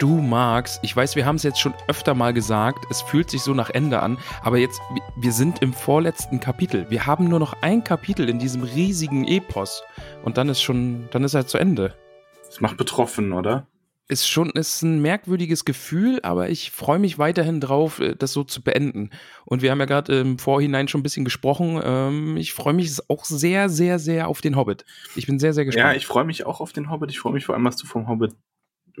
Du magst. Ich weiß, wir haben es jetzt schon öfter mal gesagt, es fühlt sich so nach Ende an, aber jetzt, wir sind im vorletzten Kapitel. Wir haben nur noch ein Kapitel in diesem riesigen Epos und dann ist schon, dann ist er zu Ende. Das macht betroffen, oder? Ist schon, ist ein merkwürdiges Gefühl, aber ich freue mich weiterhin drauf, äh, das so zu beenden. Und wir haben ja gerade im Vorhinein schon ein bisschen gesprochen. Ähm, ich freue mich auch sehr, sehr, sehr auf den Hobbit. Ich bin sehr, sehr gespannt. Ja, ich freue mich auch auf den Hobbit. Ich freue mich vor allem, was du vom Hobbit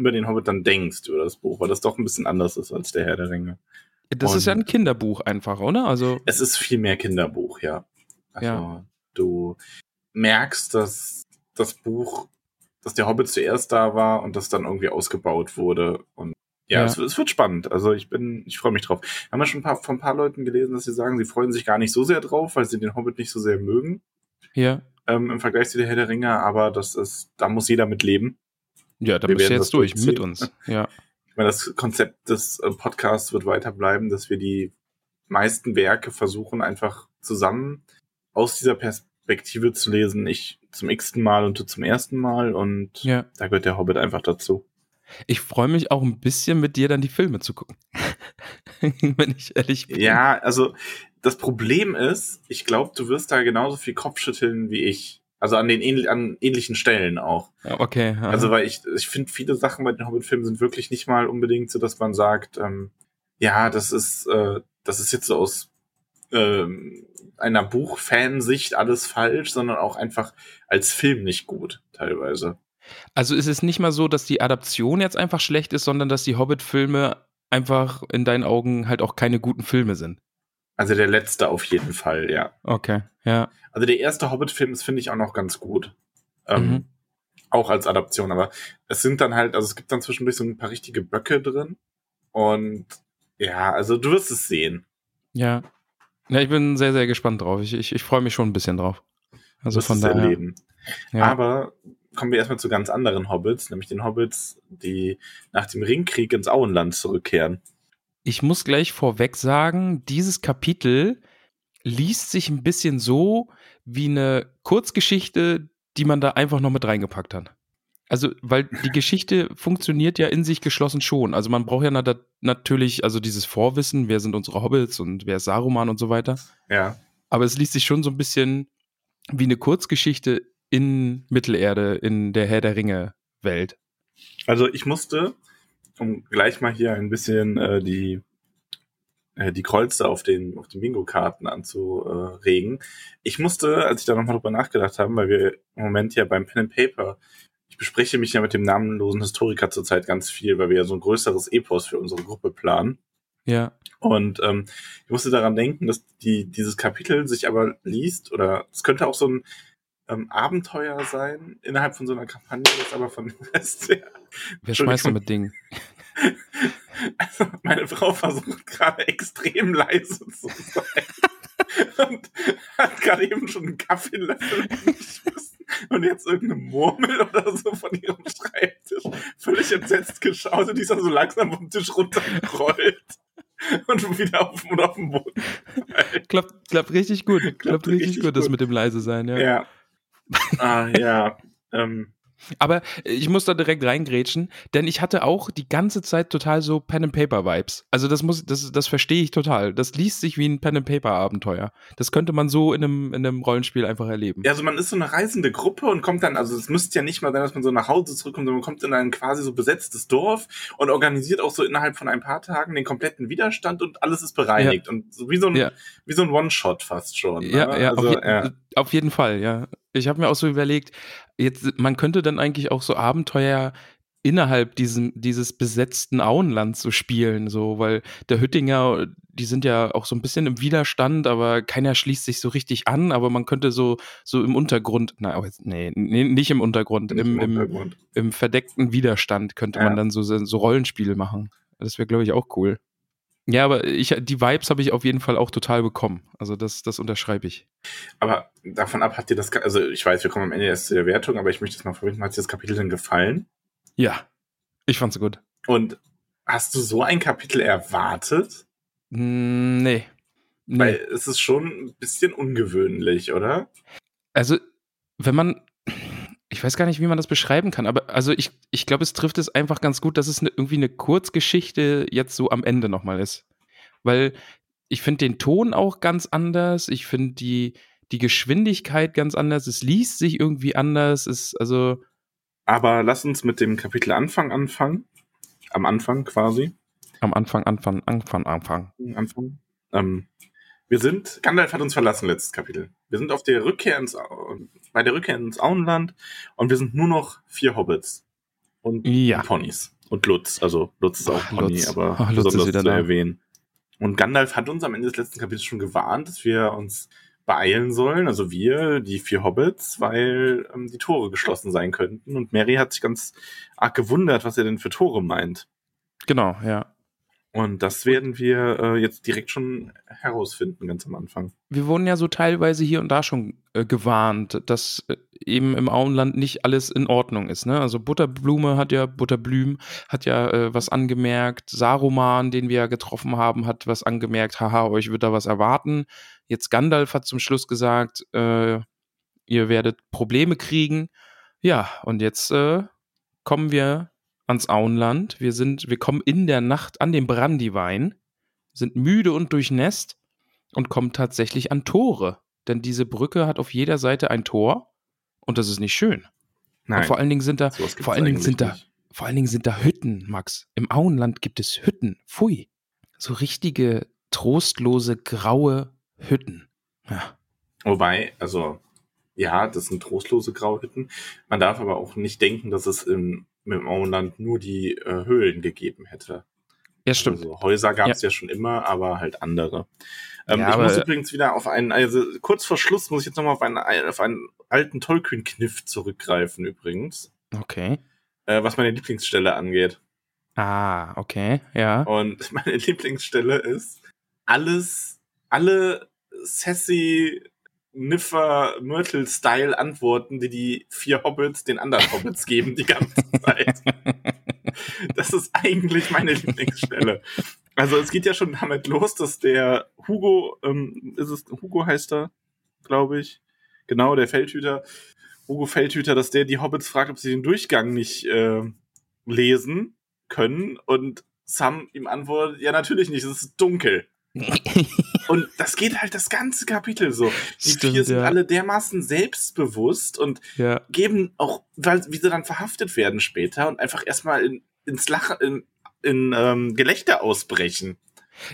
über den Hobbit dann denkst, über das Buch, weil das doch ein bisschen anders ist als der Herr der Ringe. Das Und ist ja ein Kinderbuch einfach, oder? Also Es ist viel mehr Kinderbuch, ja. Also Ja. du merkst, dass das Buch, dass der Hobbit zuerst da war und das dann irgendwie ausgebaut wurde. Und ja, Ja. Es, es wird spannend. Also ich bin, ich freue mich drauf. Wir haben ja schon ein paar, von ein paar Leuten gelesen, dass sie sagen, sie freuen sich gar nicht so sehr drauf, weil sie den Hobbit nicht so sehr mögen. ja. Ähm, Im Vergleich zu der Herr der Ringe, aber das ist, da muss jeder mit leben. Ja, da Wir bist du jetzt das durch durchziehen. mit uns. Ja. Ich meine, das Konzept des äh, Podcasts wird weiter bleiben, dass wir die meisten Werke versuchen, einfach zusammen aus dieser Perspektive zu lesen. Ich zum x-ten Mal und du zum ersten Mal und Ja. da gehört der Hobbit einfach dazu. Ich freue mich auch ein bisschen mit dir dann die Filme zu gucken. Wenn ich ehrlich bin. Ja, also das Problem ist, ich glaube, du wirst da genauso viel Kopfschütteln wie ich. Also an den ähnl an ähnlichen Stellen auch. Ja, Okay. aha. Also, weil ich, ich finde, viele Sachen bei den Hobbit-Filmen sind wirklich nicht mal unbedingt so, dass man sagt, ähm, ja, das ist, äh, das ist jetzt so aus ähm, einer Buchfansicht alles falsch, sondern auch einfach als Film nicht gut, teilweise. Also ist es nicht mal so, dass die Adaption jetzt einfach schlecht ist, sondern dass die Hobbit-Filme einfach in deinen Augen halt auch keine guten Filme sind. Also der letzte auf jeden Fall, ja. Okay, ja. Also der erste Hobbit-Film ist, finde ich, auch noch ganz gut. Ähm, Mhm. Auch als Adaption, aber es sind dann halt, also es gibt dann zwischendurch so ein paar richtige Böcke drin. Und ja, also du wirst es sehen. Ja. Ja, ich bin sehr, sehr gespannt drauf. Ich, ich, ich freue mich schon ein bisschen drauf. Also von daher. erleben. Ja. Aber kommen wir erstmal zu ganz anderen Hobbits, nämlich den Hobbits, die nach dem Ringkrieg ins Auenland zurückkehren. Ich muss gleich vorweg sagen, dieses Kapitel liest sich ein bisschen so wie eine Kurzgeschichte, die man da einfach noch mit reingepackt hat. Also, weil die Geschichte funktioniert ja in sich geschlossen schon. Also man braucht ja na, natürlich, also dieses Vorwissen, wer sind unsere Hobbits und wer ist Saruman und so weiter. Ja. Aber es liest sich schon so ein bisschen wie eine Kurzgeschichte in Mittelerde, in der Herr der Ringe Welt. Also ich musste, um gleich mal hier ein bisschen äh, die, äh, die Kreuze auf den, auf den Bingo-Karten anzuregen. Ich musste, als ich da nochmal drüber nachgedacht habe, weil wir im Moment ja beim Pen and Paper, ich bespreche mich ja mit dem namenlosen Historiker zurzeit ganz viel, weil wir ja so ein größeres Epos für unsere Gruppe planen. Ja. Und ähm, ich musste daran denken, dass die, dieses Kapitel sich aber liest, oder es könnte auch so ein ähm, Abenteuer sein innerhalb von so einer Kampagne, das aber von dem Rest her. Wer schmeißt Entschuldigung. mit Dingen? Also meine Frau versucht gerade extrem leise zu sein. Und hat gerade eben schon einen Kaffeelöffel geschmissen und jetzt irgendeine Murmel oder so von ihrem Schreibtisch völlig entsetzt geschaut und die ist dann so langsam vom Tisch runtergerollt und wieder auf, und auf den Boden. Klappt, klappt richtig gut. Klappt, Klappt richtig, richtig gut, das mit dem leise sein, ja. Ja. Ah, ja. Ähm, Aber ich muss da direkt reingrätschen, denn ich hatte auch die ganze Zeit total so Pen and Paper Vibes. Also das muss, das, das verstehe ich total. Das liest sich wie ein Pen and Paper Abenteuer. Das könnte man so in einem, in einem Rollenspiel einfach erleben. Ja, also man ist so eine reisende Gruppe und kommt dann, also es müsste ja nicht mal sein, dass man so nach Hause zurückkommt, sondern man kommt in ein quasi so besetztes Dorf und organisiert auch so innerhalb von ein paar Tagen den kompletten Widerstand und alles ist bereinigt. Und so wie so ein, Ja. wie so ein One-Shot fast schon. Ja, ne? ja, also, ja. Auf jeden Fall, ja. Ich habe mir auch so überlegt, jetzt, man könnte dann eigentlich auch so Abenteuer innerhalb diesem, dieses besetzten Auenlands so spielen, so, weil der Hüttinger, die sind ja auch so ein bisschen im Widerstand, aber keiner schließt sich so richtig an, aber man könnte so, so im Untergrund, na, nee, nee, nicht im Untergrund, Nicht im, im im, Untergrund. im verdeckten Widerstand könnte Ja. man dann so, so Rollenspiele machen. Das wäre, glaube ich, auch cool. Ja, aber ich, die Vibes habe ich auf jeden Fall auch total bekommen. Also das, das unterschreibe ich. Aber davon ab hat dir das, also ich weiß, wir kommen am Ende erst zu der Wertung, aber ich möchte es mal verbinden, hat dir das Kapitel denn gefallen? Ja, ich fand's gut. Und hast du so ein Kapitel erwartet? Hm, nee. nee. Weil es ist schon ein bisschen ungewöhnlich, oder? Also, wenn man, ich weiß gar nicht, wie man das beschreiben kann, aber also ich, ich glaube, es trifft es einfach ganz gut, dass es eine, irgendwie eine Kurzgeschichte jetzt so am Ende nochmal ist. Weil ich finde den Ton auch ganz anders, ich finde die, die Geschwindigkeit ganz anders, es liest sich irgendwie anders, es, also, Aber lass uns mit dem Kapitel Anfang anfangen. Am Anfang quasi. am Anfang, Anfang, Anfang, Anfang. Anfang. Ähm, wir sind, Gandalf hat uns verlassen, letztes Kapitel. Wir sind auf der Rückkehr ins, bei der Rückkehr ins Auenland und wir sind nur noch vier Hobbits. Und Ja. Ponys. Und Lutz. Also Lutz ist auch Ach, Pony, Lutz. aber Ach, Lutz besonders zu da. erwähnen. Und Gandalf hat uns am Ende des letzten Kapitels schon gewarnt, dass wir uns beeilen sollen, also wir, die vier Hobbits, weil ähm, die Tore geschlossen sein könnten. Und Mary hat sich ganz arg gewundert, was er denn für Tore meint. Genau, ja. Und das werden wir äh, jetzt direkt schon herausfinden, ganz am Anfang. wir wurden ja so teilweise hier und da schon äh, gewarnt, dass äh, eben im Auenland nicht alles in Ordnung ist. Ne? Also Butterblume hat ja, Butterblüm hat ja äh, was angemerkt, Saruman, den wir ja getroffen haben, hat was angemerkt, haha, euch wird da was erwarten. Jetzt Gandalf hat zum Schluss gesagt, äh, ihr werdet Probleme kriegen. Ja, und jetzt äh, kommen wir ans Auenland. Wir sind, wir kommen in der Nacht an den Brandywein, sind müde und durchnässt und kommen tatsächlich an Tore. Denn diese Brücke hat auf jeder Seite ein Tor und das ist nicht schön. Und vor allen Dingen sind da, gibt's vor allen Dingen sind da, nicht. vor allen Dingen sind da Hütten, Max. Im Auenland gibt es Hütten. Pfui. So richtige, trostlose, graue Hütten. Ja. Wobei, also, ja, das sind trostlose Grauhütten. Man darf aber auch nicht denken, dass es im, im Auenland nur die äh, Höhlen gegeben hätte. Ja, stimmt. Also Häuser gab es ja. schon immer, aber halt andere. Ähm, Ja, ich muss übrigens wieder auf einen, also kurz vor Schluss muss ich jetzt nochmal auf einen, auf einen alten Tollkühn-Kniff zurückgreifen übrigens, Okay. äh, was meine Lieblingsstelle angeht. Ah, okay, ja. Und meine Lieblingsstelle ist alles, alle sassy Niffer Myrtle Style Antworten, die die vier Hobbits den anderen Hobbits geben die ganze Zeit. Das ist eigentlich meine Lieblingsstelle. Also es geht ja schon damit los, dass der Hugo, ähm, ist es Hugo heißt er, glaube ich, genau der Feldhüter, Hugo Feldhüter, dass der die Hobbits fragt, ob sie den Durchgang nicht äh, lesen können und Sam ihm antwortet, ja natürlich nicht, es ist dunkel. Und das geht halt das ganze Kapitel so. Die Stimmt, vier sind ja. alle dermaßen selbstbewusst und ja. geben auch, weil, wie sie dann verhaftet werden später und einfach erstmal in, ins Lachen, in, in ähm, Gelächter ausbrechen.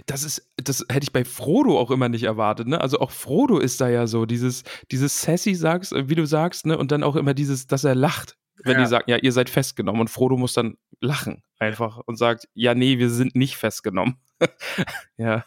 Das ist, das hätte ich bei Frodo auch immer nicht erwartet, ne? Also auch Frodo ist da ja so, dieses, dieses Sassy sagst, äh, wie du sagst, ne? Und dann auch immer dieses, dass er lacht, wenn Ja. die sagen, ja, ihr seid festgenommen. Und Frodo muss dann lachen einfach und sagt, ja, nee, wir sind nicht festgenommen. ja.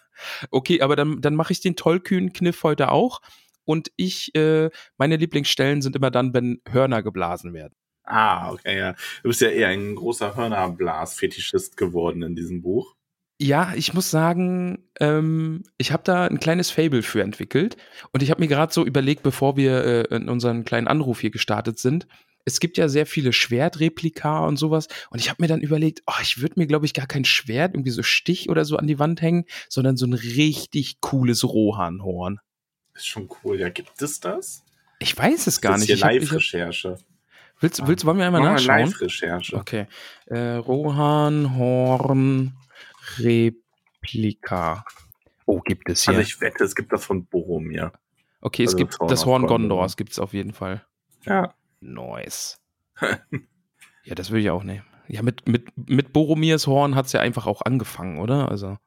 Okay, aber dann, dann mache ich den tollkühnen Kniff heute auch. Und ich, äh, meine Lieblingsstellen sind immer dann, wenn Hörner geblasen werden. Ah, okay, ja. Du bist ja eher ein großer Hörnerblas-Fetischist geworden in diesem Buch. Ja, ich muss sagen, ähm, ich habe da ein kleines Fable für entwickelt. Und ich habe mir gerade so überlegt, bevor wir äh, in unseren kleinen Anruf hier gestartet sind, es gibt ja sehr viele Schwertreplika und sowas. Und ich habe mir dann überlegt, oh, ich würde mir, glaube ich, gar kein Schwert, irgendwie so Stich oder so an die Wand hängen, sondern so ein richtig cooles Rohanhorn. Ist schon cool. Ja, gibt es das? Ich weiß es gar das nicht. ist Ich hier Live-Recherche. willst, willst, wollen wir einmal Mach mal nachschauen? Live-Recherche. Okay. Äh, Rohanhorn Replika. Oh, gibt es hier. Also ich wette, es gibt das von Boromir. Okay, es Also gibt das Horn das Gondor. Gondors, gibt es auf jeden Fall. Ja. Nice. ja, das würde ich auch nehmen. Ja, mit, mit, mit Boromirs Horn hat es ja einfach auch angefangen, oder? Also,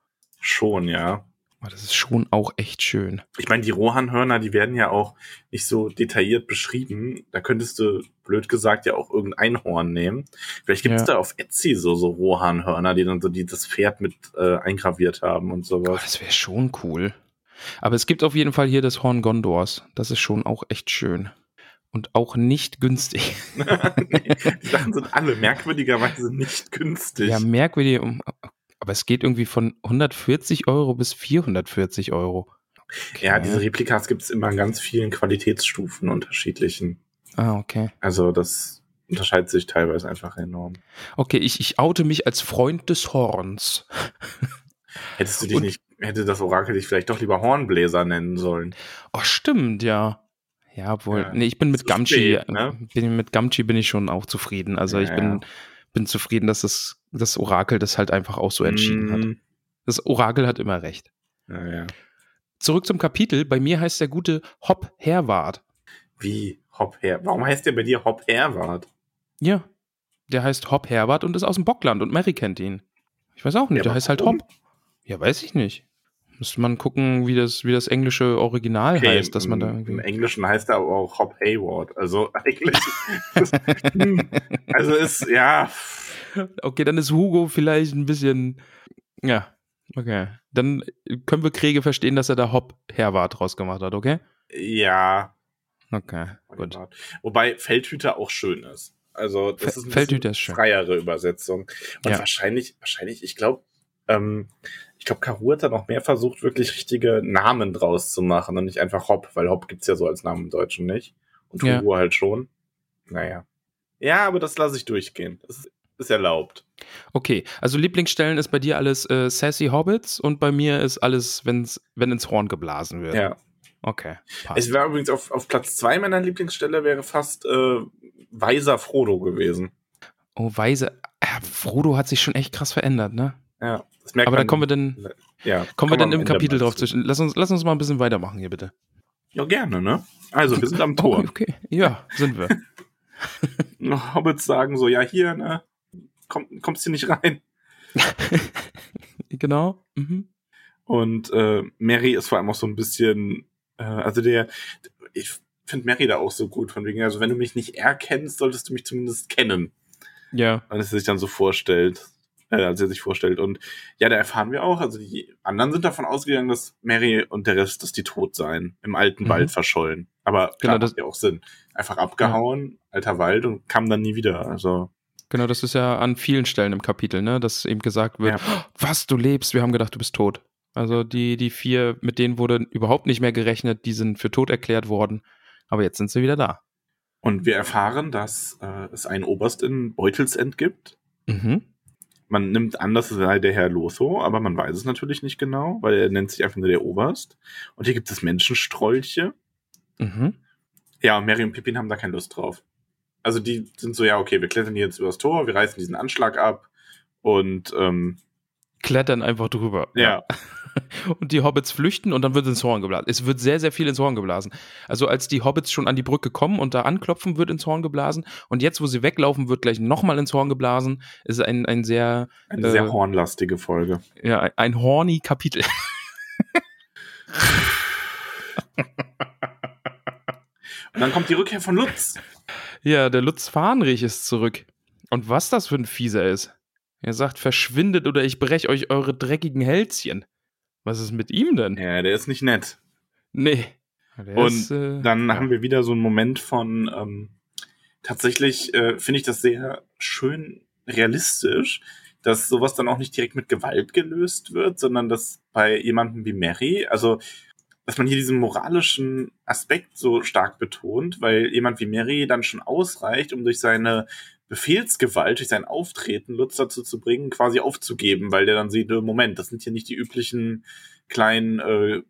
Schon, ja. Aber das ist schon auch echt schön. Ich meine, die Rohan-Hörner, die werden ja auch nicht so detailliert beschrieben. Da könntest du, blöd gesagt, ja auch irgendein Horn nehmen. Vielleicht gibt es Ja. da auf Etsy so, so Rohan-Hörner, die dann so die, das Pferd mit äh, eingraviert haben und Oh, sowas. das wäre schon cool. Aber es gibt auf jeden Fall hier das Horn Gondors. Das ist schon auch echt schön. Und auch nicht günstig. die Sachen sind alle merkwürdigerweise nicht günstig. Ja, merkwürdig. Aber es geht irgendwie von 140 Euro bis 440 Euro. Ja, diese Replikas gibt es immer in ganz vielen Qualitätsstufen unterschiedlichen. Ah, okay. Also das unterscheidet sich teilweise einfach enorm. Okay, ich, ich oute mich als Freund des Horns. Hättest du dich Und- nicht, hätte das Orakel dich vielleicht doch lieber Hornbläser nennen sollen. Oh, stimmt, ja. Ja, obwohl. Ja, nee, ich bin mit Gamchi. spät, ne? bin, mit Gamchi bin ich schon auch zufrieden. Also Ja, ich bin, ja. bin zufrieden, dass das, das Orakel das halt einfach auch so entschieden hat. Mm, Das Orakel hat immer recht. Zurück zum Kapitel. Bei mir heißt der gute Hopp Herwart. Wie Hop Her? Warum heißt der bei dir Hop Herwart? Ja. Der heißt Hopp Herwart und ist aus dem Bockland und Mary kennt ihn. Ich weiß auch nicht, der aber heißt halt? Hopp. Ja, weiß ich nicht. Müsste man gucken, wie das, wie das englische Original heißt, dass man da im, Im irgendwie. Englischen heißt er aber auch Hop Hayward. Also eigentlich. Also ist, ja. Okay, dann ist Hugo vielleicht ein bisschen. Ja, okay. Dann können wir Kriege verstehen, dass er da Hopp Herwart draus gemacht hat, okay? Ja. Okay, gut. Wobei Feldhüter auch schön ist. Also das ist ein Feldhüter bisschen ist schön. freiere Übersetzung. Und Ja. wahrscheinlich, wahrscheinlich, ich glaube, ähm, ich glaube, Karu hat da noch mehr versucht, wirklich richtige Namen draus zu machen und nicht einfach Hop, weil Hop gibt's ja so als Namen im Deutschen nicht. Und Ja. Halt schon. Naja. Ja, aber das lasse ich durchgehen. Das ist, ist erlaubt. Okay, also Lieblingsstellen ist bei dir alles äh, Sassy Hobbits und bei mir ist alles, wenn's, wenn ins Horn geblasen wird. Ja. Okay. Es Passt. wäre übrigens auf, auf Platz zwei meiner Lieblingsstelle wäre fast äh, weiser Frodo gewesen. Oh, Weise. Ja, Frodo hat sich schon echt krass verändert, ne? Ja. Das merkt Aber man, da kommen wir dann, ja, kommen wir dann im Kapitel drauf zu. zwischen. Lass uns, lass uns mal ein bisschen weitermachen hier, bitte. Ja, gerne, ne? Also, wir sind am Tor. okay. Ja, sind wir. Hobbits sagen so, ja, hier, ne? Komm, kommst hier nicht rein. genau. Mhm. Und äh, Mary ist vor allem auch so ein bisschen, äh, also der, ich finde Mary da auch so gut, von wegen, also wenn du mich nicht erkennst, solltest du mich zumindest kennen. Ja. Als er sich dann so vorstellt, äh, als er sich vorstellt. Und ja, da erfahren wir auch, also die anderen sind davon ausgegangen, dass Mary und der Rest, dass die tot seien, im alten Mhm. Wald verschollen. Aber Genau, klar, das- macht ja auch Sinn. Einfach abgehauen, alter Wald und kam dann nie wieder. Also, Genau, das ist ja an vielen Stellen im Kapitel, ne? Dass eben gesagt wird, Ja. was, du lebst? Wir haben gedacht, du bist tot. Also die, die vier, mit denen wurde überhaupt nicht mehr gerechnet, die sind für tot erklärt worden. Aber jetzt sind sie wieder da. und wir erfahren, dass äh, es einen Oberst in Beutelsend gibt. Mhm. Man nimmt an, das sei der Herr Lotho, aber man weiß es natürlich nicht genau, weil er nennt sich einfach nur der Oberst. Und hier gibt es Menschenstrolche. Mhm. Ja, und Mary und Pippin haben da keine Lust drauf. Also die sind so, ja, okay, wir klettern jetzt übers Tor, wir reißen diesen Anschlag ab und ähm, Klettern einfach drüber. ja, Und die Hobbits flüchten und dann wird ins Horn geblasen. Es wird sehr, sehr viel ins Horn geblasen. Also als die Hobbits schon an die Brücke kommen und da anklopfen, wird ins Horn geblasen. Und jetzt, wo sie weglaufen, wird gleich nochmal ins Horn geblasen. Ist ein, ein sehr, eine Äh, sehr hornlastige Folge. ja, ein horny Kapitel. Und dann kommt die Rückkehr von Lutz. Ja, der Lutz Fahnrich ist zurück. Und was das für ein Fieser ist. Er sagt, verschwindet oder ich brech euch eure dreckigen Hälschen. Was ist mit ihm denn? Ja, der ist nicht nett. Nee. Der Und ist, äh, Dann ja. haben wir wieder so einen Moment von, ähm, tatsächlich äh, finde ich das sehr schön realistisch, dass sowas dann auch nicht direkt mit Gewalt gelöst wird, sondern dass bei jemandem wie Mary, also dass man hier diesen moralischen Aspekt so stark betont, weil jemand wie Mary dann schon ausreicht, um durch seine Befehlsgewalt, durch sein Auftreten Lutz dazu zu bringen, quasi aufzugeben, weil der dann sieht, Moment, das sind hier nicht die üblichen kleinen äh,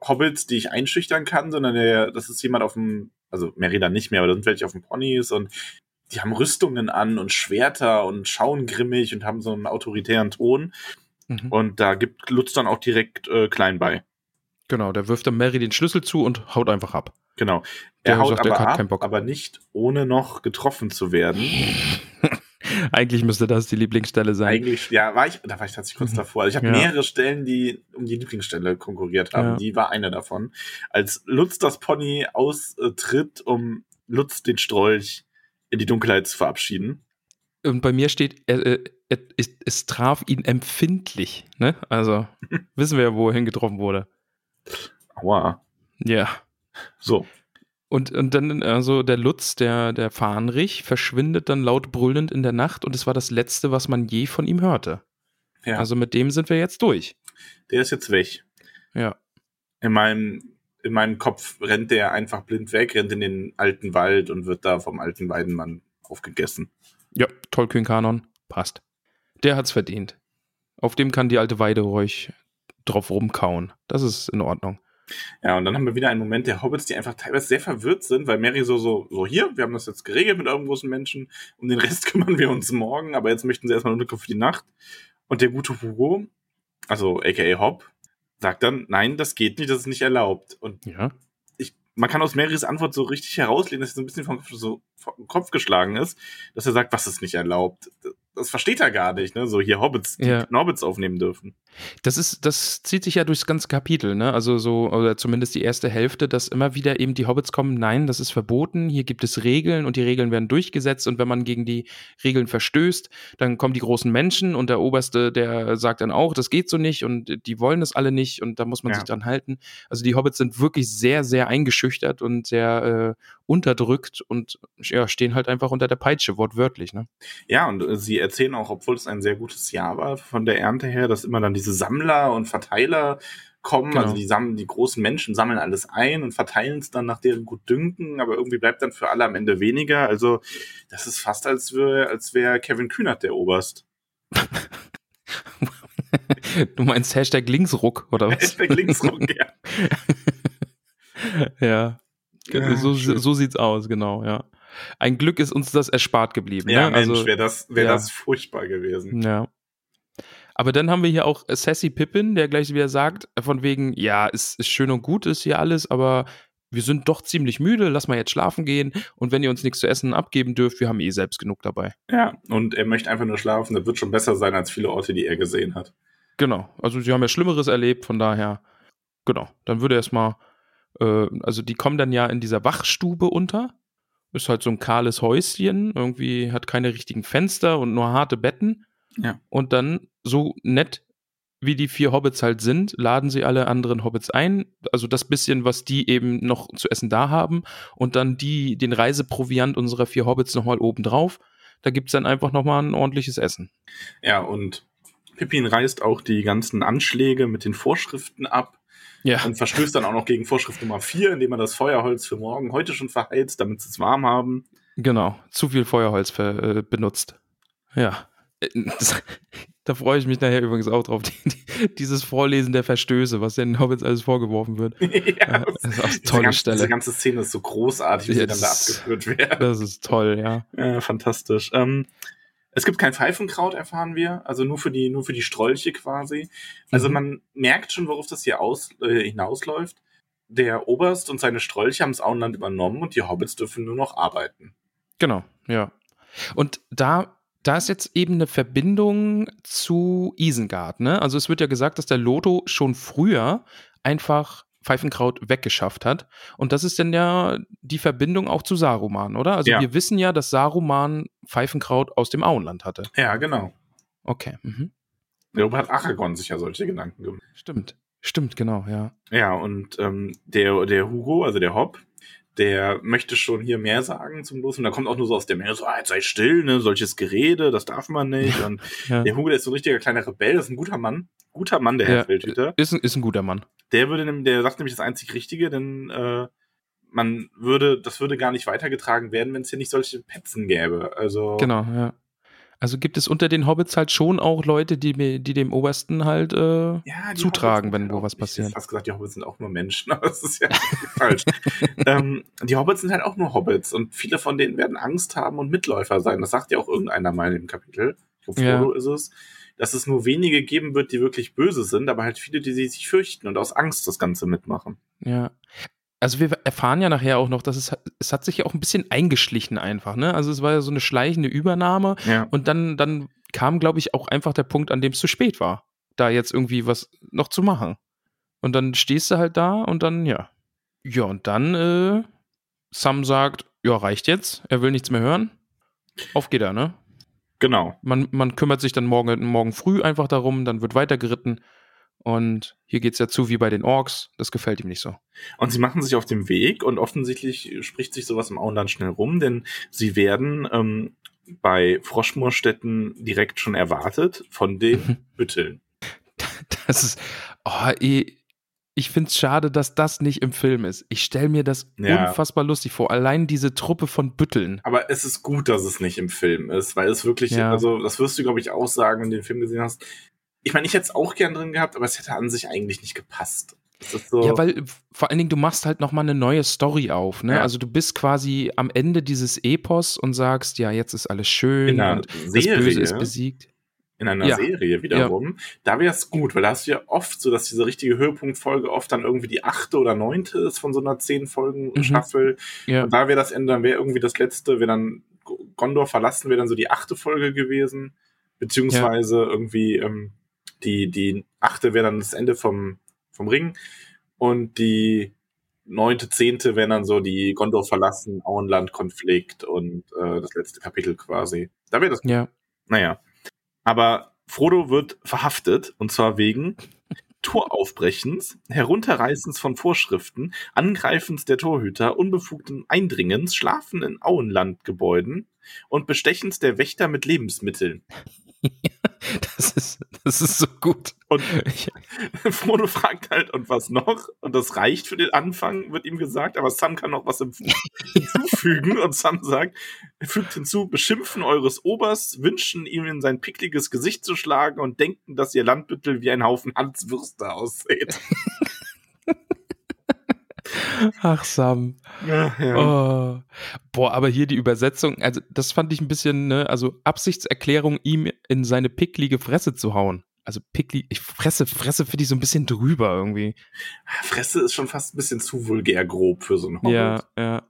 Hobbits, die ich einschüchtern kann, sondern der, das ist jemand auf dem, also Merida nicht mehr, aber da sind welche auf dem Ponys und die haben Rüstungen an und Schwerter und schauen grimmig und haben so einen autoritären Ton. Mhm. Und da gibt Lutz dann auch direkt äh, klein bei. Genau, der wirft dann Mary den Schlüssel zu und haut einfach ab. Genau. Der Er haut sagt, er aber hat ab, keinen Bock. aber nicht ohne noch getroffen zu werden. Eigentlich müsste das die Lieblingsstelle sein. Eigentlich, ja, war ich, da war ich tatsächlich kurz Mhm. davor. Also ich habe Ja. mehrere Stellen, die um die Lieblingsstelle konkurriert haben. Ja. Die war eine davon. Als Lutz das Pony austritt, um Lutz den Strolch in die Dunkelheit zu verabschieden. Und bei mir steht, er, er, er, es, es traf ihn empfindlich. Ne? Also wissen wir ja, wo er hingetroffen wurde. Aua. Ja. So. Und, und dann, also der Lutz, der, der Fahnrich, verschwindet dann laut brüllend in der Nacht und es war das Letzte, was man je von ihm hörte. Ja. Also mit dem sind wir jetzt durch. der ist jetzt weg. Ja. In meinem, in meinem Kopf rennt der einfach blind weg, rennt in den alten Wald und wird da vom alten Weidenmann aufgegessen. Ja, Tollkühn Kanon, passt. Der hat's verdient. Auf dem kann die alte Weide ruhig drauf rumkauen. Das ist in Ordnung. Ja, und dann haben wir wieder einen Moment der Hobbits, die einfach teilweise sehr verwirrt sind, weil Mary so, so, so hier, wir haben das jetzt geregelt mit eurem großen Menschen, um den Rest kümmern wir uns morgen, aber jetzt möchten sie erstmal Unterkunft für die Nacht. Und der gute Hugo, also aka Hobb, sagt dann, nein, das geht nicht, das ist nicht erlaubt. Und Ja. ich, man kann aus Marys Antwort so richtig herauslesen, dass sie so ein bisschen vom Kopf, so vom Kopf geschlagen ist, dass er sagt, was ist nicht erlaubt. Das versteht er gar nicht, ne? So hier Hobbits, die Ja. Hobbits aufnehmen dürfen. Das ist, das zieht sich ja durchs ganze Kapitel, ne? Also so, oder zumindest die erste Hälfte, dass immer wieder eben die Hobbits kommen, nein, das ist verboten, hier gibt es Regeln und die Regeln werden durchgesetzt und wenn man gegen die Regeln verstößt, dann kommen die großen Menschen und der Oberste, der sagt dann auch, das geht so nicht und die wollen das alle nicht und da muss man Ja. sich dran halten. Also die Hobbits sind wirklich sehr, sehr eingeschüchtert und sehr äh, unterdrückt und ja, stehen halt einfach unter der Peitsche, wortwörtlich, ne? Ja, und äh, sie erzählen auch, obwohl es ein sehr gutes Jahr war von der Ernte her, dass immer dann diese Sammler und Verteiler kommen. Genau. Also die, sammeln, die großen Menschen sammeln alles ein und verteilen es dann nach deren Gutdünken, aber irgendwie bleibt dann für alle am Ende weniger. Also das ist fast, als wäre als wär Kevin Kühnert der Oberst. du meinst Hashtag Linksruck oder was? Hashtag Linksruck, ja. ja. Ja, so, so sieht's aus, genau, ja. Ein Glück ist uns das erspart geblieben. Ja, ne? Mensch, also, wäre das, wär ja. das furchtbar gewesen. ja. Aber dann haben wir hier auch Sassy Pippin, der gleich wieder sagt, von wegen, ja, ist, ist schön und gut, ist hier alles, aber wir sind doch ziemlich müde, lass mal jetzt schlafen gehen und wenn ihr uns nichts zu essen abgeben dürft, wir haben eh selbst genug dabei. Ja, und er möchte einfach nur schlafen. Das wird schon besser sein als viele Orte, die er gesehen hat. Genau, also sie haben ja Schlimmeres erlebt, von daher, genau, dann würde erstmal, äh, also die kommen dann ja in dieser Wachstube unter, ist halt so ein kahles Häuschen, irgendwie hat keine richtigen Fenster und nur harte Betten. Ja. Und dann, so nett wie die vier Hobbits halt sind, laden sie alle anderen Hobbits ein, also das bisschen, was die eben noch zu essen da haben, und dann die, den Reiseproviant unserer vier Hobbits nochmal oben drauf. Da gibt's dann einfach nochmal ein ordentliches Essen. Ja, und Pippin reißt auch die ganzen Anschläge mit den Vorschriften ab. Ja. und verstößt dann auch noch gegen Vorschrift Nummer 4, indem er das Feuerholz für morgen heute schon verheizt, damit sie es warm haben. Genau, zu viel Feuerholz äh, benutzt. Ja. Äh, da freue ich mich nachher übrigens auch drauf. Die, die, dieses Vorlesen der Verstöße, was den Hobbits alles vorgeworfen wird. ja, Ja, das ist auch eine tolle ganze, Stelle. Diese ganze Szene ist so großartig, wie Ja, sie dann da abgeführt werden. Das ist toll, ja. Ja, fantastisch. Ähm, es gibt kein Pfeifenkraut, erfahren wir, also nur für die, nur für die Strolche quasi. Also Mhm. man merkt schon, worauf das hier aus, äh, hinausläuft. Der Oberst und seine Strolche haben das Auenland übernommen und die Hobbits dürfen nur noch arbeiten. Genau, ja. Und da, da ist jetzt eben eine Verbindung zu Isengard, ne? Also es wird ja gesagt, dass der Loto schon früher einfach Pfeifenkraut weggeschafft hat. Und das ist dann ja die Verbindung auch zu Saruman, oder? Also Ja. wir wissen ja, dass Saruman Pfeifenkraut aus dem Auenland hatte. Ja, genau. Okay, mhm. Darüber hat Aragorn sich ja solche Gedanken gemacht. stimmt. Stimmt, genau, ja. Ja, und ähm, der, der Hugo, also der Hobb, der möchte schon hier mehr sagen zum Los. Und da kommt auch nur so aus der Menge so, ah, jetzt sei still, ne, solches Gerede, das darf man nicht. Und ja. der Hugo, der ist so ein richtiger kleiner Rebell, das ist ein guter Mann. Guter Mann, der Ja. Herr Feldhüter. Ist, ein- ist ein guter Mann. Der würde, der sagt nämlich das einzig Richtige, denn äh, man würde, das würde gar nicht weitergetragen werden, wenn es hier nicht solche Petzen gäbe. Also Genau, ja. Also gibt es unter den Hobbits halt schon auch Leute, die, die dem Obersten halt, äh, ja, zutragen, Hobbits wenn sind wo was Ich passiert. hätte fast gesagt, die Hobbits sind auch nur Menschen, aber das ist ja falsch. ähm, die Hobbits sind halt auch nur Hobbits und viele von denen werden Angst haben und Mitläufer sein. Das sagt ja auch irgendeiner mal im Kapitel. Ich glaube, Ja. Frodo ist es. Dass es nur wenige geben wird, die wirklich böse sind, aber halt viele, die sich fürchten und aus Angst das Ganze mitmachen. Ja. Also wir erfahren ja nachher auch noch, dass es, es hat sich ja auch ein bisschen eingeschlichen einfach, ne? Also es war ja so eine schleichende Übernahme Ja. und dann, dann kam, glaube ich, auch einfach der Punkt, an dem es zu spät war, da jetzt irgendwie was noch zu machen. Und dann stehst du halt da und dann, ja. Ja, und dann, äh, Sam sagt, ja, reicht jetzt, er will nichts mehr hören. Auf geht er, ne? Genau. Man, man kümmert sich dann morgen, morgen früh einfach darum, dann wird weitergeritten. Und hier geht's ja zu wie bei den Orks. Das gefällt ihm nicht so. Und sie machen sich auf den Weg und offensichtlich spricht sich sowas im Auenland schnell rum, denn sie werden ähm, bei Froschmoorstetten direkt schon erwartet von den Bütteln. Das ist, oh, eh, ich find's schade, dass das nicht im Film ist. Ich stell mir das Ja. unfassbar lustig vor. Allein diese Truppe von Bütteln. Aber es ist gut, dass es nicht im Film ist, weil es wirklich, Ja. also das wirst du, glaube ich, auch sagen, wenn du den Film gesehen hast. Ich meine, ich hätte es auch gern drin gehabt, aber es hätte an sich eigentlich nicht gepasst. So, Ja, weil vor allen Dingen, du machst halt nochmal eine neue Story auf. Ne? Ja. Also du bist quasi am Ende dieses Epos und sagst, ja, jetzt ist alles schön und das Böse ist Serie, besiegt. in einer Ja. Serie wiederum, da wäre es gut, weil da hast du ja oft so, dass diese richtige Höhepunktfolge oft dann irgendwie die achte oder neunte ist von so einer zehn Folgen Mhm. Staffel. Ja. Und da wäre das Ende, dann wäre irgendwie das letzte, wäre dann Gondor verlassen, wäre dann so die achte Folge gewesen. Beziehungsweise irgendwie ähm, die, die achte wäre dann das Ende vom, vom Ring. Und die neunte, zehnte wären dann so die Gondor verlassen, Auenland-Konflikt und äh, das letzte Kapitel quasi. Da wäre das ja. naja. Aber Frodo wird verhaftet, und zwar wegen Toraufbrechens, Herunterreißens von Vorschriften, Angreifens der Torhüter, unbefugten Eindringens, Schlafen in Auenlandgebäuden und Bestechens der Wächter mit Lebensmitteln. Das ist, das ist so gut. Und Frodo fragt halt, und was noch? Und das reicht für den Anfang, wird ihm gesagt, aber Sam kann noch was hinzu- hinzufügen. Und Sam sagt, er fügt hinzu, beschimpfen eures Obers, wünschen ihm in sein pickliges Gesicht zu schlagen und denken, dass ihr Landbüttel wie ein Haufen Hanswürste ausseht. Ach, Sam. Ja, ja. Oh. Boah, aber hier die Übersetzung, also das fand ich ein bisschen, ne, also Absichtserklärung, ihm in seine picklige Fresse zu hauen. Also pickli, ich fresse, fresse finde ich so ein bisschen drüber irgendwie. Fresse ist schon fast ein bisschen zu vulgär grob für so einen Hobbit. Ja, ja.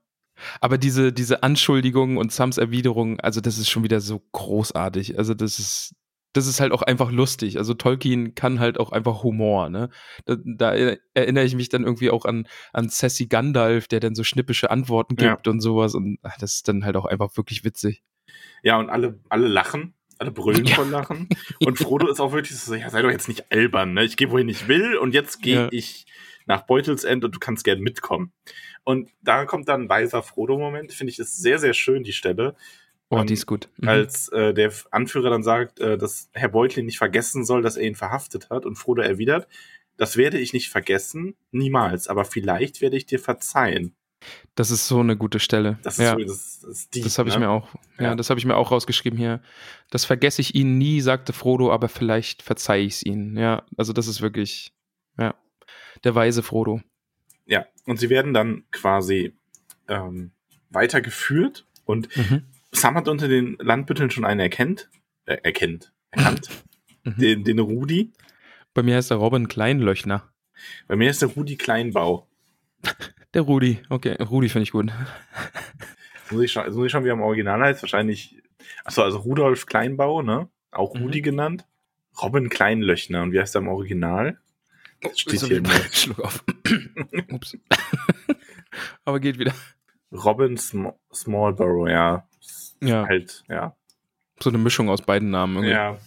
Aber diese, diese Anschuldigungen und Sams Erwiderung, also das ist schon wieder so großartig. Also das ist, das ist halt auch einfach lustig. Also Tolkien kann halt auch einfach Humor, ne? Da, da erinnere ich mich dann irgendwie auch an, an Sassy Gandalf, der dann so schnippische Antworten Ja. gibt und sowas. Und ach, das ist dann halt auch einfach wirklich witzig. Ja, und alle, alle lachen. Alle brüllen Ja. vor Lachen. Und Frodo ist auch wirklich so, ja, sei doch jetzt nicht albern, ne? Ich gehe, wohin ich will und jetzt gehe Ja. ich nach Beutelsend und du kannst gern mitkommen. Und da kommt dann ein weiser Frodo-Moment. Finde ich das sehr, sehr schön, die Stelle. Oh, die ist gut. Mhm. Als äh, der Anführer dann sagt, äh, dass Herr Beutlin nicht vergessen soll, dass er ihn verhaftet hat und Frodo erwidert, das werde ich nicht vergessen, niemals, aber vielleicht werde ich dir verzeihen. Das ist so eine gute Stelle. Das ja. so, das, das Das habe ich ne? mir auch, ja, Ja. das habe ich mir auch rausgeschrieben hier. Das vergesse ich Ihnen nie, sagte Frodo, aber vielleicht verzeihe ich es Ihnen. Ja, also das ist wirklich, ja, der weise Frodo. Ja, und sie werden dann quasi ähm, weitergeführt und Mhm. Sam hat unter den Landbütteln schon einen erkennt, äh, erkennt, erkannt, Mhm. den, den Rudi. Bei mir heißt er Robin Kleinlöchner. Bei mir ist der Rudi Kleinbau. Der Rudi, okay, Rudi finde ich gut. Jetzt muss ich schon, jetzt muss ich schon wie am Original heißt, wahrscheinlich, achso, also Rudolf Kleinbau, ne? Auch Mhm. Rudi genannt. Robin Kleinlöchner. Und wie heißt er im Original? Das steht So hier immer. Schluck auf. Ups. Aber geht wieder. Robin Sm Smallborough, ja. Ja. Halt, ja. So eine Mischung aus beiden Namen. Irgendwie. Ja.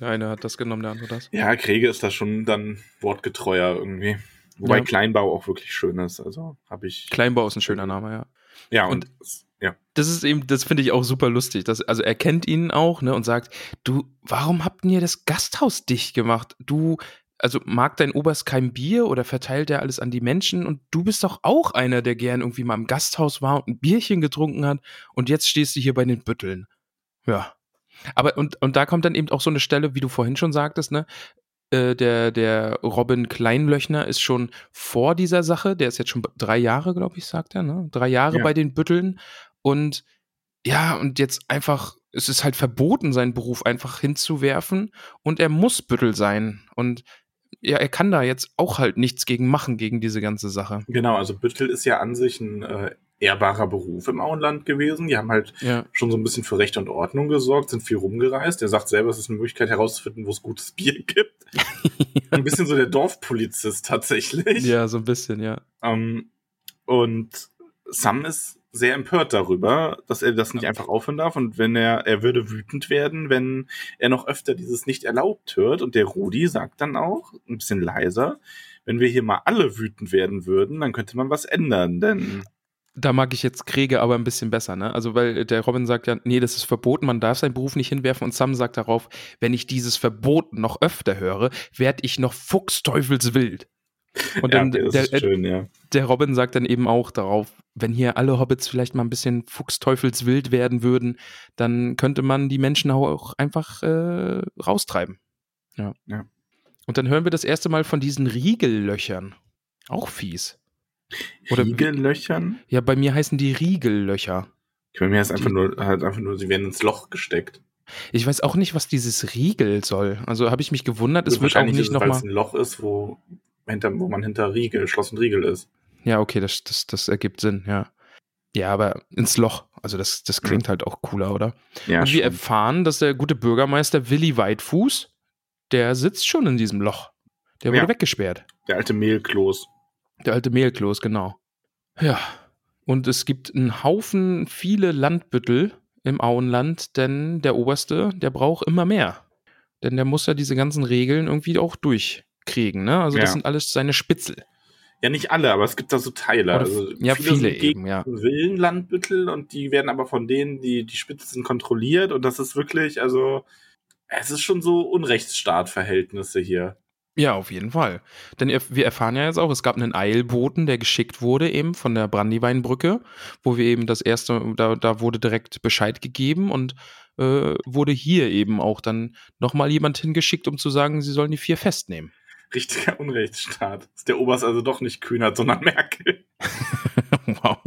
Der eine hat das genommen, der andere das. Ja, Krege ist da schon dann wortgetreuer irgendwie. Wobei Ja. Kleinbau auch wirklich schön ist. Also habe ich. Kleinbau ist ein schöner Name, ja. Ja, und, ja. das ist eben, das finde ich auch super lustig. Das, also er kennt ihn auch, ne, und sagt, du, warum habt ihr das Gasthaus dicht gemacht? Du, also mag dein Oberst kein Bier oder verteilt er alles an die Menschen und du bist doch auch einer, der gern irgendwie mal im Gasthaus war und ein Bierchen getrunken hat und jetzt stehst du hier bei den Bütteln. Ja. Aber und, und da kommt dann eben auch so eine Stelle, wie du vorhin schon sagtest, ne? Äh, der, der Robin Kleinlöchner ist schon vor dieser Sache, der ist jetzt schon drei Jahre, glaube ich, sagt er, ne? Drei Jahre Ja. bei den Bütteln und ja, und jetzt einfach, es ist halt verboten, seinen Beruf einfach hinzuwerfen und er muss Büttel sein. Und ja, er kann da jetzt auch halt nichts gegen machen, gegen diese ganze Sache. Genau, also Büttel ist ja an sich ein äh, ehrbarer Beruf im Auenland gewesen. Die haben halt Ja. schon so ein bisschen für Recht und Ordnung gesorgt, sind viel rumgereist. Er sagt selber, es ist eine Möglichkeit herauszufinden, wo es gutes Bier gibt. Ein bisschen so der Dorfpolizist tatsächlich. Ja, so ein bisschen, ja. Ähm, und Sam ist sehr empört darüber, dass er das nicht einfach aufhören darf. Und wenn er, er würde wütend werden, wenn er noch öfter dieses nicht erlaubt hört. Und der Rudi sagt dann auch, ein bisschen leiser, wenn wir hier mal alle wütend werden würden, dann könnte man was ändern, denn Da mag ich jetzt Kriege aber ein bisschen besser, ne? Also, weil der Robin sagt ja, nee, das ist verboten, man darf seinen Beruf nicht hinwerfen. Und Sam sagt darauf, wenn ich dieses Verbot noch öfter höre, werd ich noch fuchsteufelswild. Und dann ja, das der, schön, ja. der Robin sagt dann eben auch darauf, wenn hier alle Hobbits vielleicht mal ein bisschen fuchsteufelswild werden würden, dann könnte man die Menschen auch einfach äh, raustreiben. Ja. Ja. Und dann hören wir das erste Mal von diesen Riegellöchern. Auch fies. Oder Riegellöchern? Ja, bei mir heißen die Riegellöcher. Bei mir ist einfach nur, halt einfach nur, sie werden ins Loch gesteckt. Ich weiß auch nicht, was dieses Riegel soll. Also habe ich mich gewundert, es wird auch nicht es, weil es nochmal. ein Loch ist, wo, hinter, wo man hinter Riegel, Schloss und Riegel ist. Ja, okay, das, das, das ergibt Sinn, ja. Ja, aber ins Loch. Also das, das klingt halt auch cooler, oder? Ja, Und wir schon. erfahren, dass der gute Bürgermeister Willi Weitfuß, der sitzt schon in diesem Loch. Der wurde Ja. weggesperrt. der alte Mehlkloß. Der alte Mehlkloß, genau. Ja. Und es gibt einen Haufen viele Landbüttel im Auenland, denn der Oberste, der braucht immer mehr. Denn der muss ja diese ganzen Regeln irgendwie auch durchkriegen, ne? Also das Ja. sind alles seine Spitzel. Ja, nicht alle, aber es gibt da so Teile. Also ja, viele gegen eben, ja. Villenlandbüttel und die werden aber von denen, die die Spitzen kontrolliert und das ist wirklich, also es ist schon so Unrechtsstaatverhältnisse hier. Ja, auf jeden Fall. Denn wir erfahren ja jetzt auch, es gab einen Eilboten, der geschickt wurde eben von der Brandyweinbrücke, wo wir eben das erste, da, da wurde direkt Bescheid gegeben und äh, wurde hier eben auch dann nochmal jemand hingeschickt, um zu sagen, sie sollen die vier festnehmen. Richtiger Unrechtsstaat. Ist der Oberst also doch nicht Kühnert, sondern Merkel. wow.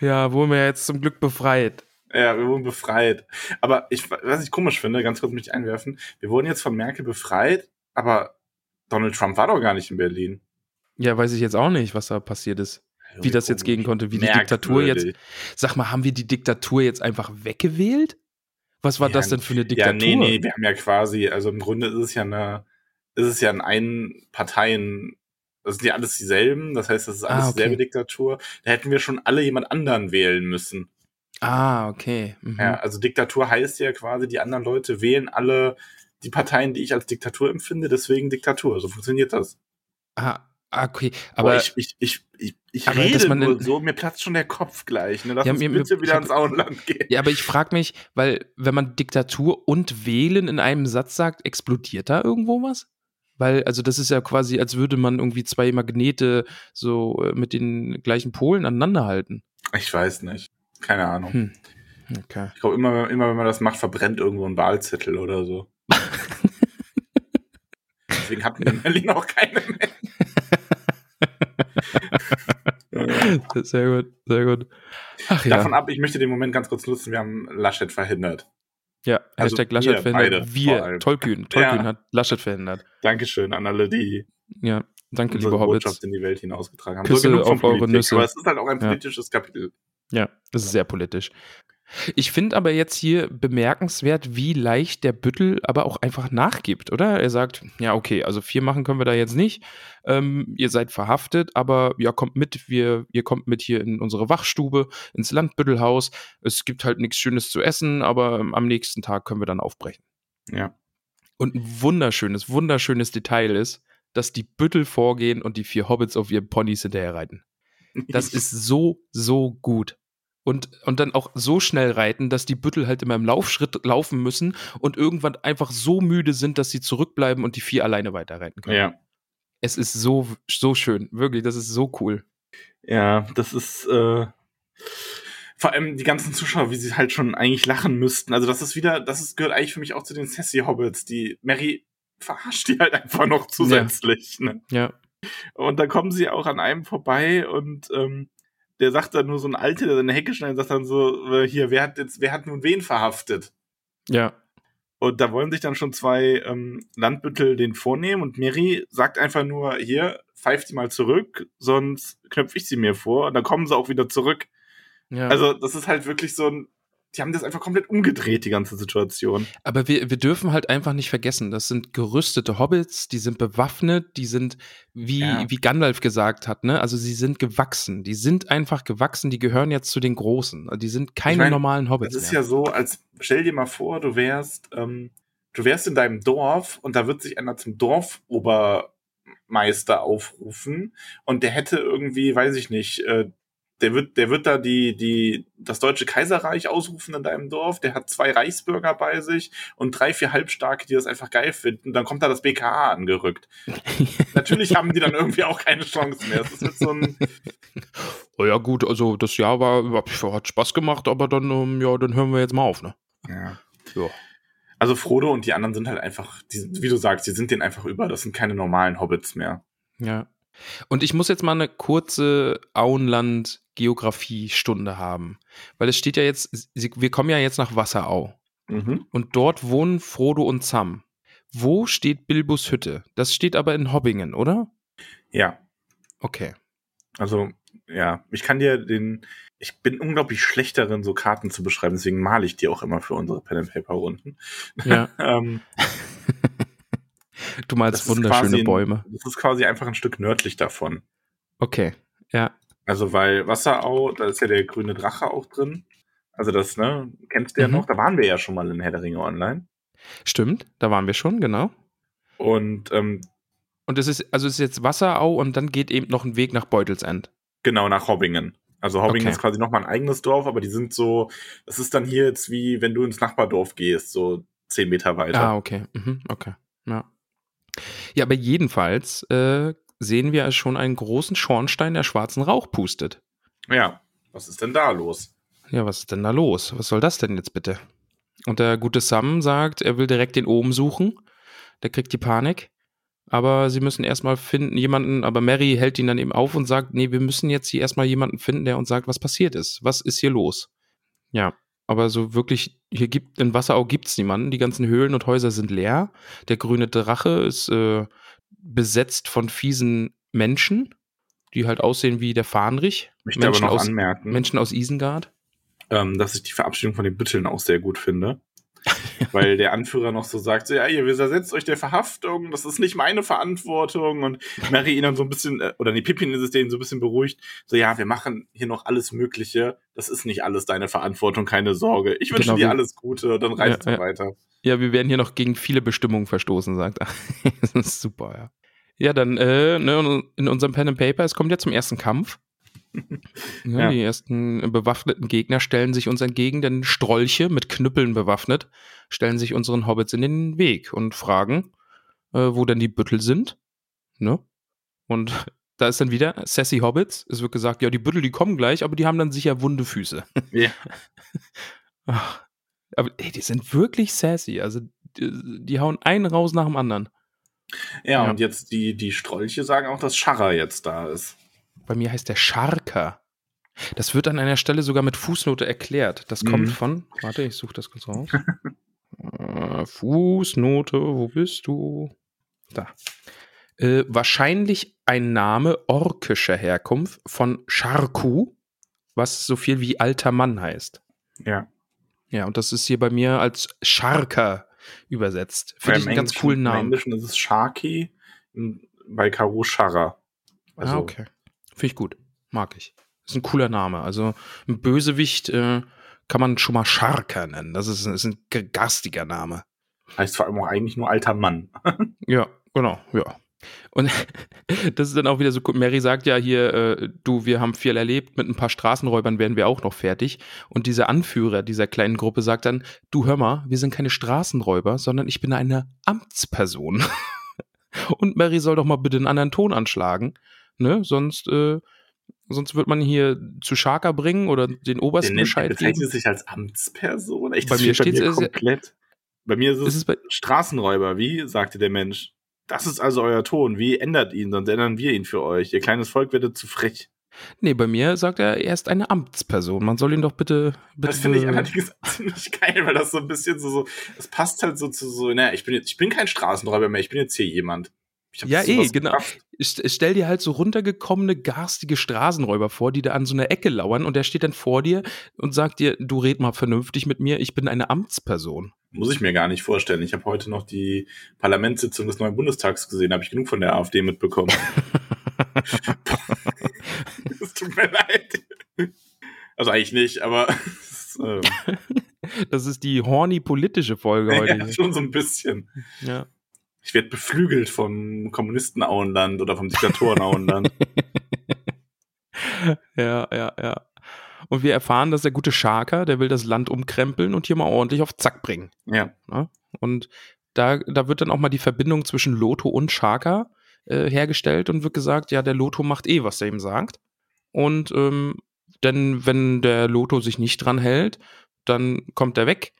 ja, wurden wir jetzt zum Glück befreit. Ja, wir wurden befreit. Aber ich, was ich komisch finde, ganz kurz möchte ich einwerfen, wir wurden jetzt von Merkel befreit, aber Donald Trump war doch gar nicht in Berlin. Ja, weiß ich jetzt auch nicht, was da passiert ist. Wie das jetzt gehen konnte, wie die. Diktatur jetzt. Sag mal, haben wir die Diktatur jetzt einfach weggewählt? Was war Ja, das denn für eine Diktatur? Ja, nee, nee, wir haben ja quasi, also im Grunde ist es ja eine, ist es ja ein Ein-Parteien, das sind ja alles dieselben, das heißt, das ist alles Ah, okay. dieselbe Diktatur. Da hätten wir schon alle jemand anderen wählen müssen. Ah, okay. Mhm. Ja, also Diktatur heißt ja quasi, die anderen Leute wählen alle die Parteien, die ich als Diktatur empfinde, deswegen Diktatur. So funktioniert das. Ah, okay. Aber Aber ich, ich, ich, ich, ich aber rede man nur so, mir platzt schon der Kopf gleich. Ne? Lass Ja, uns mir- bitte wieder ins Auenland gehen. ja, aber ich frage mich, weil wenn man Diktatur und Wählen in einem Satz sagt, explodiert da irgendwo was? Weil, also das ist ja quasi, als würde man irgendwie zwei Magnete so äh, mit den gleichen Polen aneinander halten. Ich weiß nicht. Keine Ahnung. Hm. Okay. Ich glaube, immer, immer wenn man das macht, verbrennt irgendwo ein Wahlzettel oder so. Deswegen wir in Berlin auch keine mehr. Ja. Sehr gut, sehr gut. Ach ja. Davon ab, ich möchte den Moment ganz kurz nutzen, wir haben Laschet verhindert. ja, also Hashtag Laschet beide verhindert. vor Wir. Tollkühn. Tollkühn Ja. hat Laschet verhindert. Dankeschön an alle, die Ja, danke, unsere liebe Hobbits. Botschaft in die Welt hinausgetragen haben. Küsse von auf eure Nüsse. Aber es ist halt auch ein Ja. politisches Kapitel. Ja, das ist sehr politisch. Ich finde aber jetzt hier bemerkenswert, wie leicht der Büttel aber auch einfach nachgibt, oder? Er sagt, ja, okay, also viel machen können wir da jetzt nicht. Ähm, ihr seid verhaftet, aber ja, kommt mit, wir, ihr kommt mit hier in unsere Wachstube, ins Landbüttelhaus. Es gibt halt nichts Schönes zu essen, aber ähm, am nächsten Tag können wir dann aufbrechen. Ja. Und ein wunderschönes, wunderschönes Detail ist, dass die Büttel vorgehen und die vier Hobbits auf ihren Ponys hinterher reiten. Das ist so, so gut. Und, und dann auch so schnell reiten, dass die Büttel halt immer im Laufschritt laufen müssen und irgendwann einfach so müde sind, dass sie zurückbleiben und die vier alleine weiterreiten können. ja. Es ist so, so schön. Wirklich, das ist so cool. Ja, das ist äh, vor allem die ganzen Zuschauer, wie sie halt schon eigentlich lachen müssten. Also das ist wieder, das ist, gehört eigentlich für mich auch zu den Sassy Hobbits. Die Mary verarscht die halt einfach noch zusätzlich. Ne? Ja. Und dann kommen sie auch an einem vorbei und ähm, der sagt dann nur so ein Alter, der seine Hecke schneidet, sagt dann so, äh, hier, wer hat jetzt, wer hat nun wen verhaftet? Ja. Und da wollen sich dann schon zwei ähm, Landbüttel den vornehmen und Mary sagt einfach nur, hier, pfeift sie mal zurück, sonst knöpfe ich sie mir vor und dann kommen sie auch wieder zurück. Ja. Also das ist halt wirklich so ein, die haben das einfach komplett umgedreht, die ganze Situation. Aber wir, wir dürfen halt einfach nicht vergessen, das sind gerüstete Hobbits, die sind bewaffnet, die sind, wie, Ja. wie Gandalf gesagt hat, ne? Also sie sind gewachsen. Die sind einfach gewachsen, die gehören jetzt zu den Großen. Die sind keine Ich mein, normalen Hobbits. Das ist mehr. ja so, als stell dir mal vor, du wärst, ähm, du wärst in deinem Dorf und da wird sich einer zum Dorfobermeister aufrufen und der hätte irgendwie, weiß ich nicht, äh, der wird, der wird da die, die, das deutsche Kaiserreich ausrufen in deinem Dorf. Der hat zwei Reichsbürger bei sich und drei, vier Halbstarke, die das einfach geil finden. Dann kommt da das BKA angerückt. Natürlich haben die dann irgendwie auch keine Chance mehr. Es ist jetzt so ein, Oh ja, gut, also das Jahr war, hat Spaß gemacht, aber dann, ähm, ja, dann hören wir jetzt mal auf, ne? ja. Ja. Also Frodo und die anderen sind halt einfach, die, wie du sagst, die sind denen einfach über. Das sind keine normalen Hobbits mehr. Ja. Und ich muss jetzt mal eine kurze Auenland-Geografiestunde haben. Weil es steht ja jetzt, wir kommen ja jetzt nach Wasserau. Mhm. Und dort wohnen Frodo und Sam. Wo steht Bilbos Hütte? Das steht aber in Hobbingen, oder? Ja, Okay. also ja, ich kann dir den, ich bin unglaublich schlecht darin, so Karten zu beschreiben, deswegen male ich die auch immer für unsere Pen and Paper Runden. Ja. ähm, Du malst wunderschöne quasi Bäume. Das ist quasi einfach ein Stück nördlich davon. Okay. Ja. Also weil Wasserau, da ist ja der grüne Drache auch drin. Also das, ne, kennst du ja Mhm. noch, da waren wir ja schon mal in Herr der Ringe online. Stimmt, da waren wir schon, genau. Und ähm, Und es ist, also es ist jetzt Wasserau und dann geht eben noch ein Weg nach Beutelsend. Genau, nach Hobbingen. Also Hobbingen Okay. ist quasi nochmal ein eigenes Dorf, aber die sind so, das ist dann hier jetzt wie, wenn du ins Nachbardorf gehst, so zehn Meter weiter. Ah, okay. Mhm, okay. Ja. Ja, aber jedenfalls äh, sehen wir schon einen großen Schornstein, der schwarzen Rauch pustet. Ja, was ist denn da los? Ja, was ist denn da los? Was soll das denn jetzt bitte? Und der gute Sam sagt, er will direkt den Ohm suchen. Der kriegt die Panik. Aber sie müssen erstmal finden, jemanden, aber Mary hält ihn dann eben auf und sagt, nee, wir müssen jetzt hier erstmal jemanden finden, der uns sagt, was passiert ist. Was ist hier los? Ja, aber so wirklich, hier gibt, in Wasserau gibt's niemanden. Die ganzen Höhlen und Häuser sind leer. Der grüne Drache ist äh, besetzt von fiesen Menschen, die halt aussehen wie der Fahnrich. Ich möchte Menschen aber noch aus, anmerken, Menschen aus Isengard. ähm, dass ich die Verabschiedung von den Bütteln auch sehr gut finde. Weil der Anführer noch so sagt, so, ja, ihr widersetzt euch der Verhaftung, das ist nicht meine Verantwortung. Und Mary ihn dann so ein bisschen, äh, oder die Pippin ist es denen so ein bisschen beruhigt, so, ja, wir machen hier noch alles Mögliche, das ist nicht alles deine Verantwortung, keine Sorge. Ich wünsche Genau, dir alles Gute, dann reist Ja, du ja. weiter. Ja, wir werden hier noch gegen viele Bestimmungen verstoßen, sagt er. das ist super, ja. Ja, dann äh, ne, in unserem Pen and Paper, es kommt ja zum ersten Kampf. Ja, Ja. Die ersten bewaffneten Gegner stellen sich uns entgegen, denn Strolche mit Knüppeln bewaffnet stellen sich unseren Hobbits in den Weg und fragen, äh, wo denn die Büttel sind. Ne? Und da ist dann wieder Sassy Hobbits. Es wird gesagt, ja, die Büttel, die kommen gleich, aber die haben dann sicher wunde Füße. Ja. Ach, aber ey, die sind wirklich sassy. Also die, die hauen einen raus nach dem anderen. Ja, Ja. und jetzt die, die Strolche sagen auch, dass Scharrer jetzt da ist. Bei mir heißt der Scharker. Das wird an einer Stelle sogar mit Fußnote erklärt. Das kommt Mhm. von. Warte, ich suche das kurz raus. äh, Fußnote, wo bist du? Da. Äh, wahrscheinlich ein Name orkischer Herkunft von Scharku, was so viel wie alter Mann heißt. Ja. Ja, und das ist hier bei mir als Scharker übersetzt. Finde ich Im einen ganz coolen Im Namen. Englischen ist es Sharky, bei Karo Scharrer. Also, ah, okay. Finde ich gut. Mag ich. Ist ein cooler Name. Also ein Bösewicht äh, kann man schon mal Scharker nennen. Das ist, ist ein garstiger Name. heißt vor allem auch eigentlich nur alter Mann. Ja, genau, ja. Und das ist dann auch wieder so, cool. Mary sagt ja hier, äh, du, wir haben viel erlebt, mit ein paar Straßenräubern wären wir auch noch fertig. Und dieser Anführer dieser kleinen Gruppe sagt dann, du hör mal, wir sind keine Straßenräuber, sondern ich bin eine Amtsperson. Und Mary soll doch mal bitte einen anderen Ton anschlagen, ne? Sonst, äh, sonst wird man hier zu Scharker bringen oder den Obersten nennt- Bescheid bezeichnet geben. sich als Amtsperson. Echt, Bei mir steht äh, komplett. Bei mir ist es, Ist es bei, Straßenräuber. Wie? sagte der Mensch. Das ist also euer Ton. Wie ändert ihn? Sonst ändern wir ihn für euch. Ihr kleines Volk werdet zu frech. Nee, bei mir sagt er, er ist eine Amtsperson. Man soll ihn doch bitte. bitte das finde ich allerdings ziemlich geil, weil das so ein bisschen so, so das passt halt so zu so, naja, ich bin jetzt, ich bin kein Straßenräuber mehr, ich bin jetzt hier jemand. Ja, eh, genau. Ich, ich stell dir halt so runtergekommene, garstige Straßenräuber vor, die da an so einer Ecke lauern und der steht dann vor dir und sagt dir, du red mal vernünftig mit mir, ich bin eine Amtsperson. Muss ich mir gar nicht vorstellen. Ich habe heute noch die Parlamentssitzung des neuen Bundestags gesehen, habe ich genug von der AfD mitbekommen. Es tut mir leid. Also eigentlich nicht, aber. ähm. Das ist die horny politische Folge heute. Ja, schon so ein bisschen. Ja. Ich werde beflügelt vom Kommunisten-Auenland oder vom Diktatoren-Auenland. ja, ja, ja. Und wir erfahren, dass der gute Scharker, der will das Land umkrempeln und hier mal ordentlich auf Zack bringen. Ja. ja? Und da, da wird dann auch mal die Verbindung zwischen Lotho und Scharker äh, hergestellt und wird gesagt, ja, der Lotho macht eh, was er ihm sagt. Und ähm, denn wenn der Lotho sich nicht dran hält, dann kommt er weg,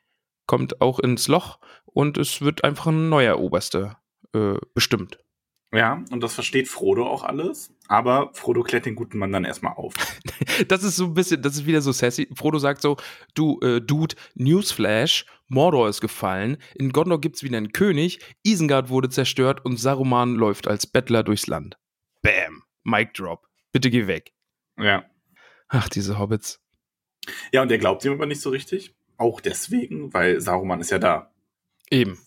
kommt auch ins Loch und es wird einfach ein neuer Oberste äh, bestimmt. Ja, und das versteht Frodo auch alles, aber Frodo klärt den guten Mann dann erstmal auf. das ist so ein bisschen, das ist wieder so sassy. Frodo sagt so, du, äh, Dude, Newsflash, Mordor ist gefallen, in Gondor gibt's wieder einen König, Isengard wurde zerstört und Saruman läuft als Bettler durchs Land. Bam, Mic Drop. Bitte geh weg. Ja. Ach, diese Hobbits. Ja, und der glaubt ihm aber nicht so richtig. Auch deswegen, weil Saruman ist ja da. Eben.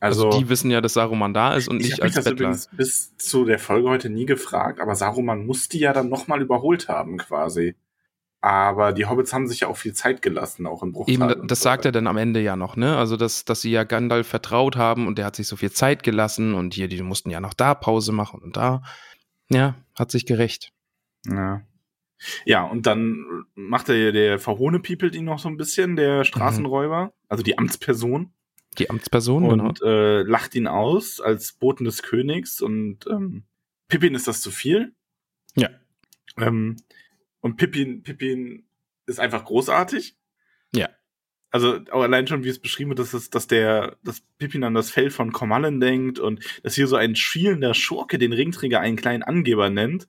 Also, also, die wissen ja, dass Saruman da ist und nicht als Ich habe das bis zu der Folge heute nie gefragt, aber Saruman muss die ja dann nochmal überholt haben quasi. Aber die Hobbits haben sich ja auch viel Zeit gelassen, auch in Bruchtal. Eben, das sagt er dann am Ende ja noch, ne? Also, dass, dass sie ja Gandalf vertraut haben und der hat sich so viel Zeit gelassen und hier, die mussten ja noch da Pause machen und da. Ja, hat sich gerecht. Ja. Ja, und dann macht er der Verhohne piepelt ihn noch so ein bisschen, der Straßenräuber, mhm. also die Amtsperson. Die Amtsperson, und genau. äh, lacht ihn aus als Boten des Königs und ähm, Pippin ist das zu viel. Ja. Ähm, und Pippin, Pippin ist einfach großartig. Ja. Also auch allein schon, wie es beschrieben wird, dass, es, dass der, dass Pippin an das Feld von Kormallen denkt und dass hier so ein schielender Schurke den Ringträger einen kleinen Angeber nennt.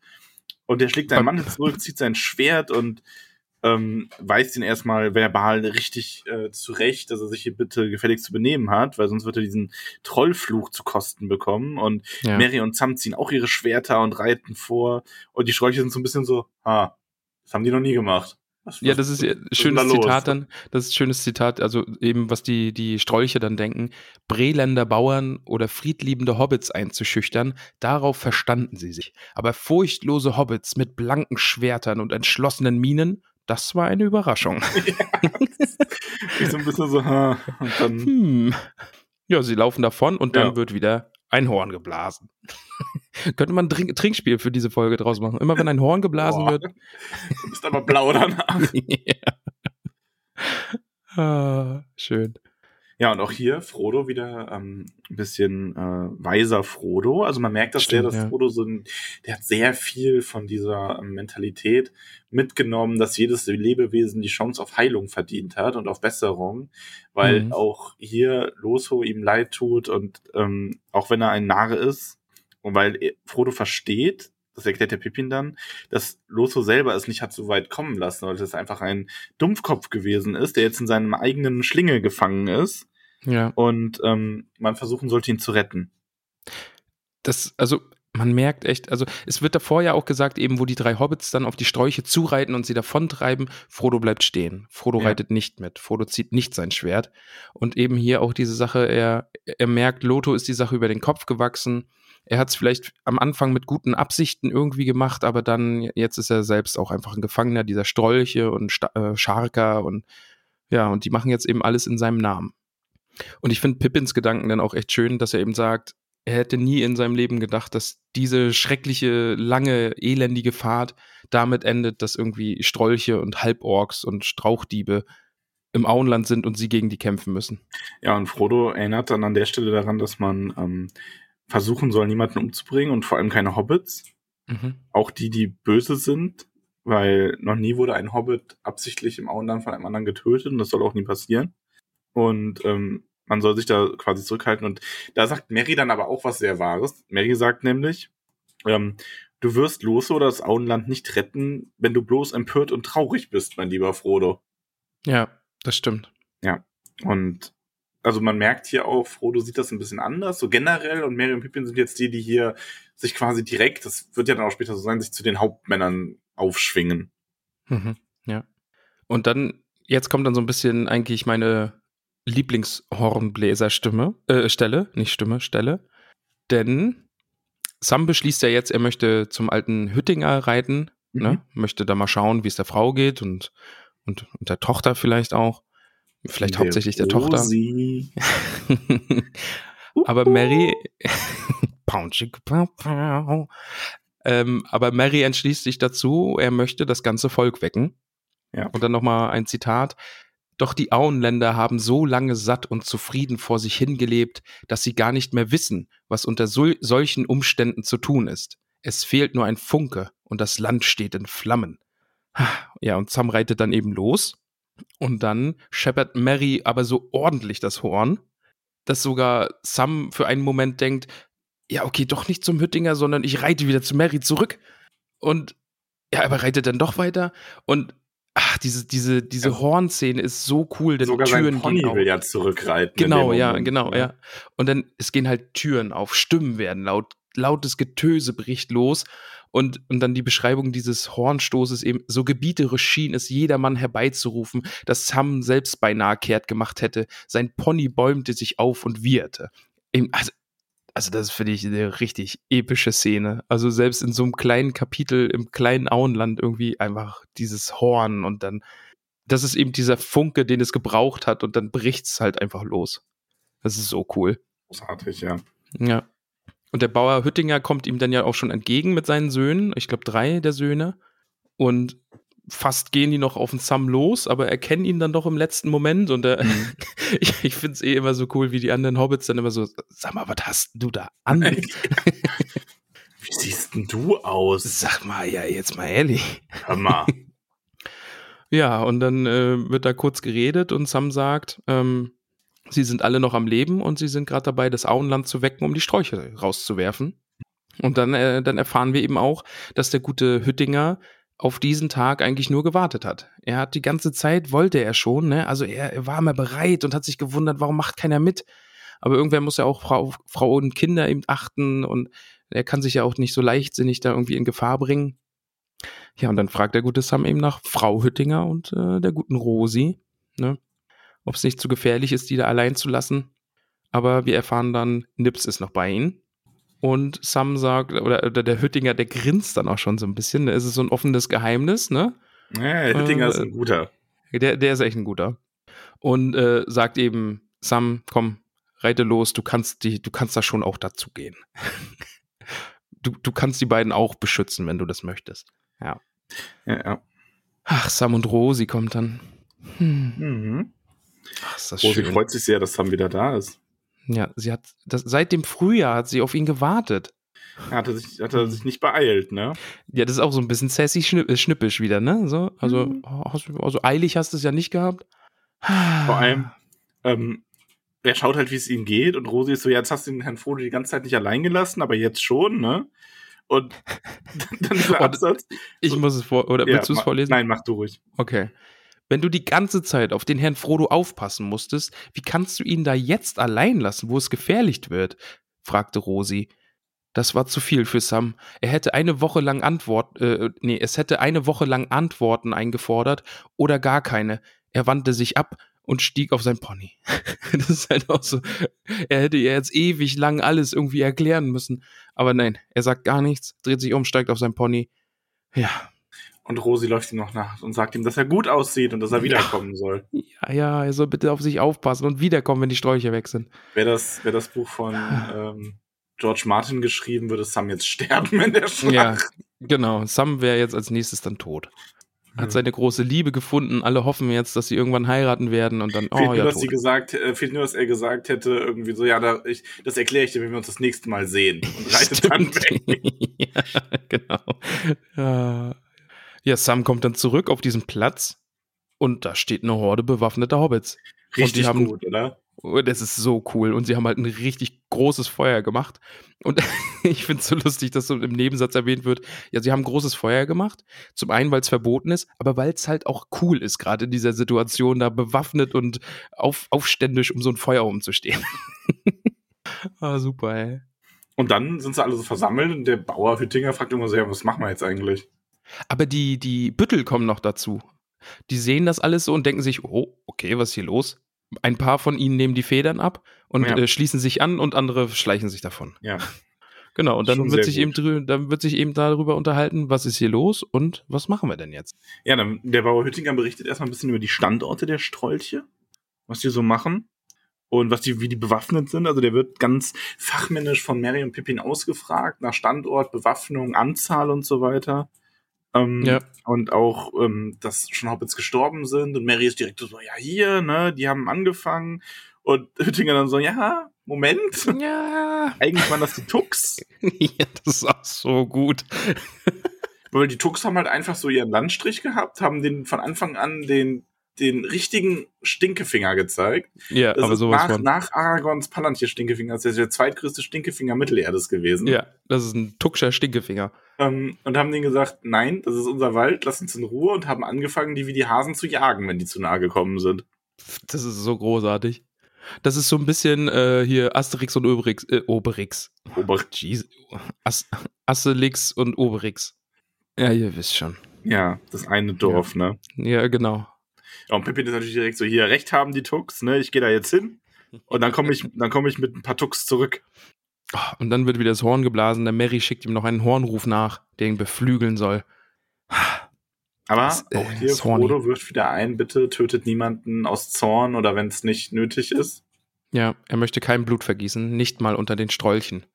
Und der schlägt seinen Mann zurück, zieht sein Schwert und ähm, weist ihn erstmal verbal richtig äh, zurecht, dass er sich hier bitte gefälligst zu benehmen hat, weil sonst wird er diesen Trollfluch zu Kosten bekommen. Und ja. Mary und Sam ziehen auch ihre Schwerter und reiten vor. Und die Schräuche sind so ein bisschen so, ha, das haben die noch nie gemacht. Was, ja, das ist ein schönes da Zitat dann. Das ist ein schönes Zitat, also eben, was die, die Strolche dann denken. Breländer Bauern oder friedliebende Hobbits einzuschüchtern, darauf verstanden sie sich. Aber furchtlose Hobbits mit blanken Schwertern und entschlossenen Mienen das war eine Überraschung. Ja, so ein bisschen so, ha, und dann. Hm. Ja, sie laufen davon und dann ja. wird wieder ein Horn geblasen. Könnte man ein Trink Trinkspiel für diese Folge draus machen. Immer wenn ein Horn geblasen Boah. wird. Du bist aber blau danach. ja. Ah, schön. Ja, und auch hier Frodo wieder ähm, ein bisschen äh, weiser Frodo. Also man merkt das Stimmt, sehr, dass ja. Frodo so ein, der hat sehr viel von dieser ähm, Mentalität mitgenommen, dass jedes Lebewesen die Chance auf Heilung verdient hat und auf Besserung, weil mhm. auch hier Loso ihm leid tut und ähm, auch wenn er ein Narr ist und weil Frodo versteht, das erklärt der Pippin dann, dass Loso selber es nicht hat so weit kommen lassen, weil es einfach ein Dumpfkopf gewesen ist, der jetzt in seinem eigenen Schlinge gefangen ist. Ja. Und ähm, man versuchen sollte, ihn zu retten. Das, also man merkt echt, also es wird davor ja auch gesagt, eben wo die drei Hobbits dann auf die Sträuche zureiten und sie davontreiben, Frodo bleibt stehen. Frodo ja. reitet nicht mit. Frodo zieht nicht sein Schwert. Und eben hier auch diese Sache, er, er merkt, Loto ist die Sache über den Kopf gewachsen er hat es vielleicht am Anfang mit guten Absichten irgendwie gemacht, aber dann, jetzt ist er selbst auch einfach ein Gefangener dieser Strolche und Sta äh, Scharker und ja, und die machen jetzt eben alles in seinem Namen. Und ich finde Pippins Gedanken dann auch echt schön, dass er eben sagt, er hätte nie in seinem Leben gedacht, dass diese schreckliche, lange, elendige Fahrt damit endet, dass irgendwie Strolche und Halborks und Strauchdiebe im Auenland sind und sie gegen die kämpfen müssen. Ja, und Frodo erinnert dann an der Stelle daran, dass man ähm, versuchen soll, niemanden umzubringen und vor allem keine Hobbits. Mhm. Auch die, die böse sind, weil noch nie wurde ein Hobbit absichtlich im Auenland von einem anderen getötet und das soll auch nie passieren. Und ähm, man soll sich da quasi zurückhalten. Und da sagt Mary dann aber auch was sehr Wahres. Mary sagt nämlich, ähm, du wirst Lose oder das Auenland nicht retten, wenn du bloß empört und traurig bist, mein lieber Frodo. Ja, das stimmt. Ja. Und also man merkt hier auch, Frodo sieht das ein bisschen anders, so generell, und Merry und Pippin sind jetzt die, die hier sich quasi direkt, das wird ja dann auch später so sein, sich zu den Hauptmännern aufschwingen. Mhm, ja. Und dann, jetzt kommt dann so ein bisschen eigentlich meine Lieblingshornbläserstimme, äh, Stelle, nicht Stimme, Stelle. Denn Sam beschließt ja jetzt, er möchte zum alten Hüttinger reiten, ne? mhm. ne? möchte da mal schauen, wie es der Frau geht und, und, und der Tochter vielleicht auch. Vielleicht der hauptsächlich der Rosi. Tochter. aber Mary, ähm, aber Mary entschließt sich dazu, er möchte das ganze Volk wecken. Ja. Und dann nochmal ein Zitat. Doch die Auenländer haben so lange satt und zufrieden vor sich hingelebt, dass sie gar nicht mehr wissen, was unter sol solchen Umständen zu tun ist. Es fehlt nur ein Funke und das Land steht in Flammen. Ja, und Sam reitet dann eben los. Und dann scheppert Mary aber so ordentlich das Horn, dass sogar Sam für einen Moment denkt, ja, okay, doch nicht zum Hüttinger, sondern ich reite wieder zu Mary zurück. Und ja, aber reitet dann doch weiter. Und ach, diese, diese, diese ja. Hornszene ist so cool, denn Sogar Türen sein Pony will ja zurückreiten. Genau, ja, genau, ja. Und dann, es gehen halt Türen auf, Stimmen werden laut, lautes Getöse bricht los und, und dann die Beschreibung dieses Hornstoßes eben, so gebieterisch schien es jedermann herbeizurufen, dass Sam selbst beinahe kehrt gemacht hätte. Sein Pony bäumte sich auf und wieherte. Also, also das finde ich eine richtig epische Szene. Also selbst in so einem kleinen Kapitel im kleinen Auenland irgendwie einfach dieses Horn und dann, das ist eben dieser Funke, den es gebraucht hat und dann bricht es halt einfach los. Das ist so cool. Großartig, ja. Ja. Und der Bauer Hüttinger kommt ihm dann ja auch schon entgegen mit seinen Söhnen, ich glaube drei der Söhne. Und fast gehen die noch auf den Sam los, aber erkennen ihn dann doch im letzten Moment. Und äh, mhm. ich, ich finde es eh immer so cool, wie die anderen Hobbits dann immer so, sag mal, was hast du da an? wie siehst denn du aus? Sag mal, ja, jetzt mal ehrlich. Hör mal. ja, und dann äh, wird da kurz geredet und Sam sagt, ähm, Sie sind alle noch am Leben und sie sind gerade dabei, das Auenland zu wecken, um die Sträucher rauszuwerfen. Und dann, äh, dann erfahren wir eben auch, dass der gute Hüttinger auf diesen Tag eigentlich nur gewartet hat. Er hat die ganze Zeit, wollte er schon, ne? Also er, er war mal bereit und hat sich gewundert, warum macht keiner mit? Aber irgendwer muss ja auch Frau, Frau und Kinder eben achten und er kann sich ja auch nicht so leichtsinnig da irgendwie in Gefahr bringen. Ja, und dann fragt der gute Sam eben nach Frau Hüttinger und äh, der guten Rosi, ne? ob es nicht zu gefährlich ist, die da allein zu lassen. Aber wir erfahren dann, Nips ist noch bei ihnen. Und Sam sagt, oder, oder der Hüttinger, der grinst dann auch schon so ein bisschen. Es ist so ein offenes Geheimnis, ne? Ja, der Hüttinger äh, ist ein guter. Der, der ist echt ein guter. Und äh, sagt eben, Sam, komm, reite los, du kannst die, du kannst da schon auch dazu gehen. du, du kannst die beiden auch beschützen, wenn du das möchtest. Ja. Ja, ja. Ach, Sam und Rosi kommt dann. Hm. Mhm. Ach, ist das oh, schön. Freut sich sehr, dass Sam wieder da ist. Ja, sie hat das, seit dem Frühjahr hat sie auf ihn gewartet. Hat er sich, hat er sich nicht beeilt, ne? Ja, das ist auch so ein bisschen sassy äh, schnippisch wieder, ne? So, also, mhm. also eilig hast du es ja nicht gehabt. Vor allem, ähm, er schaut halt, wie es ihm geht und Rosi ist so, ja, jetzt hast du den Herrn Frodo die ganze Zeit nicht allein gelassen, aber jetzt schon, ne? Und dann dieser Absatz. Ich muss es vor, oder ja, willst du es vorlesen? Nein, mach du ruhig. Okay. Wenn du die ganze Zeit auf den Herrn Frodo aufpassen musstest, wie kannst du ihn da jetzt allein lassen, wo es gefährlich wird? fragte Rosi. Das war zu viel für Sam. Er hätte eine Woche lang Antwort, äh, nee, es hätte eine Woche lang Antworten eingefordert oder gar keine. Er wandte sich ab und stieg auf sein Pony. das ist halt auch so. Er hätte ihr jetzt ewig lang alles irgendwie erklären müssen. Aber nein, er sagt gar nichts, dreht sich um, steigt auf sein Pony. Ja, und Rosi läuft ihm noch nach und sagt ihm, dass er gut aussieht und dass er wiederkommen ja. soll. Ja, ja, er soll bitte auf sich aufpassen und wiederkommen, wenn die Sträucher weg sind. Wäre das, wär das Buch von ähm, George Martin geschrieben, würde Sam jetzt sterben in der Schlacht. Ja, genau. Sam wäre jetzt als nächstes dann tot. Hat seine große Liebe gefunden. Alle hoffen jetzt, dass sie irgendwann heiraten werden und dann, oh fehlt ja, nur, dass sie gesagt, äh, fehlt nur, dass er gesagt hätte, irgendwie so, ja, da, ich, das erkläre ich dir, wenn wir uns das nächste Mal sehen. Und reitet dann weg. ja, genau. Ja, ja, Sam kommt dann zurück auf diesen Platz und da steht eine Horde bewaffneter Hobbits. Richtig haben, gut, oder? Und das ist so cool. Und sie haben halt ein richtig großes Feuer gemacht. Und ich finde es so lustig, dass so im Nebensatz erwähnt wird, ja, sie haben ein großes Feuer gemacht. Zum einen, weil es verboten ist, aber weil es halt auch cool ist, gerade in dieser Situation, da bewaffnet und auf, aufständisch um so ein Feuer umzustehen. ah, super, ey. Und dann sind sie alle so versammelt und der Bauer Hüttinger fragt immer so, ja, was machen wir jetzt eigentlich? Aber die, die Büttel kommen noch dazu. Die sehen das alles so und denken sich, oh, okay, was ist hier los? Ein paar von ihnen nehmen die Federn ab und Ja. äh, schließen sich an und andere schleichen sich davon. Ja. Genau, und dann wird sich eben gut. dann wird sich eben darüber unterhalten, was ist hier los und was machen wir denn jetzt? Ja, dann, der Bauer Hüttinger berichtet erstmal ein bisschen über die Standorte der Strolche, was die so machen und was die, wie die bewaffnet sind. Also der wird ganz fachmännisch von Mary und Pippin ausgefragt nach Standort, Bewaffnung, Anzahl und so weiter. Ähm, Ja. Und auch, ähm, dass schon Hobbits gestorben sind und Mary ist direkt so, ja, hier, ne, die haben angefangen. Und Hüttinger dann so, ja, Moment, Ja. eigentlich waren das die Tux. ja, das ist auch so gut. Weil die Tux haben halt einfach so ihren Landstrich gehabt, haben den von Anfang an den, den richtigen Stinkefinger gezeigt. Ja, Das aber sowas nach, von. nach Aragons Palantir Stinkefinger, das ist der zweitgrößte Stinkefinger Mittelerdes gewesen. Ja, das ist ein tuckscher Stinkefinger. Ähm, und haben denen gesagt, nein, das ist unser Wald, lass uns in Ruhe und haben angefangen, die wie die Hasen zu jagen, wenn die zu nahe gekommen sind. Das ist so großartig. Das ist so ein bisschen äh, hier Asterix und Obelix. Äh, Obelix. Ober Jeez. As Asterix und Obelix. Ja, ihr wisst schon. ja, das eine Dorf, ne? Ja, genau. Ja, und Pippin ist natürlich direkt so, hier, recht haben die Tux, ne? Ich gehe da jetzt hin. Und dann komme ich, dann komme ich mit ein paar Tux zurück. Ah, Und dann wird wieder das Horn geblasen. Der Mary schickt ihm noch einen Hornruf nach, der ihn beflügeln soll. Aber Das, äh, auch hier, ist horny. Frodo wirft wieder ein, bitte tötet niemanden aus Zorn oder wenn es nicht nötig ist. Ja, er möchte kein Blut vergießen, nicht mal unter den Strolchen.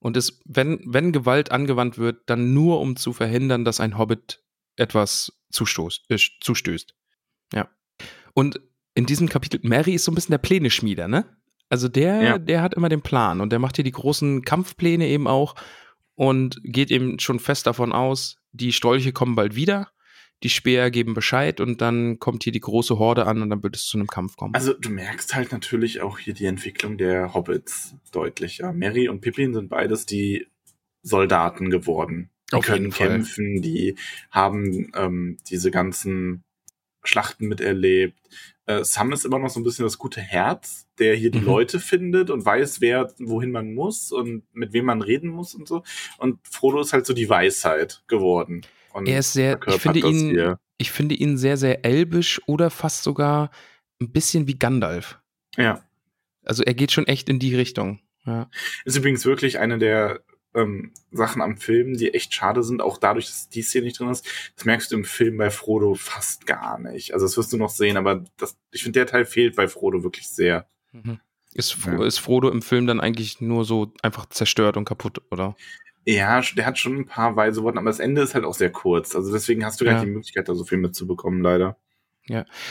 Und es, wenn, wenn Gewalt angewandt wird, dann nur um zu verhindern, dass ein Hobbit etwas zustoß, äh, zustößt. Ja. Und in diesem Kapitel, Mary ist so ein bisschen der Pläne-Schmieder, ne? Also der, Ja. der hat immer den Plan und der macht hier die großen Kampfpläne eben auch und geht eben schon fest davon aus, die Strolche kommen bald wieder, die Speer geben Bescheid und dann kommt hier die große Horde an und dann wird es zu einem Kampf kommen. Also du merkst halt natürlich auch hier die Entwicklung der Hobbits deutlich. Ja. Mary und Pippin sind beides die Soldaten geworden. Die Auf können kämpfen, die haben ähm, diese ganzen Schlachten miterlebt. Äh, Sam ist immer noch so ein bisschen das gute Herz, der hier die Mhm. Leute findet und weiß, wer wohin man muss und mit wem man reden muss und so. Und Frodo ist halt so die Weisheit geworden. Und Er ist sehr, ich finde ihn, hier. ich finde ihn sehr, sehr elbisch oder fast sogar ein bisschen wie Gandalf. Ja. Also er geht schon echt in die Richtung. Ja. Ist übrigens wirklich eine der ähm, Sachen am Film, die echt schade sind, auch dadurch, dass die Szene nicht drin ist. Das merkst du im Film bei Frodo fast gar nicht. Also das wirst du noch sehen, aber das, ich finde, der Teil fehlt bei Frodo wirklich sehr. Mhm. Ist, Fro Ja. ist Frodo im Film dann eigentlich nur so einfach zerstört und kaputt, oder? Ja, der hat schon ein paar weise Worte, aber das Ende ist halt auch sehr kurz. Also deswegen hast du gar Ja. nicht die Möglichkeit, da so viel mitzubekommen, leider.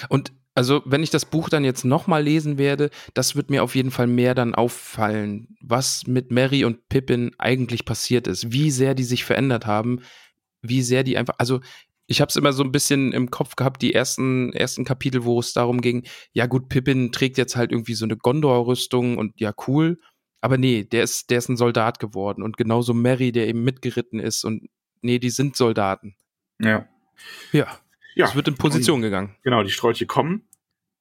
Und also, wenn ich das Buch dann jetzt nochmal lesen werde, das wird mir auf jeden Fall mehr dann auffallen, was mit Mary und Pippin eigentlich passiert ist, wie sehr die sich verändert haben, wie sehr die einfach, also ich habe es immer so ein bisschen im Kopf gehabt, die ersten, ersten Kapitel, wo es darum ging, ja gut, Pippin trägt jetzt halt irgendwie so eine Gondor-Rüstung und ja, cool. Aber nee, der ist, der ist ein Soldat geworden und genauso Mary, der eben mitgeritten ist und nee, die sind Soldaten. Ja. Ja, Ja, es wird in Position gegangen. genau, die Strolche kommen.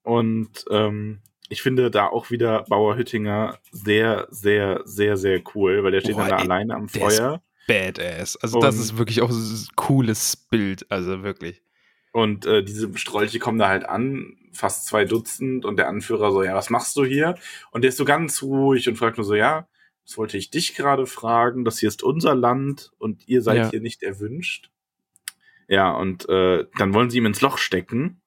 Und ähm, ich finde da auch wieder Bauer Hüttinger sehr, sehr, sehr, sehr cool, weil der steht Boah, dann da ey, alleine am Feuer. Badass. Also das Und- ist wirklich auch so ein cooles Bild, also wirklich. Und äh, diese Strolche kommen da halt an, fast zwei Dutzend, und der Anführer so, ja, was machst du hier? Und der ist so ganz ruhig und fragt nur so, ja, das wollte ich dich gerade fragen, das hier ist unser Land und ihr seid Ja. hier nicht erwünscht. Ja, und äh, dann wollen sie ihm ins Loch stecken.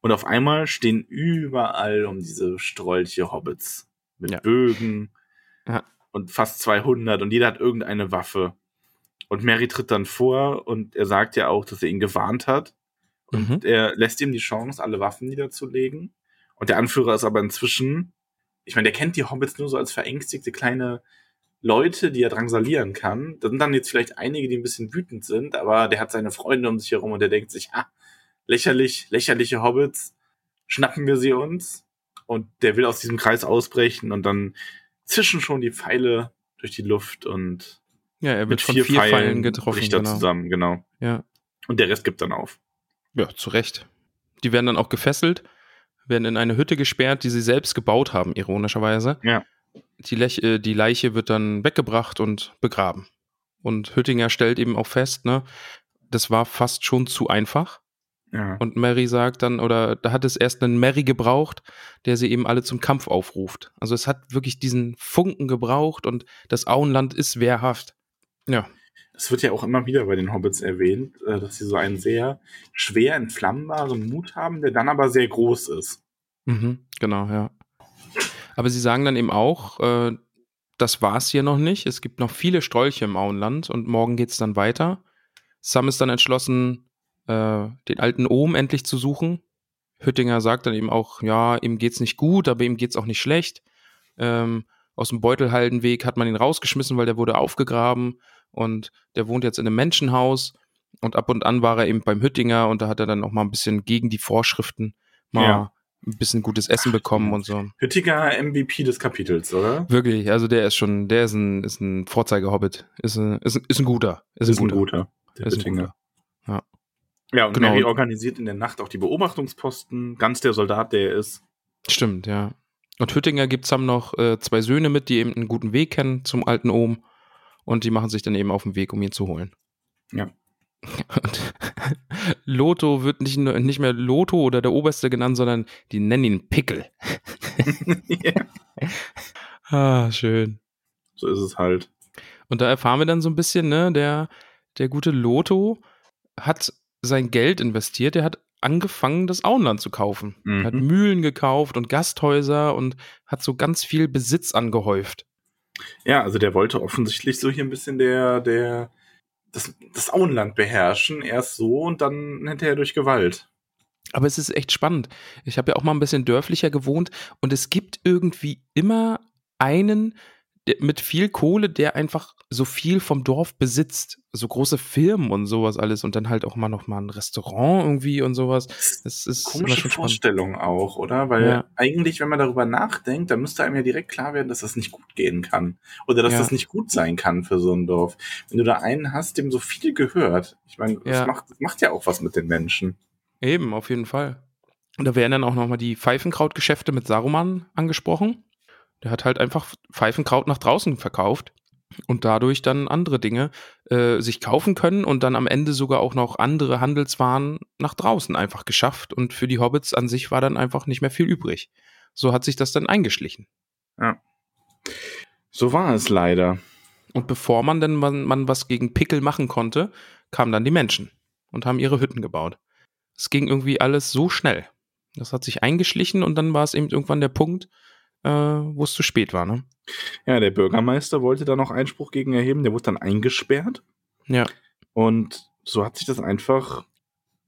Und auf einmal stehen überall um diese Strolche Hobbits. Mit Ja. Bögen Ja. und fast 200 und jeder hat irgendeine Waffe. Und Mary tritt dann vor und er sagt ja auch, dass er ihn gewarnt hat. Mhm. Und er lässt ihm die Chance, alle Waffen niederzulegen. Und der Anführer ist aber inzwischen, ich meine, der kennt die Hobbits nur so als verängstigte kleine Leute, die er drangsalieren kann. Da sind dann jetzt vielleicht einige, die ein bisschen wütend sind, aber der hat seine Freunde um sich herum und der denkt sich, ah, lächerlich, lächerliche Hobbits, schnappen wir sie uns. Und der will aus diesem Kreis ausbrechen und dann zischen schon die Pfeile durch die Luft und Ja, er wird mit von vier, vier, Pfeilen, Pfeilen getroffen. bricht er Genau. zusammen, genau. Ja. Und der Rest gibt dann auf. ja, zu Recht. Die werden dann auch gefesselt, werden in eine Hütte gesperrt, die sie selbst gebaut haben, ironischerweise. Ja. Die, Lech äh, die Leiche wird dann weggebracht und begraben. Und Hüttinger stellt eben auch fest, ne, das war fast schon zu einfach. Ja. Und Mary sagt dann, oder da hat es erst einen Mary gebraucht, der sie eben alle zum Kampf aufruft. Also es hat wirklich diesen Funken gebraucht und das Auenland ist wehrhaft. Ja, Es wird ja auch immer wieder bei den Hobbits erwähnt, äh, dass sie so einen sehr schwer entflammbaren Mut haben, der dann aber sehr groß ist. mhm, genau, ja. Aber sie sagen dann eben auch, äh, das war's hier noch nicht. Es gibt noch viele Strolche im Auenland und morgen geht's dann weiter. Sam ist dann entschlossen, äh, den alten Ohm endlich zu suchen. Hüttinger sagt dann eben auch, ja, ihm geht's nicht gut, aber ihm geht's auch nicht schlecht. Ähm, aus dem Beutelhaldenweg hat man ihn rausgeschmissen, weil der wurde aufgegraben und der wohnt jetzt in einem Menschenhaus und ab und an war er eben beim Hüttinger und da hat er dann auch mal ein bisschen gegen die Vorschriften mal Ja. Ein bisschen gutes Essen bekommen und so. Hüttiger MVP des Kapitels, oder? Wirklich, also der ist schon, der ist ein, ist ein Vorzeigehobbit. Ist ein, ist, ein- ist ein guter. Ist, Ist ein ein guter. guter. Der Ist ein Hüttinger. guter. Ja. Ja, und Genau. Mary organisiert in der Nacht auch die Beobachtungsposten. Ganz der Soldat, der er ist. Stimmt, ja. Und Hüttinger gibt Sam noch äh, zwei Söhne mit, die eben einen guten Weg kennen zum alten Ohm. Und die machen sich dann eben auf den Weg, um ihn zu holen. Ja. Und Loto wird nicht, nicht mehr Loto oder der Oberste genannt, sondern die nennen ihn Pickel. ja. Ah, schön. So ist es halt. Und da erfahren wir dann so ein bisschen, ne, der, der gute Loto hat sein Geld investiert, er hat angefangen, das Auenland zu kaufen. Mhm. Er hat Mühlen gekauft und Gasthäuser und hat so ganz viel Besitz angehäuft. Ja, also der wollte offensichtlich so hier ein bisschen der, der, das, das Auenland beherrschen. Erst so und dann hinterher durch Gewalt. Aber es ist echt spannend. Ich habe ja auch mal ein bisschen dörflicher gewohnt und es gibt irgendwie immer einen mit viel Kohle, der einfach so viel vom Dorf besitzt. So große Firmen und sowas alles und dann halt auch mal noch mal ein Restaurant irgendwie und sowas. Das ist Komische. Vorstellung auch, oder? Weil Ja. eigentlich, wenn man darüber nachdenkt, dann müsste einem ja direkt klar werden, dass das nicht gut gehen kann. Oder dass Ja. das nicht gut sein kann für so ein Dorf. Wenn du da einen hast, dem so viel gehört, ich meine, das, Ja. macht, das macht ja auch was mit den Menschen. Eben, auf jeden Fall. Und da werden dann auch nochmal die Pfeifenkrautgeschäfte mit Saruman angesprochen. Der hat halt einfach Pfeifenkraut nach draußen verkauft und dadurch dann andere Dinge äh, sich kaufen können und dann am Ende sogar auch noch andere Handelswaren nach draußen einfach geschafft. Und für die Hobbits an sich war dann einfach nicht mehr viel übrig. So hat sich das dann eingeschlichen. So war es leider. Und bevor man dann man, man was gegen Pickel machen konnte, kamen dann die Menschen und haben ihre Hütten gebaut. Es ging irgendwie alles so schnell. Das hat sich eingeschlichen und dann war es eben irgendwann der Punkt, äh, wo es zu spät war. Ne? Ja, der Bürgermeister wollte da noch Einspruch gegen erheben, der wurde dann eingesperrt. Ja, Und so hat sich das einfach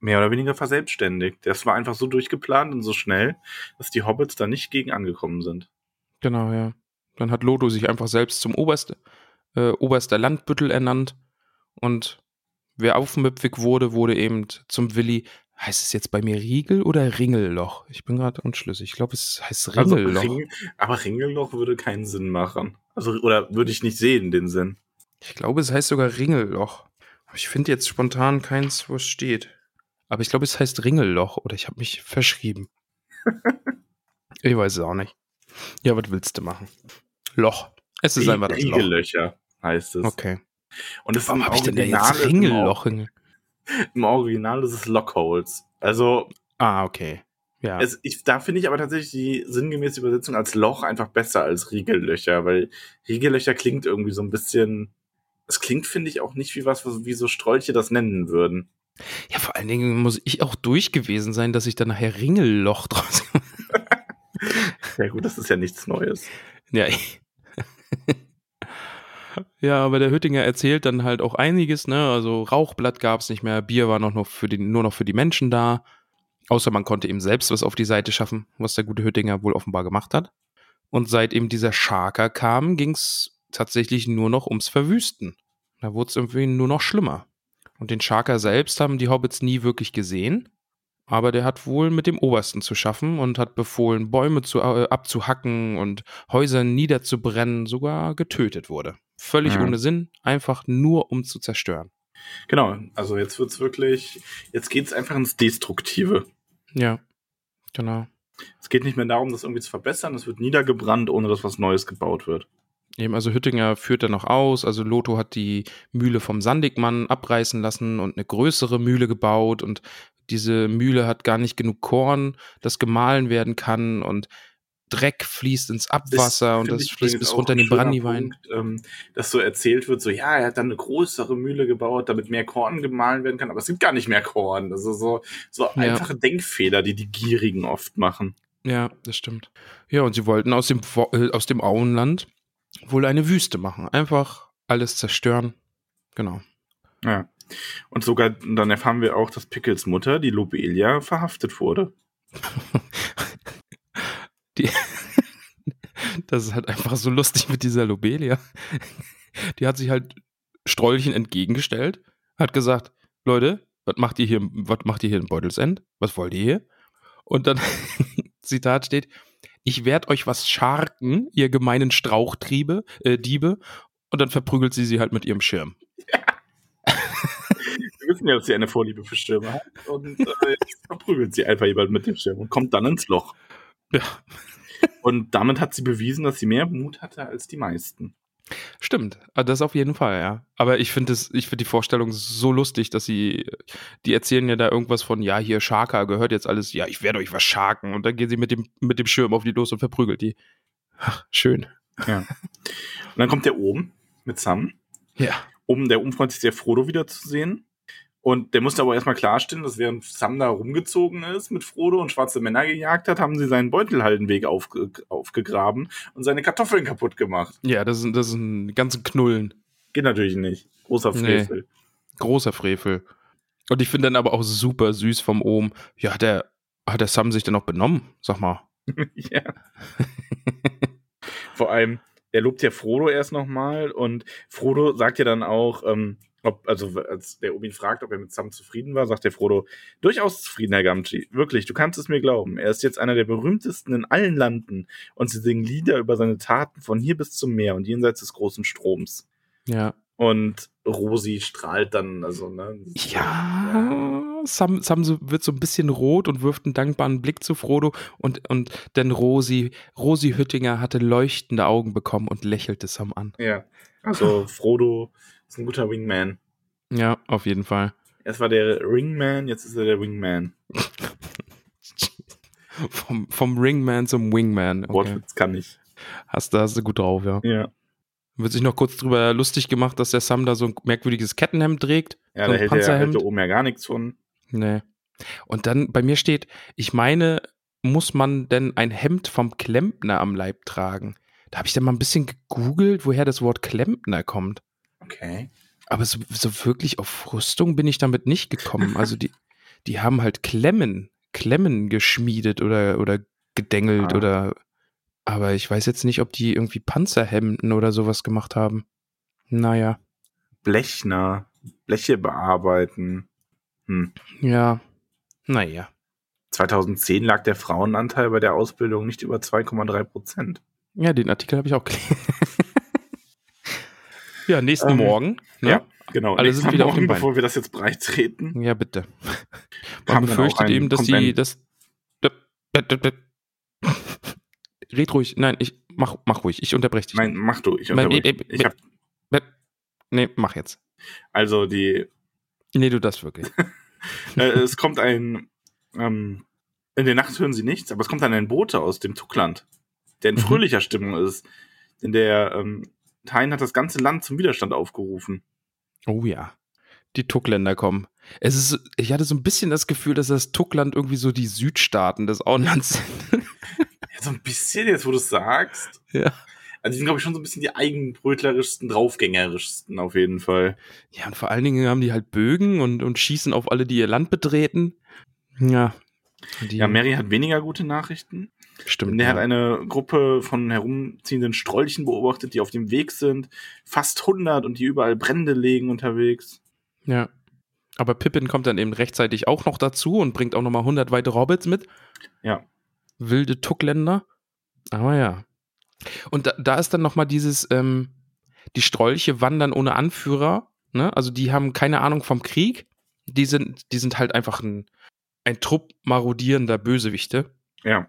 mehr oder weniger verselbstständigt. Das war einfach so durchgeplant und so schnell, dass die Hobbits da nicht gegen angekommen sind. genau, ja. Dann hat Lodo sich einfach selbst zum Oberst, äh, oberster Landbüttel ernannt und wer aufmüpfig wurde, wurde eben zum Willi. Heißt es jetzt bei mir Riegel oder Ringelloch? Ich bin gerade unschlüssig. Ich glaube, es heißt Also Ringelloch. Ring, aber Ringelloch würde keinen Sinn machen. Also, oder würde ich nicht sehen, den Sinn. Ich glaube, es heißt sogar Ringelloch. Aber ich finde jetzt spontan keins, wo es steht. Aber ich glaube, es heißt Ringelloch oder ich habe mich verschrieben. ich weiß es auch nicht. Ja, was willst du machen? Loch. Es ist einfach das Loch. Rigellöcher heißt es. Okay. Und es Warum habe ich denn da jetzt Ringelloch? hin- Im Original ist es Lockholes. Also, Ah, okay. Ja. es, ich, da finde ich aber tatsächlich die sinngemäße Übersetzung als Loch einfach besser als Riegellöcher, weil Riegellöcher klingt irgendwie so ein bisschen. Es klingt, finde ich, auch nicht wie was, wie so Strolche das nennen würden. ja, vor allen Dingen muss ich auch durch gewesen sein, dass ich dann nachher Ringelloch draus. Ja, gut, das ist ja nichts Neues. Ja. ja, aber der Hüttinger erzählt dann halt auch einiges, ne? Also Rauchblatt gab es nicht mehr, Bier war noch, noch für die, nur noch für die Menschen da. Außer man konnte eben selbst was auf die Seite schaffen, was der gute Hüttinger wohl offenbar gemacht hat. Und seit eben dieser Scharker kam, ging es tatsächlich nur noch ums Verwüsten. Da wurde es irgendwie nur noch schlimmer. Und den Scharker selbst haben die Hobbits nie wirklich gesehen. aber der hat wohl mit dem Obersten zu schaffen und hat befohlen, Bäume zu, äh, abzuhacken und Häuser niederzubrennen, sogar getötet wurde. Völlig Ja. ohne Sinn, einfach nur um zu zerstören. Genau, also jetzt wird's wirklich, jetzt geht's einfach ins Destruktive. Ja, genau. Es geht nicht mehr darum, das irgendwie zu verbessern, es wird niedergebrannt, ohne dass was Neues gebaut wird. Eben, also Hüttinger führt er noch aus. Also Lotho hat die Mühle vom Sandigmann abreißen lassen und eine größere Mühle gebaut. Und diese Mühle hat gar nicht genug Korn, das gemahlen werden kann. Und Dreck fließt ins Abwasser und finde das fließt bis runter in den Brandywein. Punkt, ähm, dass so erzählt wird, so ja, er hat dann eine größere Mühle gebaut, damit mehr Korn gemahlen werden kann, aber es gibt gar nicht mehr Korn. Also so, so Ja. einfache Denkfehler, die die Gierigen oft machen. Ja, das stimmt. Ja, und sie wollten aus dem, äh, aus dem Auenland wohl eine Wüste machen. Einfach alles zerstören. Genau. Ja. Und sogar, und dann erfahren wir auch, dass Pickles Mutter, die Lobelia, verhaftet wurde. Die das ist halt einfach so lustig mit dieser Lobelia. Die hat sich halt Strollchen entgegengestellt, hat gesagt, Leute, was macht ihr hier, was macht ihr hier in Beutelsend? Was wollt ihr hier? Und dann, Zitat steht, ich werd euch was scharken, ihr gemeinen Strauchtriebe, äh, Diebe, und dann verprügelt sie sie halt mit ihrem Schirm. Wir wissen ja, dass sie eine Vorliebe für Stürme hat. Und äh, verprügelt sie einfach jemand mit dem Schirm und kommt dann ins Loch. Ja. Und damit hat sie bewiesen, dass sie mehr Mut hatte als die meisten. Stimmt, ah, das auf jeden Fall, ja. Aber ich finde es, ich finde die Vorstellung so lustig, dass sie, die erzählen ja da irgendwas von, ja, hier Scharka gehört jetzt alles, ja, ich werde euch was scharken. Und dann gehen sie mit dem, mit dem Schirm auf die los und verprügelt die. Ach, schön. Und dann kommt der oben mit Sam. Ja. Um, der sich sehr, Frodo wiederzusehen. Und der musste aber erstmal klarstellen, dass während Sam da rumgezogen ist mit Frodo und schwarze Männer gejagt hat, haben sie seinen Beutelhaldenweg aufge aufgegraben und seine Kartoffeln kaputt gemacht. Ja, das ist, das ist ein ganzen Knullen. Geht natürlich nicht. Großer Nee. Frevel. Großer Frevel. Und ich finde dann aber auch super süß vom Ohm. Ja, hat der, hat der Sam sich denn noch benommen? Sag mal. ja. Vor allem, er lobt ja Frodo erst nochmal und Frodo sagt ja dann auch, ähm, ob, also als der Obi fragt, ob er mit Sam zufrieden war, sagt der Frodo, durchaus zufrieden, Herr Gamgee. Wirklich, du kannst es mir glauben. Er ist jetzt einer der berühmtesten in allen Landen und sie singen Lieder über seine Taten von hier bis zum Meer und jenseits des großen Stroms. Ja. Und Rosi strahlt dann, also, ne? Ja, Sam, Sam so, wird so ein bisschen rot und wirft einen dankbaren Blick zu Frodo und, und denn Rosi, Rosi Hüttinger hatte leuchtende Augen bekommen und lächelte Sam an. Ja. Also, Frodo ist ein guter Wingman. Ja, auf jeden Fall. Erst war der Ringman, jetzt ist er der Wingman. Vom, vom Ringman zum Wingman. Okay. Wortwitz kann ich. Hast, da hast du gut drauf, ja. Ja. Wird sich noch kurz drüber lustig gemacht, dass der Sam da so ein merkwürdiges Kettenhemd trägt. Ja, so da hält der, hält oben ja gar nichts von. Nee. Und dann bei mir steht, ich meine, muss man denn ein Hemd vom Klempner am Leib tragen? Da habe ich dann mal ein bisschen gegoogelt, woher das Wort Klempner kommt. Okay. Aber so, so wirklich auf Rüstung bin ich damit nicht gekommen. Also die, die haben halt Klemmen, Klemmen geschmiedet oder, oder gedengelt Ah. oder. Aber ich weiß jetzt nicht, ob die irgendwie Panzerhemden oder sowas gemacht haben. Naja, Blechner. Bleche bearbeiten. Hm. ja. Naja. 2010 lag der Frauenanteil bei der Ausbildung nicht über 2,3 Prozent. Ja, den Artikel habe ich auch gelesen. ja, nächsten Ähm, Morgen. Ne? Ja, genau. Alle Nächsten sind wieder auf Morgen, dem Bein. bevor wir das jetzt breit treten. Ja, bitte. Man befürchtet eben, dass die, ein- das. Red ruhig. Nein, ich mach, mach ruhig. Ich unterbreche dich. Nein, mach du. Ich, unterbreche. äh, ich hab, Nee, mach jetzt. also die, Nee, du das wirklich. äh, es kommt ein, ähm, in der Nacht hören sie nichts, aber es kommt dann ein Bote aus dem Tuckland, der in Mhm. fröhlicher Stimmung ist. Denn der ähm, Tain hat das ganze Land zum Widerstand aufgerufen. Oh ja. Die Tuckländer kommen. Es ist, ich hatte so ein bisschen das Gefühl, dass das Tuckland irgendwie so die Südstaaten des Auenlands sind. Ja, so ein bisschen, jetzt wo du es sagst. ja. Also die sind, glaube ich, schon so ein bisschen die eigenbrötlerischsten, draufgängerischsten auf jeden Fall. Ja, und vor allen Dingen haben die halt Bögen und, und schießen auf alle, die ihr Land betreten. Ja. Die, Ja, Mary hat weniger gute Nachrichten. Stimmt. Der ja. hat eine Gruppe von herumziehenden Strolchen beobachtet, die auf dem Weg sind. Fast 100 und die überall Brände legen unterwegs. Ja. Aber Pippin kommt dann eben rechtzeitig auch noch dazu und bringt auch nochmal 100 weitere Hobbits mit. Ja. Wilde Tuckländer. Aber ja. Und da, da ist dann nochmal dieses, ähm, die Strolche wandern ohne Anführer. Ne? Also die haben keine Ahnung vom Krieg. Die sind, die sind halt einfach ein, ein Trupp marodierender Bösewichte. Ja.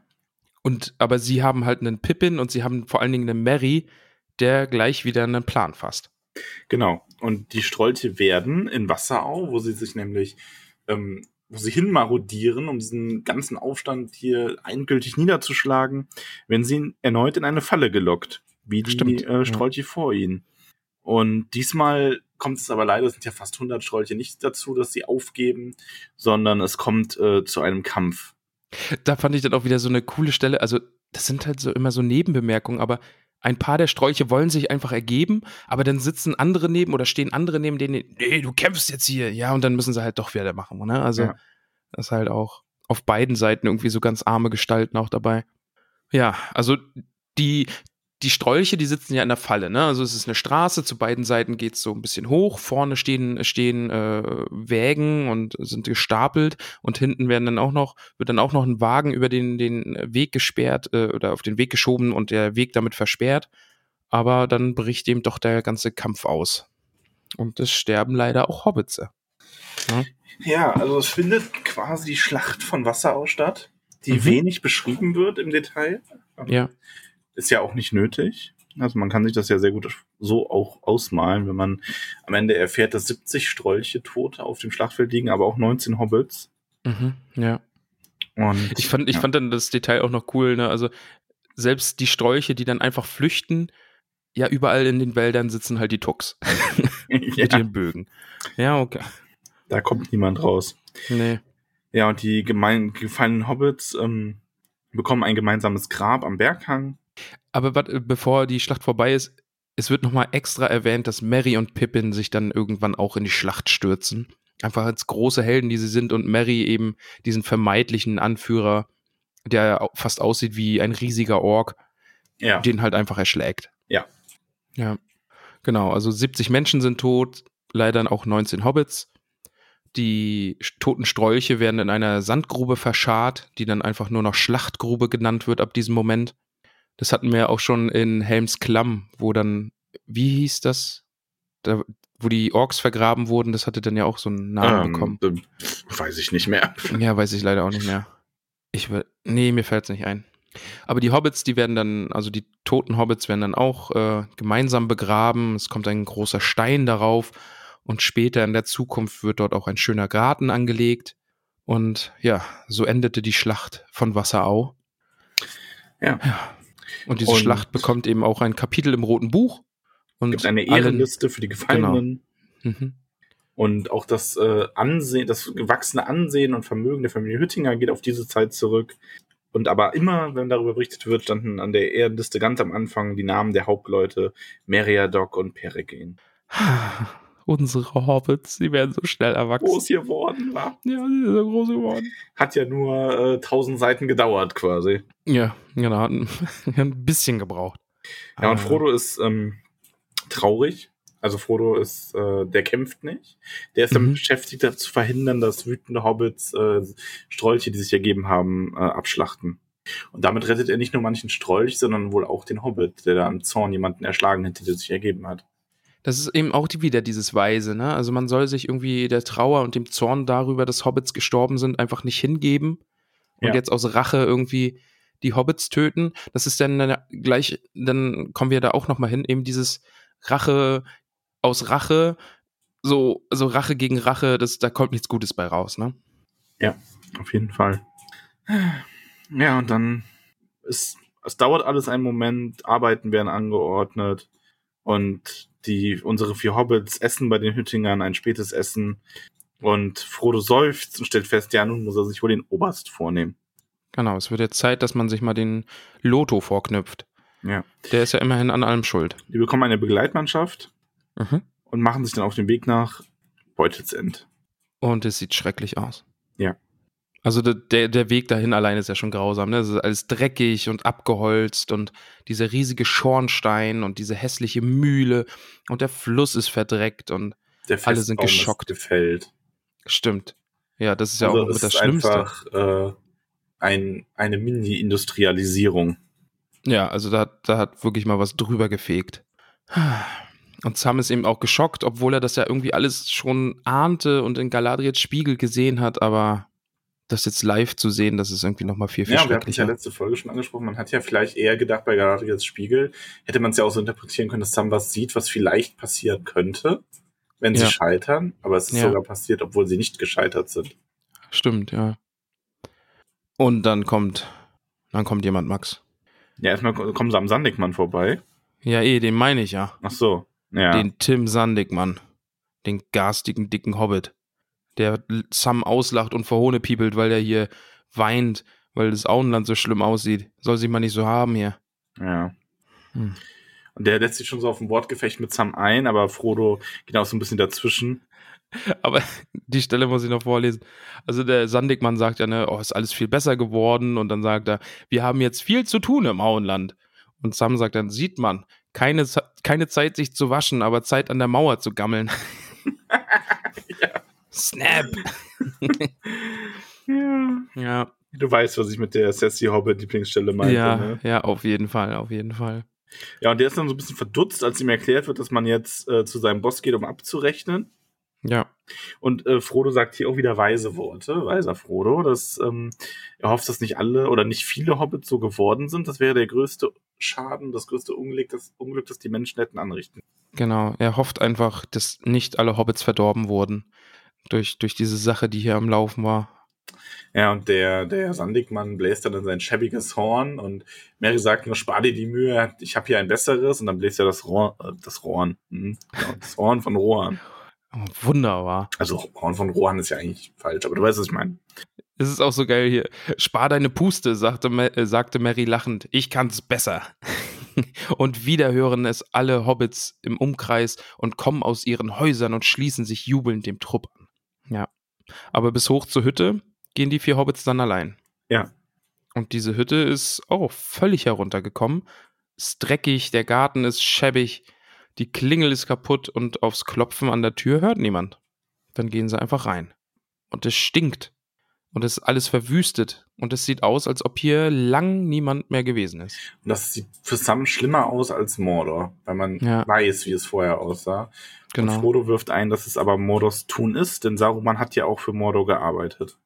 Und, aber sie haben halt einen Pippin und sie haben vor allen Dingen einen Mary, der gleich wieder einen Plan fasst. Genau. Und die Strolche werden in Wasserau, wo sie sich nämlich, ähm, wo sie hinmarodieren, um diesen ganzen Aufstand hier endgültig niederzuschlagen, wenn sie erneut in eine Falle gelockt, wie die Stimmt, äh, Strolche vor ihnen. Und diesmal kommt es aber leider, es sind ja fast 100 Strolche, nicht dazu, dass sie aufgeben, sondern es kommt äh, zu einem Kampf. Da fand ich dann auch wieder so eine coole Stelle. Also, das sind halt so immer so Nebenbemerkungen, aber ein paar der Strolche wollen sich einfach ergeben, aber dann sitzen andere neben oder stehen andere neben denen, nee, du kämpfst jetzt hier. Ja, und dann müssen sie halt doch wieder machen. Ne? Also, Ja. das ist halt auch auf beiden Seiten irgendwie so ganz arme Gestalten auch dabei. Ja, also die, die Strolche, die sitzen ja in der Falle, ne? Also es ist eine Straße, zu beiden Seiten geht es so ein bisschen hoch, vorne stehen, stehen äh, Wägen und sind gestapelt und hinten werden dann auch noch, wird dann auch noch ein Wagen über den, den Weg gesperrt äh, oder auf den Weg geschoben und der Weg damit versperrt. Aber dann bricht eben doch der ganze Kampf aus. Und es sterben leider auch Hobbits. Ja, also es findet quasi die Schlacht von Wasserau statt, die Mhm. wenig beschrieben wird im Detail. Ja. Ist ja auch nicht nötig. Also man kann sich das ja sehr gut so auch ausmalen, wenn man am Ende erfährt, dass 70 Strolche Tote auf dem Schlachtfeld liegen, aber auch 19 Hobbits. Mhm, ja. Und Ich fand, ich ja. fand dann das Detail auch noch cool, ne? Also selbst die Strolche, die dann einfach flüchten, ja, überall in den Wäldern sitzen halt die Tucks mit ja, ihren Bögen. Ja, okay. da kommt niemand raus. Nee. Ja, und die gemein, gefallenen Hobbits ähm, bekommen ein gemeinsames Grab am Berghang. Aber wat, bevor die Schlacht vorbei ist, es wird nochmal extra erwähnt, dass Mary und Pippin sich dann irgendwann auch in die Schlacht stürzen. Einfach als große Helden, die sie sind und Mary eben diesen vermeintlichen Anführer, der fast aussieht wie ein riesiger Ork, Ja, den halt einfach erschlägt. Ja. Ja. Genau, also 70 Menschen sind tot, leider auch 19 Hobbits. Die toten Strolche werden in einer Sandgrube verscharrt, die dann einfach nur noch Schlachtgrube genannt wird ab diesem Moment. Das hatten wir auch schon in Helms Klamm, wo dann, wie hieß das? Da, wo die Orks vergraben wurden, das hatte dann ja auch so einen Namen ähm, bekommen. äh, weiß ich nicht mehr. Ja, weiß ich leider auch nicht mehr. Ich will, nee, mir fällt's nicht ein. Aber die Hobbits, die werden dann, also die toten Hobbits werden dann auch äh, gemeinsam begraben. Es kommt ein großer Stein darauf und später in der Zukunft wird dort auch ein schöner Garten angelegt. Und ja, so endete die Schlacht von Wasserau. Ja. Und diese Und- Schlacht bekommt eben auch ein Kapitel im Roten Buch. Und Es gibt eine allen- Ehrenliste für die Gefallenen. Mhm. Und auch das äh, Ansehen, das gewachsene Ansehen und Vermögen der Familie Hüttinger geht auf diese Zeit zurück. Und aber immer, wenn darüber berichtet wird, standen an der Ehrenliste ganz am Anfang die Namen der Hauptleute Meriadoc und Peregrin. Unsere Hobbits, die werden so schnell erwachsen. Groß geworden war. Ja, die sind so groß geworden. Hat ja nur äh, 1000 Seiten gedauert quasi. Ja, genau, hat ein, ein bisschen gebraucht. Ja, und Ah, Frodo ist ähm, traurig. Also Frodo ist, äh, der kämpft nicht. Der ist damit Mhm. beschäftigt, zu verhindern, dass wütende Hobbits äh, Strolche, die sich ergeben haben, äh, abschlachten. Und damit rettet er nicht nur manchen Strolch, sondern wohl auch den Hobbit, der da am Zorn jemanden erschlagen hätte, der sich ergeben hat. Das ist eben auch die, wieder dieses Weise, ne? Also man soll sich irgendwie der Trauer und dem Zorn darüber, dass Hobbits gestorben sind, einfach nicht hingeben und Ja. jetzt aus Rache irgendwie die Hobbits töten. Das ist dann äh, gleich, dann kommen wir da auch nochmal hin, eben dieses Rache aus Rache, so, so Rache gegen Rache, das, da kommt nichts Gutes bei raus, ne? Auf jeden Fall. Ja, und dann ist, es dauert alles einen Moment, Arbeiten werden angeordnet und die, unsere vier Hobbits essen bei den Hüttingern ein spätes Essen und Frodo seufzt und stellt fest, ja, nun muss er sich wohl den Oberst vornehmen. Genau, es wird jetzt Zeit, dass man sich mal den Loto vorknüpft. Ja. Der ist ja immerhin an allem schuld. Die bekommen eine Begleitmannschaft Mhm. und machen sich dann auf den Weg nach Beutelsend. Und es sieht schrecklich aus. Also der- der, Weg dahin allein ist ja schon grausam. Ne? Es ist alles dreckig und abgeholzt und dieser riesige Schornstein und diese hässliche Mühle und der Fluss ist verdreckt und Der Alle sind Festbaum ist geschockt. gefällt. Stimmt. Ja, das ist ja also auch das ist Schlimmste. einfach äh, ein, eine Mini-Industrialisierung. Ja, also da, da hat wirklich mal was drüber gefegt. Und Sam ist eben auch geschockt, obwohl er das ja irgendwie alles schon ahnte und in Galadriels Spiegel gesehen hat, aber das jetzt live zu sehen, das ist irgendwie nochmal viel, viel Ja, wir hatten ja letzte Folge schon angesprochen. Man hat ja vielleicht eher gedacht, bei Galadriels Spiegel hätte man es ja auch so interpretieren können, dass Sam was sieht, was vielleicht passieren könnte, wenn sie Ja. scheitern. Aber es ist Ja. sogar passiert, obwohl sie nicht gescheitert sind. Stimmt, ja. Und dann kommt, dann kommt jemand, Max. Ja, erstmal kommen sie am Sandigmann vorbei. Ja, eh, den meine ich ja. Ach so. Ja. Den Tim Sandigmann. Den garstigen, dicken Hobbit. Der Sam auslacht und verhohnepiepelt, weil er hier weint, weil das Auenland so schlimm aussieht. Soll sich mal nicht so haben hier. ja. Hm. Und der lässt sich schon so auf ein Wortgefecht mit Sam ein, aber Frodo geht auch so ein bisschen dazwischen. Aber die Stelle muss ich noch vorlesen. Also der Sandigmann sagt ja, ne, oh, ist alles viel besser geworden. Und dann sagt er, wir haben jetzt viel zu tun im Auenland. Und Sam sagt dann, sieht man, keine, keine Zeit, sich zu waschen, aber Zeit an der Mauer zu gammeln. Snap! Ja. Ja, Du weißt, was ich mit der Sassy Hobbit Lieblingsstelle meinte. ja, Ne? ja, auf jeden Fall, auf jeden Fall. Ja, und der ist dann so ein bisschen verdutzt, als ihm erklärt wird, dass man jetzt äh, zu seinem Boss geht, um abzurechnen. Ja, Und äh, Frodo sagt hier auch wieder weise Worte, weiser Frodo, dass ähm, er hofft, dass nicht alle oder nicht viele Hobbits so geworden sind. Das wäre der größte Schaden, das größte Unglück, das Unglück, das die Menschen hätten anrichten. genau. Er hofft einfach, dass nicht alle Hobbits verdorben wurden durch, durch diese Sache, die hier am Laufen war. Ja, und der, der Sandigmann bläst dann in sein schäbiges Horn und Mary sagt nur, spar dir die Mühe, ich habe hier ein besseres und dann bläst er das Rohr, äh, das Rohren, hm, das Horn von Rohan. Oh, wunderbar. Also Horn von Rohan ist ja eigentlich falsch, aber du weißt, was ich meine. Es ist auch so geil hier. Spar deine Puste, sagte, äh, sagte Mary lachend. Ich kann's besser. und wieder hören es alle Hobbits im Umkreis und kommen aus ihren Häusern und schließen sich jubelnd dem Trupp an. Ja. Aber bis hoch zur Hütte gehen die vier Hobbits dann allein. Ja. Und diese Hütte ist auch völlig heruntergekommen. Ist dreckig, der Garten ist schäbig, die Klingel ist kaputt und aufs Klopfen an der Tür hört niemand. Dann gehen sie einfach rein. Und es stinkt. Und es ist alles verwüstet. Und es sieht aus, als ob hier lang niemand mehr gewesen ist. Und das sieht für Sam schlimmer aus als Mordor, weil man Ja. weiß, wie es vorher aussah. Und Genau. Frodo wirft ein, dass es aber Mordors Tun ist, denn Saruman hat ja auch für Mordor gearbeitet.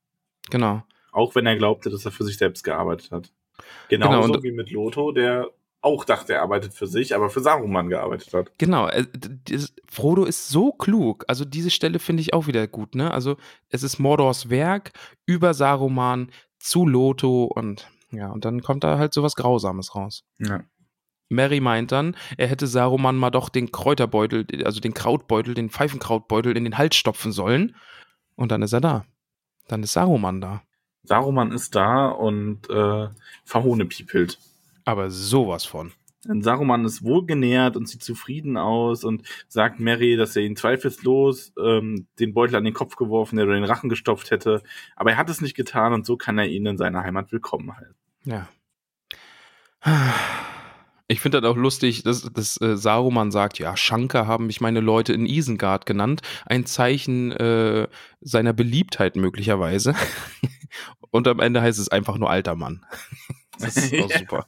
Genau. Auch wenn er glaubte, dass er für sich selbst gearbeitet hat. Genauso Genau, und- wie mit Loto, der auch dachte, er arbeitet für sich, aber für Saruman gearbeitet hat. Genau, äh, Frodo ist so klug. Also diese Stelle finde ich auch wieder gut, ne? Also es ist Mordors Werk über Saruman zu Loto und ja, und dann kommt da halt sowas Grausames raus. Ja. Mary meint dann, er hätte Saruman mal doch den Kräuterbeutel, also den Krautbeutel, den Pfeifenkrautbeutel in den Hals stopfen sollen. Und dann ist er da. Dann ist Saruman da. Saruman ist da und äh, verhohnepiepelt. Aber sowas von. Denn Saruman ist wohlgenährt und sieht zufrieden aus und sagt Mary, dass er ihn zweifellos ähm, den Beutel an den Kopf geworfen hätte oder den Rachen gestopft hätte. Aber er hat es nicht getan und so kann er ihn in seiner Heimat willkommen heißen. Ja. Ich finde das auch lustig, dass, dass äh, Saruman sagt, ja, Shankar haben mich meine Leute in Isengard genannt. Ein Zeichen äh, seiner Beliebtheit möglicherweise. Und am Ende heißt es einfach nur alter Mann. Das ist auch super.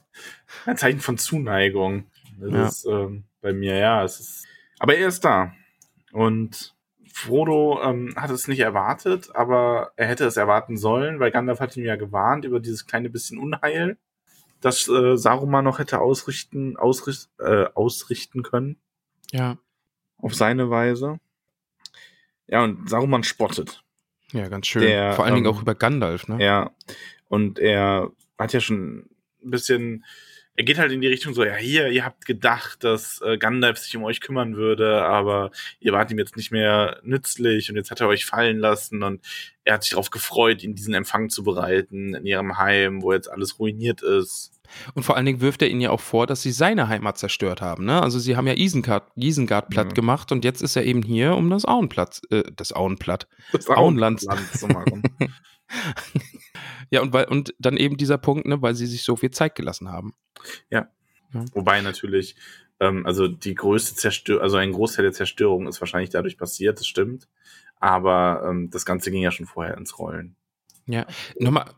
Ein Zeichen von Zuneigung. Das Ja. ist ähm, bei mir, ja. Es ist, aber er ist da. Und Frodo ähm, hat es nicht erwartet, aber er hätte es erwarten sollen, weil Gandalf hat ihm ja gewarnt über dieses kleine bisschen Unheil, das äh, Saruman noch hätte ausrichten, ausricht, äh, ausrichten können Ja. auf seine Weise. Ja, und Saruman spottet. Ja, ganz schön. Der, Vor allen Dingen ähm, auch über Gandalf, ne? Ja. Und er hat ja schon ein bisschen, er geht halt in die Richtung so, ja, hier, ihr habt gedacht, dass äh, Gandalf sich um euch kümmern würde, aber ihr wart ihm jetzt nicht mehr nützlich und jetzt hat er euch fallen lassen und er hat sich darauf gefreut, ihnen diesen Empfang zu bereiten in ihrem Heim, wo jetzt alles ruiniert ist. Und vor allen Dingen wirft er ihnen ja auch vor, dass sie seine Heimat zerstört haben. Ne? Also sie haben ja Isengard, Isengard platt Ja. gemacht und jetzt ist er eben hier, um das Auenplatz, äh, das Auenplatt. Das Auenland. Zu machen. Ja, und, weil, und dann eben dieser Punkt, ne, weil sie sich so viel Zeit gelassen haben. Wobei natürlich, ähm, also die größte Zerstörung, also ein Großteil der Zerstörung ist wahrscheinlich dadurch passiert, das stimmt. Aber ähm, das Ganze ging ja schon vorher ins Rollen. Ja, nochmal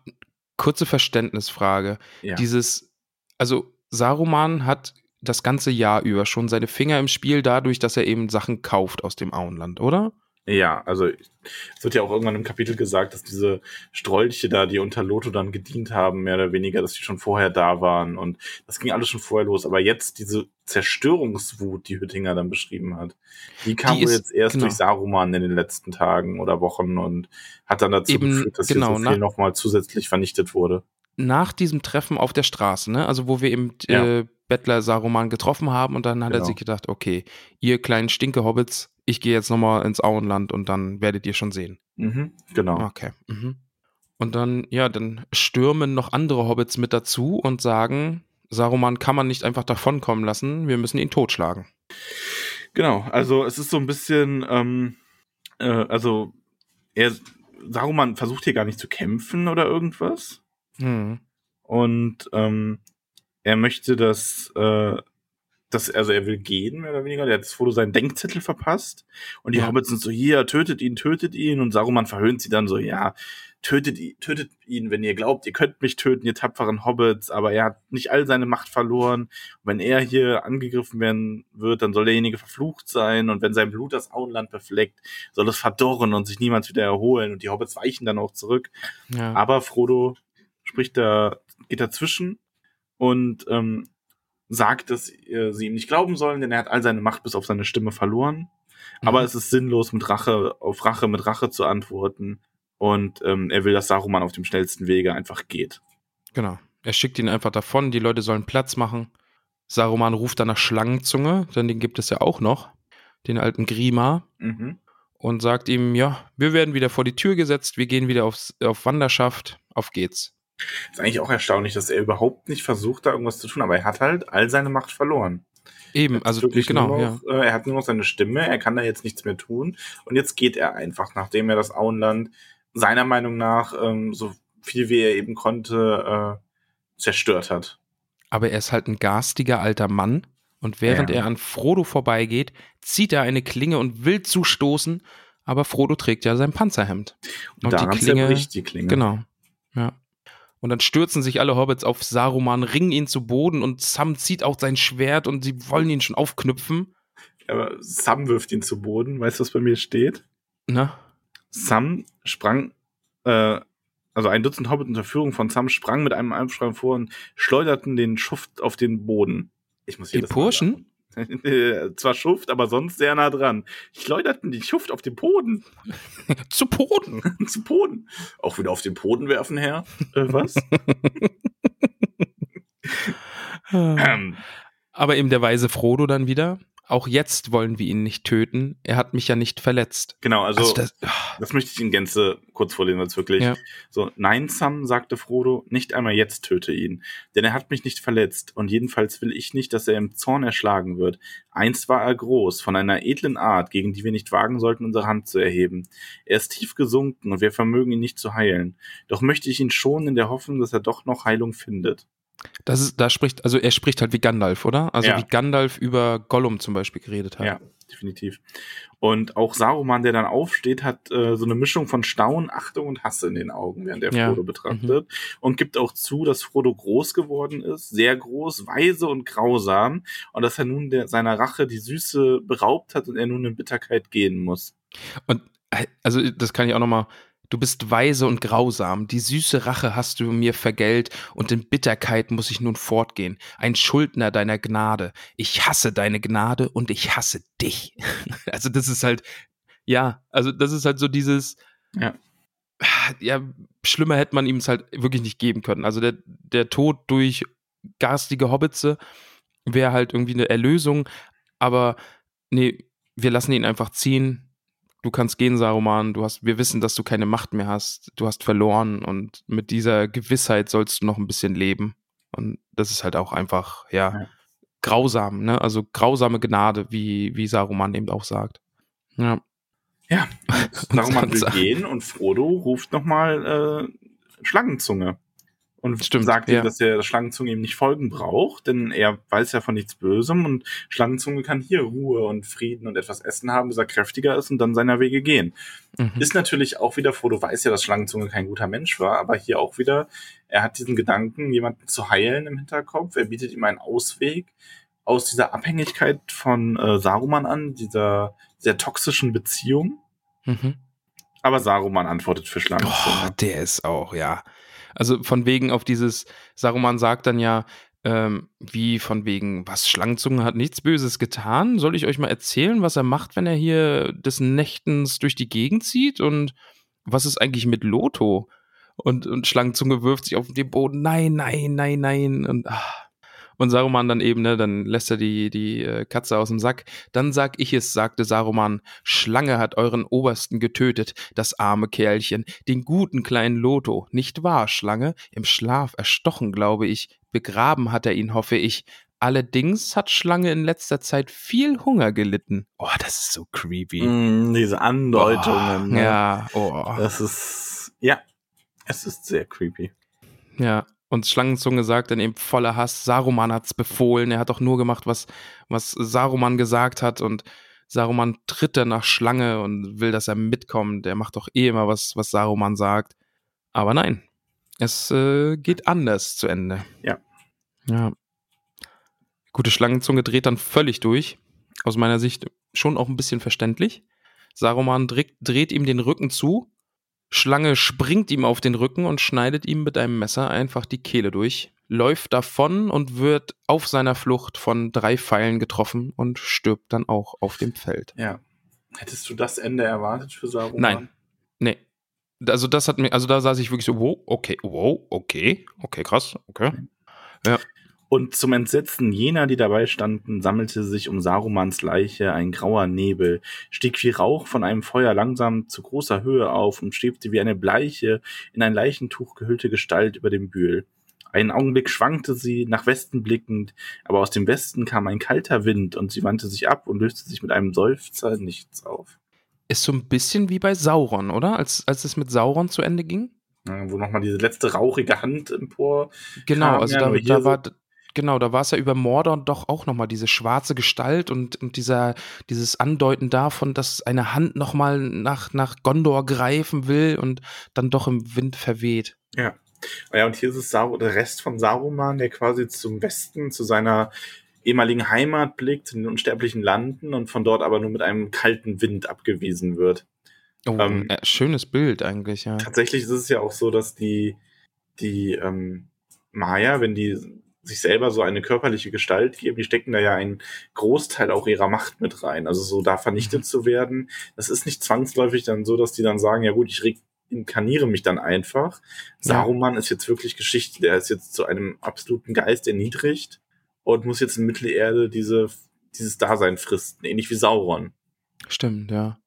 kurze Verständnisfrage. Ja. Dieses, also Saruman hat das ganze Jahr über schon seine Finger im Spiel dadurch, dass er eben Sachen kauft aus dem Auenland, oder? Ja, also es wird ja auch irgendwann im Kapitel gesagt, dass diese Strolche da, die unter Loto dann gedient haben, mehr oder weniger, dass die schon vorher da waren und das ging alles schon vorher los. Aber jetzt diese Zerstörungswut, die Hüttinger dann beschrieben hat, die kam Die ist- jetzt erst genau. durch Saruman in den letzten Tagen oder Wochen und hat dann dazu Eben, geführt, dass genau, hier so viel nochmal zusätzlich vernichtet wurde. Nach diesem Treffen auf der Straße, ne? Also wo wir eben Ja. äh, Bettler Saruman getroffen haben und dann hat er Genau. sich gedacht, okay, ihr kleinen Stinke-Hobbits, ich gehe jetzt nochmal ins Auenland und dann werdet ihr schon sehen. Mhm, genau. Okay. Mhm. Und dann, ja, dann stürmen noch andere Hobbits mit dazu und sagen, Saruman kann man nicht einfach davonkommen lassen, wir müssen ihn totschlagen. Genau, also es ist so ein bisschen, ähm, äh, also er, Saruman versucht hier gar nicht zu kämpfen oder irgendwas. Hm. Und ähm, er möchte, dass, äh, dass, also er will gehen, mehr oder weniger. Der hat das Foto seinen Denkzettel verpasst. Und die Ja. Hobbits sind so, hier, tötet ihn, tötet ihn. Und Saruman verhöhnt sie dann so, ja, tötet ihn, tötet ihn, wenn ihr glaubt, ihr könnt mich töten, ihr tapferen Hobbits. Aber er hat nicht all seine Macht verloren. Und wenn er hier angegriffen werden wird, dann soll derjenige verflucht sein. Und wenn sein Blut das Auenland befleckt, soll es verdorren und sich niemals wieder erholen. Und die Hobbits weichen dann auch zurück. Ja. Aber Frodo spricht da, geht dazwischen und ähm, sagt, dass äh, sie ihm nicht glauben sollen, denn er hat all seine Macht bis auf seine Stimme verloren. Aber Mhm. es ist sinnlos, mit Rache auf Rache mit Rache zu antworten. Und ähm, er will, dass Saruman auf dem schnellsten Wege einfach geht. Genau. Er schickt ihn einfach davon, die Leute sollen Platz machen. Saruman ruft dann nach Schlangenzunge, denn den gibt es ja auch noch, den alten Grima, Mhm. und sagt ihm, ja, wir werden wieder vor die Tür gesetzt, wir gehen wieder aufs, auf Wanderschaft, auf geht's. Ist eigentlich auch erstaunlich, dass er überhaupt nicht versucht, da irgendwas zu tun, aber er hat halt all seine Macht verloren. Eben, also wirklich genau, nur ja. noch, äh, er hat nur noch seine Stimme, er kann da jetzt nichts mehr tun. Und jetzt geht er einfach, nachdem er das Auenland seiner Meinung nach ähm, so viel wie er eben konnte äh, zerstört hat. Aber er ist halt ein garstiger alter Mann und während Ja. er an Frodo vorbeigeht, zieht er eine Klinge und will zustoßen, aber Frodo trägt ja sein Panzerhemd. Und, Und die Klinge- die Klinge. Genau. Ja. Und dann stürzen sich alle Hobbits auf Saruman, ringen ihn zu Boden und Sam zieht auch sein Schwert und sie wollen ihn schon aufknüpfen. Aber Sam wirft ihn zu Boden. Weißt du, was bei mir steht? Ne? Sam sprang, äh, also ein Dutzend Hobbit unter Führung von Sam sprang mit einem Aufschrei vor und schleuderten den Schuft auf den Boden. Ich muss Die jedes Mal Burschen? Zwar Schuft, aber sonst sehr nah dran. Schleuderten die Schuft auf den Boden. Zu Boden. zu Boden. Auch wieder auf den Boden werfen, Herr. Äh, was? ähm, Aber eben der weise Frodo dann wieder. Auch jetzt wollen wir ihn nicht töten. Er hat mich ja nicht verletzt. genau, also, Also das, das, möchte ich in Gänze kurz vorlesen, weil es wirklich Ja. so, nein, Sam, sagte Frodo, nicht einmal jetzt töte ihn, denn er hat mich nicht verletzt und jedenfalls will ich nicht, dass er im Zorn erschlagen wird. Einst war er groß, von einer edlen Art, gegen die wir nicht wagen sollten, unsere Hand zu erheben. Er ist tief gesunken und wir vermögen ihn nicht zu heilen. Doch möchte ich ihn schonen in der Hoffnung, dass er doch noch Heilung findet. Das ist, da spricht, also er spricht halt wie Gandalf, oder? Also Ja. wie Gandalf über Gollum zum Beispiel geredet hat. Ja, definitiv. Und auch Saruman, der dann aufsteht, hat äh, so eine Mischung von Staunen, Achtung und Hasse in den Augen, während er Ja. Frodo betrachtet. Und gibt auch zu, dass Frodo groß geworden ist, sehr groß, weise und grausam. Und dass er nun der, seiner Rache die Süße beraubt hat und er nun in Bitterkeit gehen muss. Und äh, also das kann ich auch nochmal. Du bist weise und grausam. Die süße Rache hast du mir vergällt und in Bitterkeit muss ich nun fortgehen. Ein Schuldner deiner Gnade. Ich hasse deine Gnade und ich hasse dich. Also das ist halt, ja, also das ist halt so dieses, Ja. ja, schlimmer hätte man ihm es halt wirklich nicht geben können. Also der, der Tod durch garstige Hobbitze wäre halt irgendwie eine Erlösung, aber nee, wir lassen ihn einfach ziehen. Du kannst gehen, Saruman. Du hast, wir wissen, dass du keine Macht mehr hast. Du hast verloren und mit dieser Gewissheit sollst du noch ein bisschen leben. Und das ist halt auch einfach, ja, Ja. grausam, ne? Also grausame Gnade, wie, wie Saruman eben auch sagt. Ja. Ja, Saruman will gehen und Frodo ruft nochmal äh, Schlangenzunge. Und Stimmt, sagt ja. ihm, dass der Schlangenzunge ihm nicht folgen braucht, denn er weiß ja von nichts Bösem und Schlangenzunge kann hier Ruhe und Frieden und etwas Essen haben, bis er kräftiger ist und dann seiner Wege gehen. Mhm. Ist natürlich auch wieder, Frodo weiß ja, dass Schlangenzunge kein guter Mensch war, aber hier auch wieder, er hat diesen Gedanken, jemanden zu heilen im Hinterkopf, er bietet ihm einen Ausweg aus dieser Abhängigkeit von äh, Saruman an, dieser sehr toxischen Beziehung. Mhm. Aber Saruman antwortet für Oh, Schlangenzunge. der ist auch, ja. Also von wegen auf dieses, Saruman sagt dann ja, ähm, wie von wegen, was, Schlangenzunge hat nichts Böses getan? Soll ich euch mal erzählen, was er macht, wenn er hier des Nächtens durch die Gegend zieht? Und was ist eigentlich mit Loto? Und, und Schlangenzunge wirft sich auf den Boden, nein, nein, nein, nein. Und, ah. Und Saruman dann eben, ne, dann lässt er die, die äh, Katze aus dem Sack. Dann sag ich es, sagte Saruman, Schlange hat euren Obersten getötet, das arme Kerlchen, den guten kleinen Loto. Nicht wahr, Schlange? Im Schlaf erstochen, glaube ich. Begraben hat er ihn, hoffe ich. Allerdings hat Schlange in letzter Zeit viel Hunger gelitten. Oh, das ist so creepy. Mm, diese Andeutungen. Oh, ne? ja, oh. Das ist, ja, es ist sehr creepy. Ja, und Schlangenzunge sagt dann eben voller Hass, Saruman hat's befohlen, er hat doch nur gemacht, was, was Saruman gesagt hat und Saruman tritt dann nach Schlange und will, dass er mitkommt. Er macht doch eh immer was, was Saruman sagt. Aber nein, es äh, geht anders zu Ende. Ja. Ja. Gute Schlangenzunge dreht dann völlig durch. Aus meiner Sicht schon auch ein bisschen verständlich. Saruman dreht, dreht ihm den Rücken zu. Schlange springt ihm auf den Rücken und schneidet ihm mit einem Messer einfach die Kehle durch, läuft davon und wird auf seiner Flucht von drei Pfeilen getroffen und stirbt dann auch auf dem Feld. Ja. Hättest du das Ende erwartet für Saruman? Nein. Nee. Also das hat mir, also da saß ich wirklich so, wow, okay, wow, okay, okay, krass, okay. Und zum Entsetzen jener, die dabei standen, sammelte sich um Sarumans Leiche ein grauer Nebel, stieg wie Rauch von einem Feuer langsam zu großer Höhe auf und schwebte wie eine bleiche, in ein Leichentuch gehüllte Gestalt über dem Bühl. Einen Augenblick schwankte sie, nach Westen blickend, aber aus dem Westen kam ein kalter Wind und sie wandte sich ab und löste sich mit einem Seufzer nichts auf. Ist so ein bisschen wie bei Sauron, oder? Als, als es mit Sauron zu Ende ging? Ja, Wo nochmal diese letzte rauchige Hand empor. Genau, kam also ja da, da so- war, genau, da war es ja über Mordor doch auch nochmal diese schwarze Gestalt und, und dieser, dieses Andeuten davon, dass eine Hand nochmal nach, nach Gondor greifen will und dann doch im Wind verweht. Ja. Ja, und hier ist es Sau der Rest von Saruman, der quasi zum Westen, zu seiner ehemaligen Heimat blickt, zu den unsterblichen Landen und von dort aber nur mit einem kalten Wind abgewiesen wird. Oh, Ähm, äh, schönes Bild eigentlich, ja. Tatsächlich ist es ja auch so, dass die, die ähm, Maya, wenn die sich selber so eine körperliche Gestalt geben, die stecken da ja einen Großteil auch ihrer Macht mit rein. Also so da vernichtet Mhm. zu werden, das ist nicht zwangsläufig dann so, dass die dann sagen, ja gut, ich reinkarniere mich dann einfach. Ja. Saruman ist jetzt wirklich Geschichte, der ist jetzt zu einem absoluten Geist erniedrigt und muss jetzt in Mittelerde diese, dieses Dasein fristen, ähnlich wie Sauron. Stimmt, ja.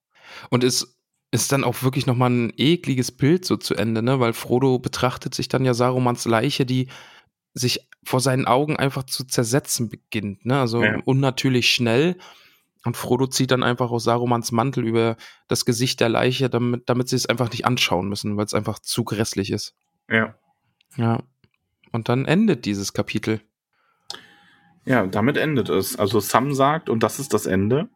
Und es ist dann auch wirklich nochmal ein ekliges Bild so zu Ende, ne? Weil Frodo betrachtet sich dann ja Sarumans Leiche, die sich vor seinen Augen einfach zu zersetzen beginnt, ne? Also Ja. unnatürlich schnell. Und Frodo zieht dann einfach aus Sarumans Mantel über das Gesicht der Leiche, damit, damit sie es einfach nicht anschauen müssen, weil es einfach zu grässlich ist. Ja. Ja. Und dann endet dieses Kapitel. Ja, damit endet es. Also Sam sagt, und das ist das Ende,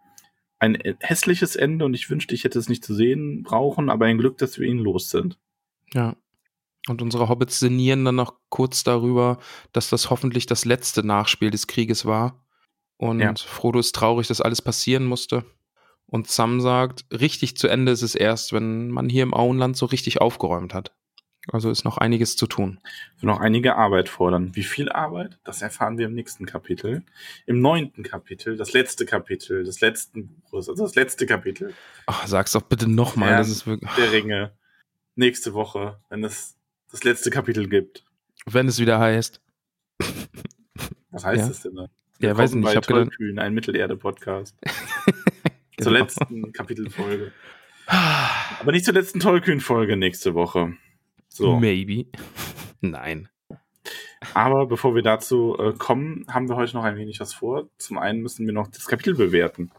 ein hässliches Ende und ich wünschte, ich hätte es nicht zu sehen brauchen, aber ein Glück, dass wir ihn los sind. Ja. Und unsere Hobbits sinnieren dann noch kurz darüber, dass das hoffentlich das letzte Nachspiel des Krieges war. Und Ja. Frodo ist traurig, dass alles passieren musste. Und Sam sagt, richtig zu Ende ist es erst, wenn man hier im Auenland so richtig aufgeräumt hat. Also ist noch einiges zu tun. Wir noch einige Arbeit fordern. Wie viel Arbeit? Das erfahren wir im nächsten Kapitel. Im neunten Kapitel, das letzte Kapitel des letzten Buches, also das letzte Kapitel Ach, sag's doch bitte nochmal. Ja. Das ist wirklich, der Ringe. Nächste Woche, wenn es das letzte Kapitel gibt. wenn es wieder heißt. Was heißt Ja. es denn da? Ja, weiß nicht, bei ich hab gedacht. Tollkühn, ein Mittelerde-Podcast. Genau. Zur letzten Kapitelfolge. Aber nicht zur letzten Tollkühn-Folge nächste Woche. So. Maybe. Nein. Aber bevor wir dazu äh, kommen, haben wir heute noch ein wenig was vor. Zum einen müssen wir noch das Kapitel bewerten.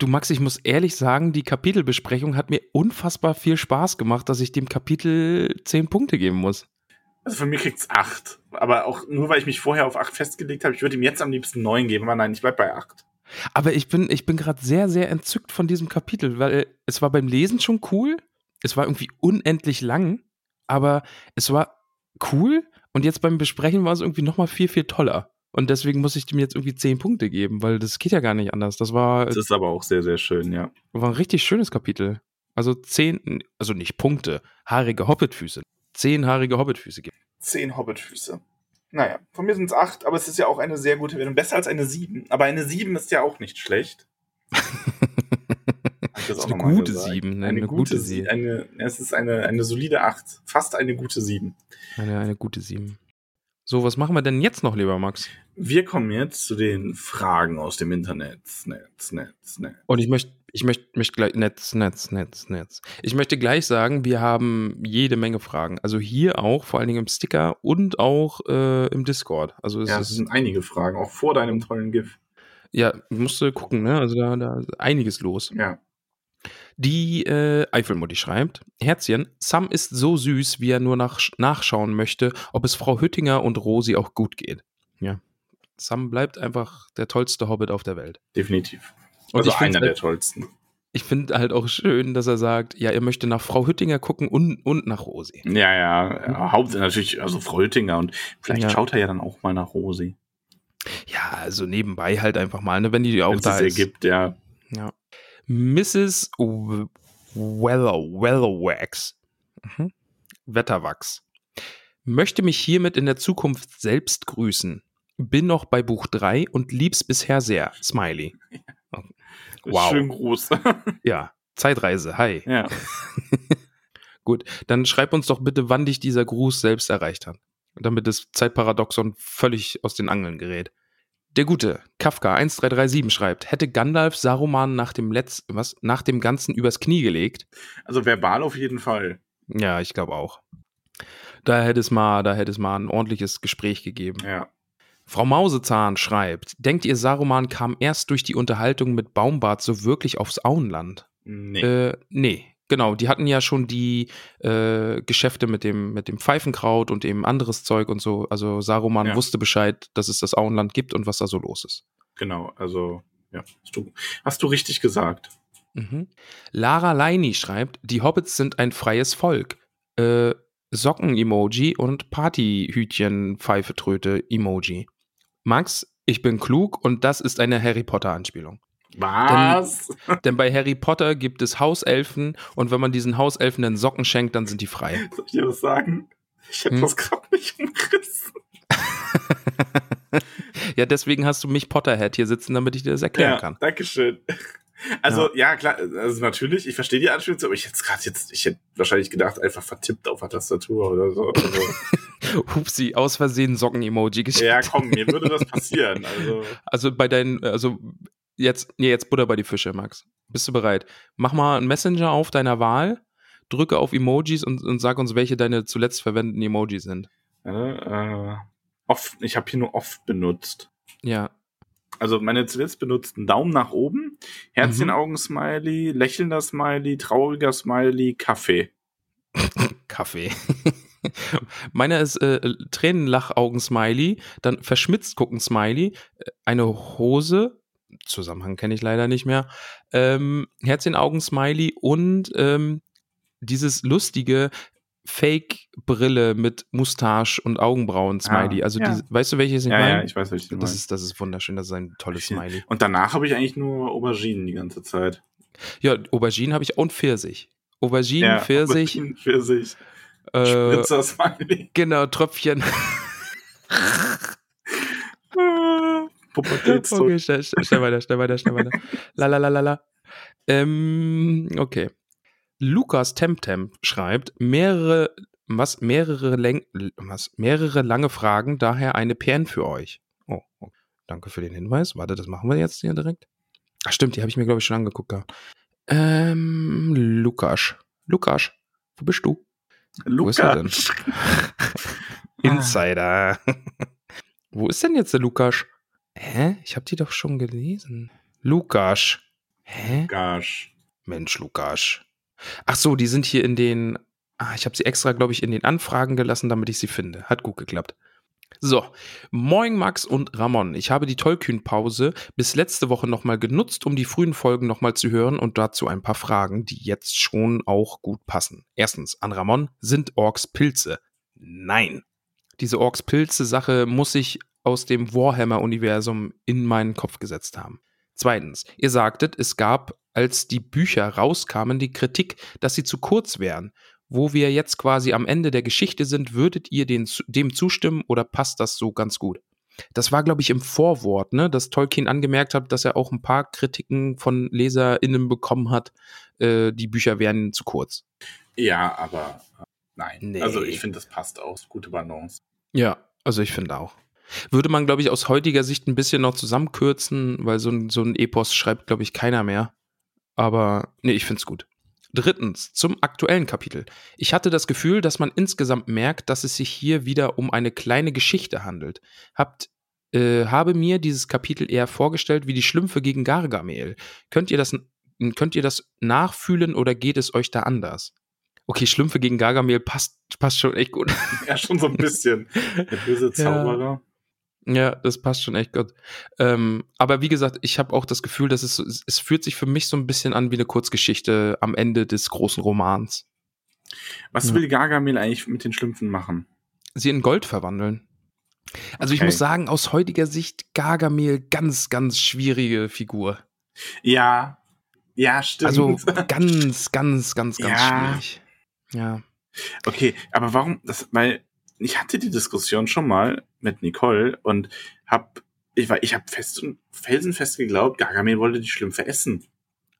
Du Max, ich muss ehrlich sagen, die Kapitelbesprechung hat mir unfassbar viel Spaß gemacht, dass ich dem Kapitel 10 Punkte geben muss. Also von mir kriegt's acht. Aber auch nur, weil ich mich vorher auf acht festgelegt habe. Ich würde ihm jetzt am liebsten neun geben, aber nein, ich bleib bei acht. Aber ich bin, ich bin gerade sehr, sehr entzückt von diesem Kapitel, weil es war beim Lesen schon cool. Es war irgendwie unendlich lang, aber es war cool und jetzt beim Besprechen war es irgendwie nochmal viel, viel toller. Und deswegen muss ich dem jetzt irgendwie zehn Punkte geben, weil das geht ja gar nicht anders. Das war, Das ist aber auch sehr, sehr schön, ja. war ein richtig schönes Kapitel. Also zehn, also nicht Punkte, haarige Hobbitfüße. Zehn haarige Hobbitfüße gibt. Zehn Hobbitfüße. Naja, von mir sind's acht, aber es ist ja auch eine sehr gute Wertung. Besser als eine sieben. Aber eine sieben ist ja auch nicht schlecht. Das ist auch eine gute gesagt. sieben, ne? Eine, Eine gute gute sieben. Sie- Eine, es ist eine, eine solide acht. Fast eine gute sieben. Eine, eine gute sieben. So, was machen wir denn jetzt noch, lieber Max? Wir kommen jetzt zu den Fragen aus dem Internet. Netz, Netz, Netz. Und ich möchte, ich möchte, möchte gleich, Netz, Netz, Netz, Netz. Ich möchte gleich sagen, wir haben jede Menge Fragen. Also hier auch, vor allen Dingen im Sticker und auch äh, im Discord. Also es Ja, es sind einige Fragen, auch vor deinem tollen GIF. ja, musst du gucken, ne? Also da, da ist einiges los. Ja. Die äh, Eifelmutti schreibt, Herzchen, Sam ist so süß, wie er nur nach, nachschauen möchte, ob es Frau Hüttinger und Rosi auch gut geht. Ja. Sam bleibt einfach der tollste Hobbit auf der Welt. Definitiv. Und also einer der halt- tollsten. Ich finde halt auch schön, dass er sagt, ja, er möchte nach Frau Hüttinger gucken und, und nach Rosi. Ja, ja, ja. Haupt natürlich, also Frau Hüttinger und vielleicht Ja. schaut er ja dann auch mal nach Rosi. Ja, also nebenbei halt einfach mal, ne, wenn die auch Wenn es da es ist. ergibt, ja. Ja. Mrs. W- Weller, Wellerwax. Mhm. Wetterwachs. Möchte mich hiermit in der Zukunft selbst grüßen. Bin noch bei Buch 3 und lieb's bisher sehr. Smiley. Wow. Schön groß. Ja, Zeitreise. Hi. ja. Gut, dann schreib uns doch bitte, wann dich dieser Gruß selbst erreicht hat. Damit das Zeitparadoxon völlig aus den Angeln gerät. Der gute Kafka 1337 schreibt, hätte Gandalf Saruman nach dem Letz was nach dem ganzen übers Knie gelegt? Also verbal auf jeden Fall. Ja, ich glaube auch. Da hätte es mal, da hätte es mal ein ordentliches Gespräch gegeben. Ja. Frau Mausezahn schreibt, denkt ihr Saruman kam erst durch die Unterhaltung mit Baumbart so wirklich aufs Auenland? Nee. Äh, nee, genau. Die hatten ja schon die äh, Geschäfte mit dem, mit dem Pfeifenkraut und eben anderes Zeug und so. Also Saruman Ja. wusste Bescheid, dass es das Auenland gibt und was da so los ist. Genau. Also, ja. Hast du, hast du richtig gesagt. Mhm. Lara Leini schreibt, die Hobbits sind ein freies Volk. Äh, Socken-Emoji und Partyhütchen-Pfeife-Tröte-Emoji. Max, ich bin klug und das ist eine Harry Potter-Anspielung. Was? Denn bei Harry Potter gibt es Hauselfen und wenn man diesen Hauselfen dann Socken schenkt, dann sind die frei. Soll ich dir was sagen? Ich hätte Hm? das gerade nicht umgerissen. ja, deswegen hast du mich Potterhead hier sitzen, damit ich dir das erklären kann. Dankeschön. Also, ja. klar, also natürlich, ich verstehe die Anspielung, aber ich hätte gerade jetzt, ich hätte wahrscheinlich gedacht, einfach vertippt auf der Tastatur oder so. Also, Hupsi, aus Versehen Socken-Emoji geschickt. ja, komm, mir würde das passieren. Also, Also bei deinen, also jetzt, nee, jetzt Butter bei die Fische, Max. Bist du bereit? Mach mal einen Messenger auf deiner Wahl, drücke auf Emojis und, und sag uns, welche deine zuletzt verwendeten Emojis sind. äh, oft, ich habe hier nur oft benutzt. Ja. Also meine zuletzt benutzten Daumen nach oben, Herzchenaugen-Smiley, lächelnder Smiley, trauriger Smiley, Kaffee. Kaffee. Meiner ist äh, Tränenlachaugen-Smiley, dann verschmitzt gucken-Smiley, äh, eine Hose, Zusammenhang kenne ich leider nicht mehr, ähm, Herzchenaugen-Smiley und ähm, dieses lustige Fake-Brille mit Mustache und Augenbrauen-Smiley. Ah, also, ja. diese, weißt du, welches ich Ja, meine? ja, ich weiß, welches das, ist, das ist wunderschön, das ist ein tolles Smiley. Und danach habe ich eigentlich nur Auberginen die ganze Zeit. Ja, Aubergine habe ich und Pfirsich. Aubergine, Pfirsich, Auberginen, Pfirsich, äh, Spritzer Smiley. genau, Tröpfchen. Pubertätsdruck. Okay, schnell, schnell, weiter, schnell weiter, schnell weiter. La la la la la. Ähm, okay. Lukas Temtem schreibt, mehrere, was, mehrere, Läng, was, mehrere lange Fragen, daher eine PN für euch. Oh, oh, danke für den Hinweis. Warte, das machen wir jetzt hier direkt. Ach stimmt, die habe ich mir, glaube ich, schon angeguckt. gehabt. Ähm, Lukas. Lukas, wo bist du? Wo ist er denn? Lukas. Insider. Wo ist denn jetzt der Lukas? Hä? Ich habe die doch schon gelesen. Lukas. Hä? Lukas. Mensch, Lukas. Ach so, die sind hier in den Ah, ich habe sie extra, glaube ich, in den Anfragen gelassen, damit ich sie finde. Hat gut geklappt. So, moin Max und Ramon. Ich habe die Tollkühn-Pause bis letzte Woche nochmal genutzt, um die frühen Folgen nochmal zu hören und dazu ein paar Fragen, die jetzt schon auch gut passen. Erstens, an Ramon, sind Orks Pilze? Nein. Diese Orks-Pilze-Sache muss ich aus dem Warhammer-Universum in meinen Kopf gesetzt haben. Zweitens, ihr sagtet, es gab, als die Bücher rauskamen, die Kritik, dass sie zu kurz wären wo wir jetzt quasi am Ende der Geschichte sind, würdet ihr den, dem zustimmen oder passt das so ganz gut? Das war, glaube ich, im Vorwort, ne, dass Tolkien angemerkt hat, dass er auch ein paar Kritiken von LeserInnen bekommen hat, äh, die Bücher wären zu kurz. Ja, aber äh, nein. Nee. Also ich finde, das passt auch. Gute Balance. Ja, also ich finde auch. Würde man, glaube ich, aus heutiger Sicht ein bisschen noch zusammenkürzen, weil so ein, so ein Epos schreibt, glaube ich, keiner mehr. Aber nee, ich finde es gut. Drittens, zum aktuellen Kapitel. Ich hatte das Gefühl, dass man insgesamt merkt, dass es sich hier wieder um eine kleine Geschichte handelt. Habt, äh, habe mir dieses Kapitel eher vorgestellt wie die Schlümpfe gegen Gargamel. Könnt ihr das, könnt ihr das nachfühlen oder geht es euch da anders? Okay, Schlümpfe gegen Gargamel passt, passt schon echt gut. Ja, schon so ein bisschen. Der böse Zauberer. Ja. Ja, das passt schon echt gut. Ähm, aber wie gesagt, ich habe auch das Gefühl, dass es, es fühlt sich für mich so ein bisschen an wie eine Kurzgeschichte am Ende des großen Romans. Was ja. will Gargamel eigentlich mit den Schlümpfen machen? Sie in Gold verwandeln. Also okay. ich muss sagen, aus heutiger Sicht Gargamel ganz, ganz schwierige Figur. Ja, ja, stimmt. Also ganz, ganz, ganz, ganz ja. schwierig. Ja. Okay, aber warum, das, weil ich hatte die Diskussion schon mal mit Nicole und hab, ich war, ich habe fest und felsenfest geglaubt, Gargamel wollte die Schlümpfe essen.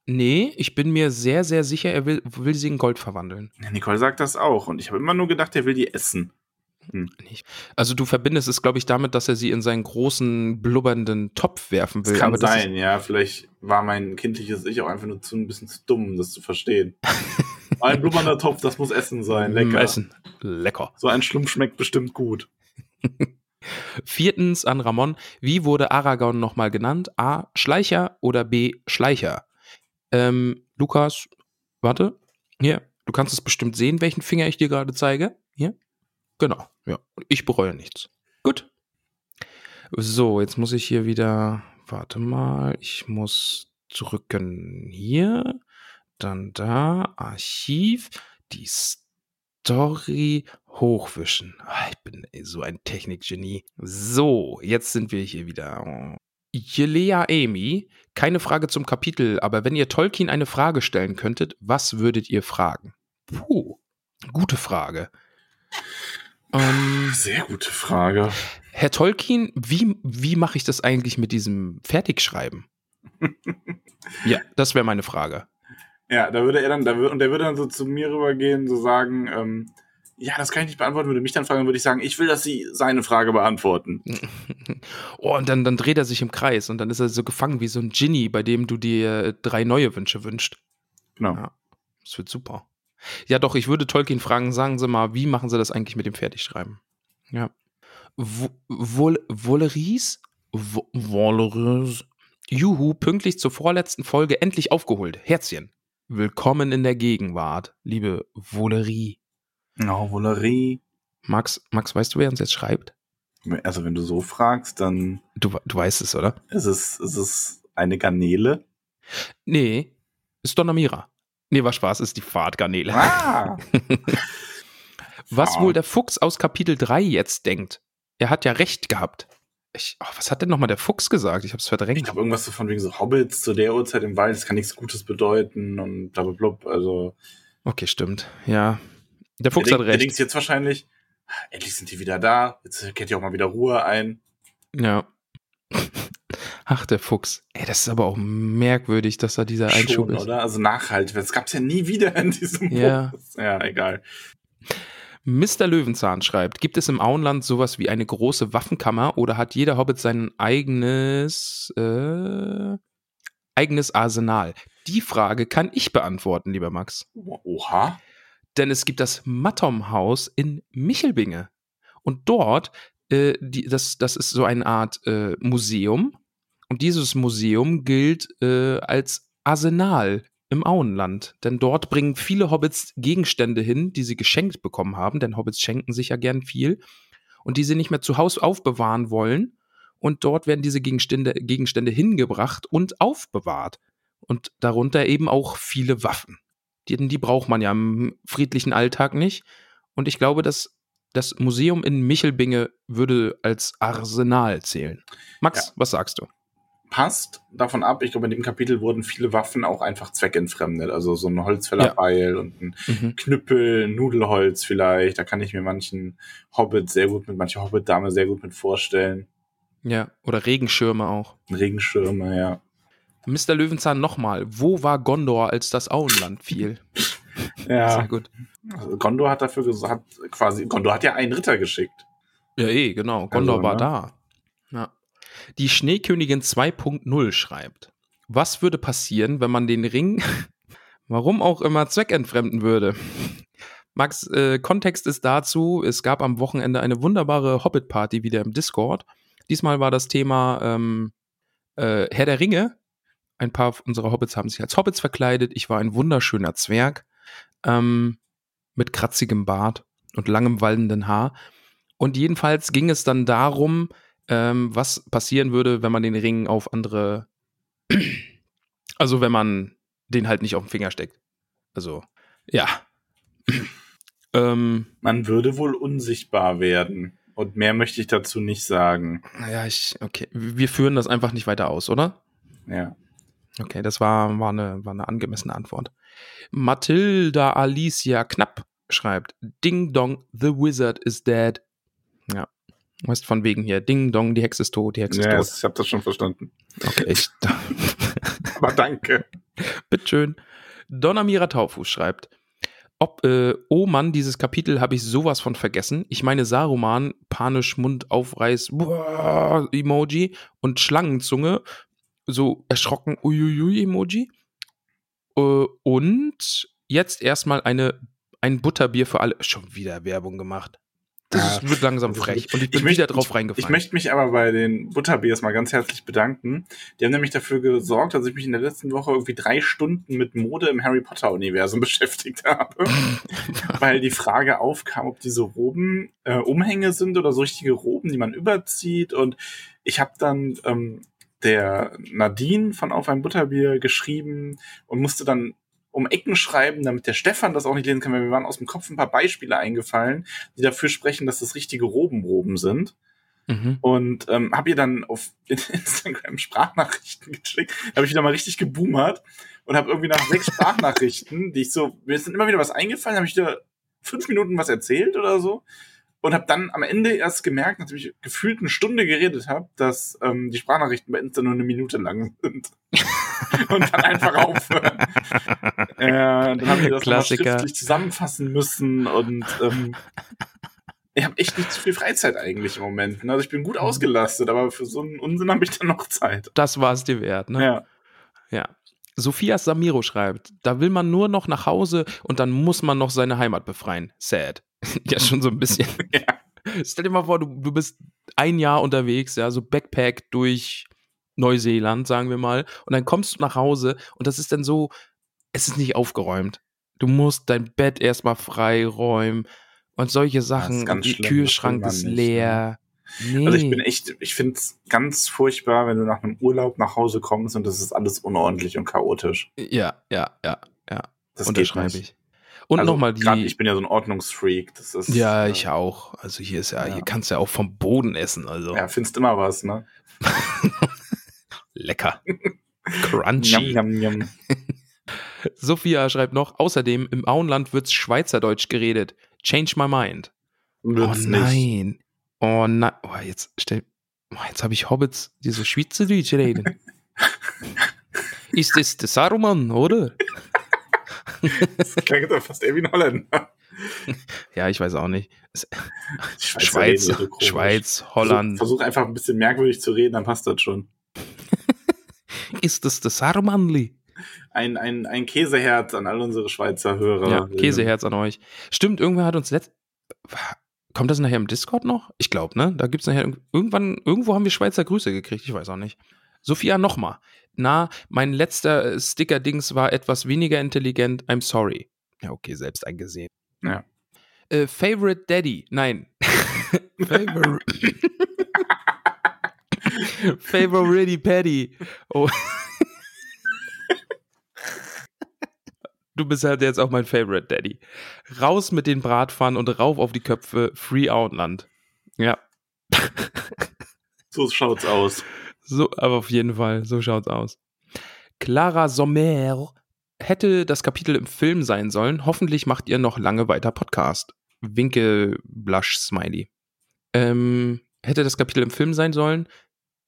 Nee, ich bin mir sehr, sehr sicher, er will, will sie in Gold verwandeln. Nicole sagt das auch und ich habe immer nur gedacht, er will die essen. Hm. Also du verbindest es, glaube ich, damit, dass er sie in seinen großen, blubbernden Topf werfen will. Das kann Aber sein, ja. Vielleicht war mein kindliches Ich auch einfach nur zu ein bisschen zu dumm, das zu verstehen. ein blubbernder Topf, das muss Essen sein. Lecker. Essen. Lecker. So ein Schlumpf schmeckt bestimmt gut. Viertens an Ramon. Wie wurde Aragorn nochmal genannt? A. Schleicher oder B. Schleicher? Ähm, Lukas, warte. Hier, du kannst es bestimmt sehen, welchen Finger ich dir gerade zeige. Hier. Genau, ja. Ich bereue nichts. Gut. So, jetzt muss ich hier wieder. Warte mal, ich muss drücken hier, dann da, Archiv, die Story hochwischen. Ah, ich bin so ein Technikgenie. So, jetzt sind wir hier wieder. Jelea Amy, keine Frage zum Kapitel, aber wenn ihr Tolkien eine Frage stellen könntet, was würdet ihr fragen? Puh, gute Frage. Ähm, Sehr gute Frage. Herr Tolkien, wie, wie mache ich das eigentlich mit diesem Fertigschreiben? ja, das wäre meine Frage. Ja, da würde er dann, da würde, und der würde dann so zu mir rübergehen, so sagen, ähm, ja, das kann ich nicht beantworten, würde mich dann fragen, würde ich sagen, ich will, dass Sie seine Frage beantworten. oh, und dann, dann dreht er sich im Kreis und dann ist er so gefangen wie so ein Genie, bei dem du dir drei neue Wünsche wünschst. Genau. Ja, das wird super. Ja, doch, ich würde Tolkien fragen, sagen Sie mal, wie machen Sie das eigentlich mit dem Fertigschreiben? Ja. Voleries? Voleries? Juhu, pünktlich zur vorletzten Folge endlich aufgeholt. Herzchen. Willkommen in der Gegenwart, liebe Volerie. Oh, Volerie. Max, Max, weißt du, wer uns jetzt schreibt? Also, wenn du so fragst, dann. Du, du weißt es, oder? Ist es, ist es eine Garnele? Nee, ist Donamira. Nee, war Spaß, ist die Fahrtgarnele. Ah. was wohl der Fuchs aus Kapitel 3 jetzt denkt. Er hat ja recht gehabt. Ich, oh, was hat denn nochmal der Fuchs gesagt? Ich hab's verdrängt. Ich glaube, irgendwas so von wegen so Hobbits zu der Uhrzeit im Wald, das kann nichts Gutes bedeuten und blablabla. Also. Okay, stimmt. Ja. Der Fuchs der hat recht. Der denkt jetzt wahrscheinlich, endlich sind die wieder da, jetzt kehrt ja auch mal wieder Ruhe ein. Ja. Ach, der Fuchs. Ey, das ist aber auch merkwürdig, dass da dieser Schon, Einschub ist. oder? Also nachhaltig. Das gab es ja nie wieder in diesem ja. Buch. Ja, egal. Mr. Löwenzahn schreibt, gibt es im Auenland sowas wie eine große Waffenkammer oder hat jeder Hobbit sein eigenes, äh, eigenes Arsenal? Die Frage kann ich beantworten, lieber Max. Oha. Denn es gibt das Mattom-Haus in Michelbinge. Und dort, äh, die, das, das ist so eine Art äh, Museum, und dieses Museum gilt äh, als Arsenal im Auenland. Denn dort bringen viele Hobbits Gegenstände hin, die sie geschenkt bekommen haben, denn Hobbits schenken sich ja gern viel und die sie nicht mehr zu Hause aufbewahren wollen. Und dort werden diese Gegenstände, Gegenstände hingebracht und aufbewahrt. Und darunter eben auch viele Waffen. Die, die braucht man ja im friedlichen Alltag nicht. Und ich glaube, dass das Museum in Michelbinge würde als Arsenal zählen. Max, ja. was sagst du? Passt davon ab. Ich glaube, in dem Kapitel wurden viele Waffen auch einfach zweckentfremdet. Also so ein Holzfällerbeil ja. und ein mhm. Knüppel, Nudelholz vielleicht. Da kann ich mir manchen Hobbit sehr gut mit, manche Hobbit-Dame sehr gut mit vorstellen. Ja, oder Regenschirme auch. Regenschirme, ja. Mr. Löwenzahn nochmal. Wo war Gondor, als das Auenland fiel? ja. Sehr gut. Also Gondor hat dafür gesagt, quasi, Gondor hat ja einen Ritter geschickt. Ja, eh, genau. Gondor also, war ne? da. Die Schneekönigin 2.0 schreibt, was würde passieren, wenn man den Ring, warum auch immer, zweckentfremden würde? Max, äh, Kontext ist dazu, es gab am Wochenende eine wunderbare Hobbit-Party wieder im Discord. Diesmal war das Thema ähm, äh, Herr der Ringe. Ein paar unserer Hobbits haben sich als Hobbits verkleidet. Ich war ein wunderschöner Zwerg ähm, mit kratzigem Bart und langem wallenden Haar. Und jedenfalls ging es dann darum, ähm, was passieren würde, wenn man den Ring auf andere, also wenn man den halt nicht auf den Finger steckt. Also, ja. ähm, man würde wohl unsichtbar werden. Und mehr möchte ich dazu nicht sagen. Naja, ich, okay. Wir führen das einfach nicht weiter aus, oder? Ja. Okay, das war, war, eine, war eine angemessene Antwort. Matilda Alicia Knapp schreibt: Ding Dong, the Wizard is dead. Ja, Weißt von wegen hier, Ding Dong, die Hexe ist tot, die Hexe ist tot. ich habe das schon verstanden. Okay, ich. Aber danke. Bitteschön. Donamira Taufuß schreibt, ob, äh, oh Mann, dieses Kapitel habe ich sowas von vergessen. Ich meine Saruman, panisch Mund aufreiß, boah, Emoji und Schlangenzunge, so erschrocken, uiuiui Emoji. Äh, und jetzt erstmal eine, ein Butterbier für alle. Schon wieder Werbung gemacht. Das wird langsam frech. Und ich bin ich wieder drauf reingefallen. Ich möchte mich aber bei den Butterbiers mal ganz herzlich bedanken. Die haben nämlich dafür gesorgt, dass ich mich in der letzten Woche irgendwie drei Stunden mit Mode im Harry Potter-Universum beschäftigt habe. Weil die Frage aufkam, ob diese Roben äh, Umhänge sind oder so richtige Roben, die man überzieht. Und ich habe dann ähm, der Nadine von Auf ein Butterbier geschrieben und musste dann um Ecken schreiben, damit der Stefan das auch nicht lesen kann, weil wir waren aus dem Kopf ein paar Beispiele eingefallen, die dafür sprechen, dass das richtige Robenroben sind. Mhm. Und ähm, habe ihr dann auf Instagram Sprachnachrichten geschickt. habe ich wieder mal richtig geboomert und habe irgendwie nach sechs Sprachnachrichten, die ich so, mir ist dann immer wieder was eingefallen, habe ich wieder fünf Minuten was erzählt oder so und habe dann am Ende erst gemerkt, nachdem ich gefühlt eine Stunde geredet habe, dass ähm, die Sprachnachrichten bei Insta nur eine Minute lang sind. und dann einfach aufhören. äh, dann haben wir das Klassiker. schriftlich zusammenfassen müssen und ähm, ich habe echt nicht zu viel Freizeit eigentlich im Moment. Ne? Also ich bin gut ausgelastet, aber für so einen Unsinn habe ich dann noch Zeit. Das war es dir wert, ne? Ja. Ja. Sophia Samiro schreibt, da will man nur noch nach Hause und dann muss man noch seine Heimat befreien. Sad. ja, schon so ein bisschen. ja. Stell dir mal vor, du, du bist ein Jahr unterwegs, ja, so Backpack durch Neuseeland, sagen wir mal, und dann kommst du nach Hause und das ist dann so, es ist nicht aufgeräumt. Du musst dein Bett erstmal freiräumen und solche Sachen. Ja, der Kühlschrank ist leer. Ne? nee. Also ich bin echt, ich finde es ganz furchtbar, wenn du nach einem Urlaub nach Hause kommst und das ist alles unordentlich und chaotisch. Ja, ja, ja, ja. Das unterschreibe ich. Und also nochmal die. Grad, ich bin ja so ein Ordnungsfreak. Das ist, ja, ich auch. Also hier ist ja, ja. hier kannst du ja auch vom Boden essen. Also. Ja, findest immer was, ne? Lecker. Crunchy. Njam, njam, njam. Sophia schreibt noch, außerdem im Auenland wird's Schweizerdeutsch geredet. Change my mind. Wird's oh nein. Nicht. Oh nein. Oh, jetzt stell. Oh, jetzt habe ich Hobbits, die so Schweizerdeutsch reden. Ist das der Saruman, oder? das klingt doch fast eher wie ein Holländer. Ja, ich weiß auch nicht. Schweiz, so Schweiz, Holland. Versuch, versuch, einfach ein bisschen merkwürdig zu reden, dann passt das schon. Ist das das Sarmanli? Ein, ein, ein Käseherz an all unsere Schweizer Hörer. Ja, Käseherz an euch. Stimmt, irgendwer hat uns letzt. Kommt das nachher im Discord noch? Ich glaube, ne? Da gibt es nachher irgendwann, irgendwo haben wir Schweizer Grüße gekriegt, ich weiß auch nicht. Sophia, nochmal. Na, mein letzter Sticker-Dings war etwas weniger intelligent. I'm sorry. Ja, okay, selbst eingesehen. Ja. Äh, Favorite Daddy. Nein. Favorite. Favorite Paddy. Oh. Du bist halt jetzt auch mein Favorite Daddy. Raus mit den Bratpfannen und rauf auf die Köpfe. Free Outland. Ja. So schaut's aus. So, aber auf jeden Fall, so schaut's aus. Clara Sommer hätte das Kapitel im Film sein sollen. Hoffentlich macht ihr noch lange weiter Podcast. Winke Blush Smiley. Ähm, hätte das Kapitel im Film sein sollen?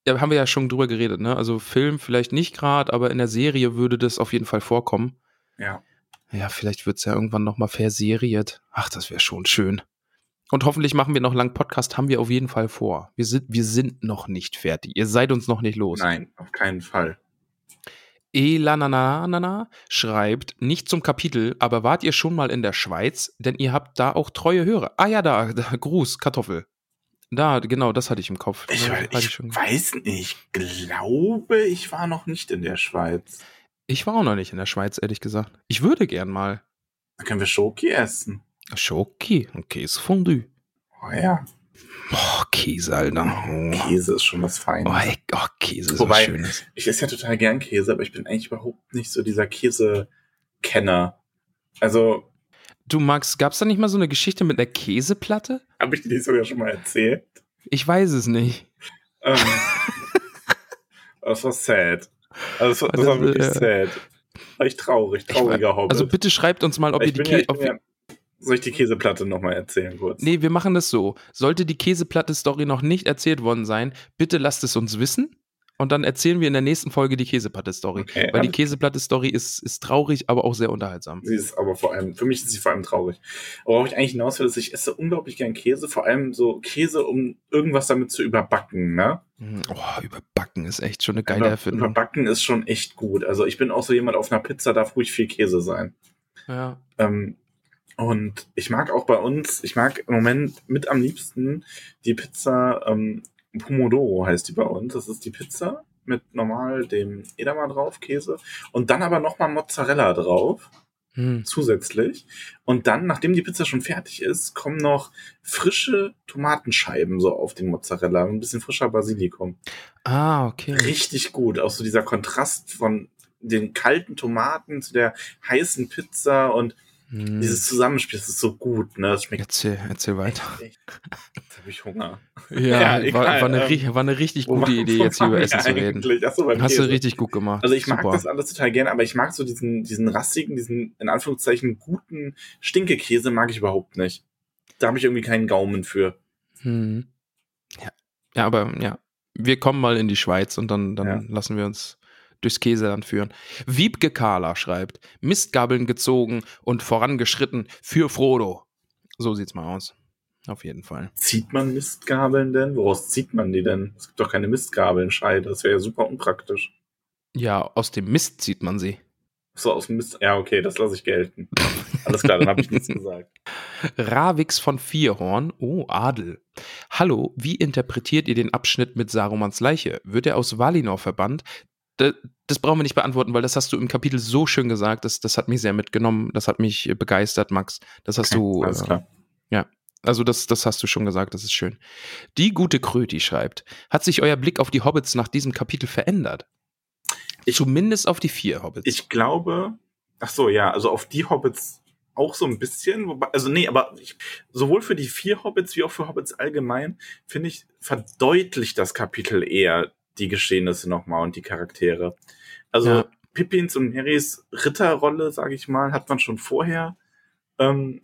Ja, haben wir ja schon drüber geredet, ne? Also Film vielleicht nicht gerade, aber in der Serie würde das auf jeden Fall vorkommen. Ja. Ja, vielleicht wird's ja irgendwann nochmal verseriert. Ach, das wäre schon schön. Und hoffentlich machen wir noch lang Podcast, haben wir auf jeden Fall vor. Wir sind, wir sind noch nicht fertig. Ihr seid uns noch nicht los. Nein, auf keinen Fall. Elananana schreibt, nicht zum Kapitel, aber wart ihr schon mal in der Schweiz? Denn ihr habt da auch treue Hörer. Ah ja, da, da Gruß, Kartoffel. Da, genau, das hatte ich im Kopf. Ich, hatte ich weiß nicht. Ich glaube, ich war noch nicht in der Schweiz. ich war auch noch nicht in der Schweiz, ehrlich gesagt. Ich würde gern mal. Da können wir Schoki essen. Schoki, ein Käsefondue. Oh ja. Boah, Käse, Alter. Oh, Käse ist schon was oh, Feines. ey, oh Käse ist Wobei- was Schönes. Ich esse ja total gern Käse, aber ich bin eigentlich überhaupt nicht so dieser Käse-Kenner. Also, Du Max, gab's da nicht mal so eine Geschichte mit einer Käseplatte? habe ich dir die sogar schon mal erzählt? Ich weiß es nicht. Ähm, das war sad. Also, das war, das war wirklich äh, sad. War ich traurig, Ich trauriger Hobbit. Also bitte schreibt uns mal, ob ich ihr die Käse. ich ja, soll ich die Käseplatte nochmal erzählen kurz? Nee, wir machen das so. Sollte die Käseplatte-Story noch nicht erzählt worden sein, bitte lasst es uns wissen. Und dann erzählen wir in der nächsten Folge die Käseplatte-Story. Okay, Weil die Käseplatte-Story ist, ist traurig, aber auch sehr unterhaltsam. Sie ist aber vor allem, für mich ist sie vor allem traurig. Worauf ich eigentlich hinaus will, ist, ich esse unglaublich gern Käse, vor allem so Käse, um irgendwas damit zu überbacken, ne? Mhm. Oh, überbacken ist echt schon eine geile Über- Erfindung. Überbacken ist schon echt gut. Also ich bin auch so jemand auf einer Pizza, darf ruhig viel Käse sein. Ja. Ähm, und ich mag auch bei uns, ich mag im Moment mit am liebsten die Pizza ähm, Pomodoro heißt die bei uns. Das ist die Pizza mit normal dem Edamer drauf, Käse. Und dann aber nochmal Mozzarella drauf, Hm. zusätzlich. Und dann, nachdem die Pizza schon fertig ist, kommen noch frische Tomatenscheiben so auf den Mozzarella. Ein bisschen frischer Basilikum. Ah, okay. Richtig gut. Auch so dieser Kontrast von den kalten Tomaten zu der heißen Pizza und Hm. dieses Zusammenspiel, das ist so gut, ne? Das schmeckt Erzähl, erzähl weiter. echt. Jetzt habe ich Hunger. Ja, Ja, war, egal, war, eine, ähm, war eine richtig gute war- Idee, jetzt hier über Essen zu reden. so, Hast du Käse. richtig gut gemacht. Also ich mag Super. das alles total gerne, aber ich mag so diesen, diesen rassigen, diesen in Anführungszeichen guten Stinkekäse mag ich überhaupt nicht. Da habe ich irgendwie keinen Gaumen für. Hm. Ja. ja, aber ja, wir kommen mal in die Schweiz und dann, dann Ja. lassen wir uns durchs Käseland führen. Wiebke Kahler schreibt, Mistgabeln gezogen und vorangeschritten für Frodo. So sieht's mal aus. Auf jeden Fall. Zieht man Mistgabeln denn? Woraus zieht man die denn? Es gibt doch keine Mistgabeln-Scheide. Das wäre ja super unpraktisch. Ja, aus dem Mist zieht man sie. So aus dem Mist. Ja, okay, das lasse ich gelten. Alles klar, dann habe ich nichts gesagt. Ravix von Vierhorn. Oh, Adel. Hallo, wie interpretiert ihr den Abschnitt mit Sarumans Leiche? Wird er aus Valinor verbannt? Das brauchen wir nicht beantworten, weil das hast du im Kapitel so schön gesagt. Das, das hat mich sehr mitgenommen. Das hat mich äh, begeistert, Max. Das hast du. Alles äh, klar. Also das, das hast du schon gesagt, das ist schön. Die gute Kröti schreibt, hat sich euer Blick auf die Hobbits nach diesem Kapitel verändert? Ich- Zumindest auf die vier Hobbits. Ich glaube, ach so, ja, also auf die Hobbits auch so ein bisschen, wobei, also nee, aber ich, sowohl für die vier Hobbits wie auch für Hobbits allgemein, finde ich, verdeutlicht das Kapitel eher die Geschehnisse nochmal und die Charaktere. Also Ja. Pippins und Marys Ritterrolle, sage ich mal, hat man schon vorher ähm,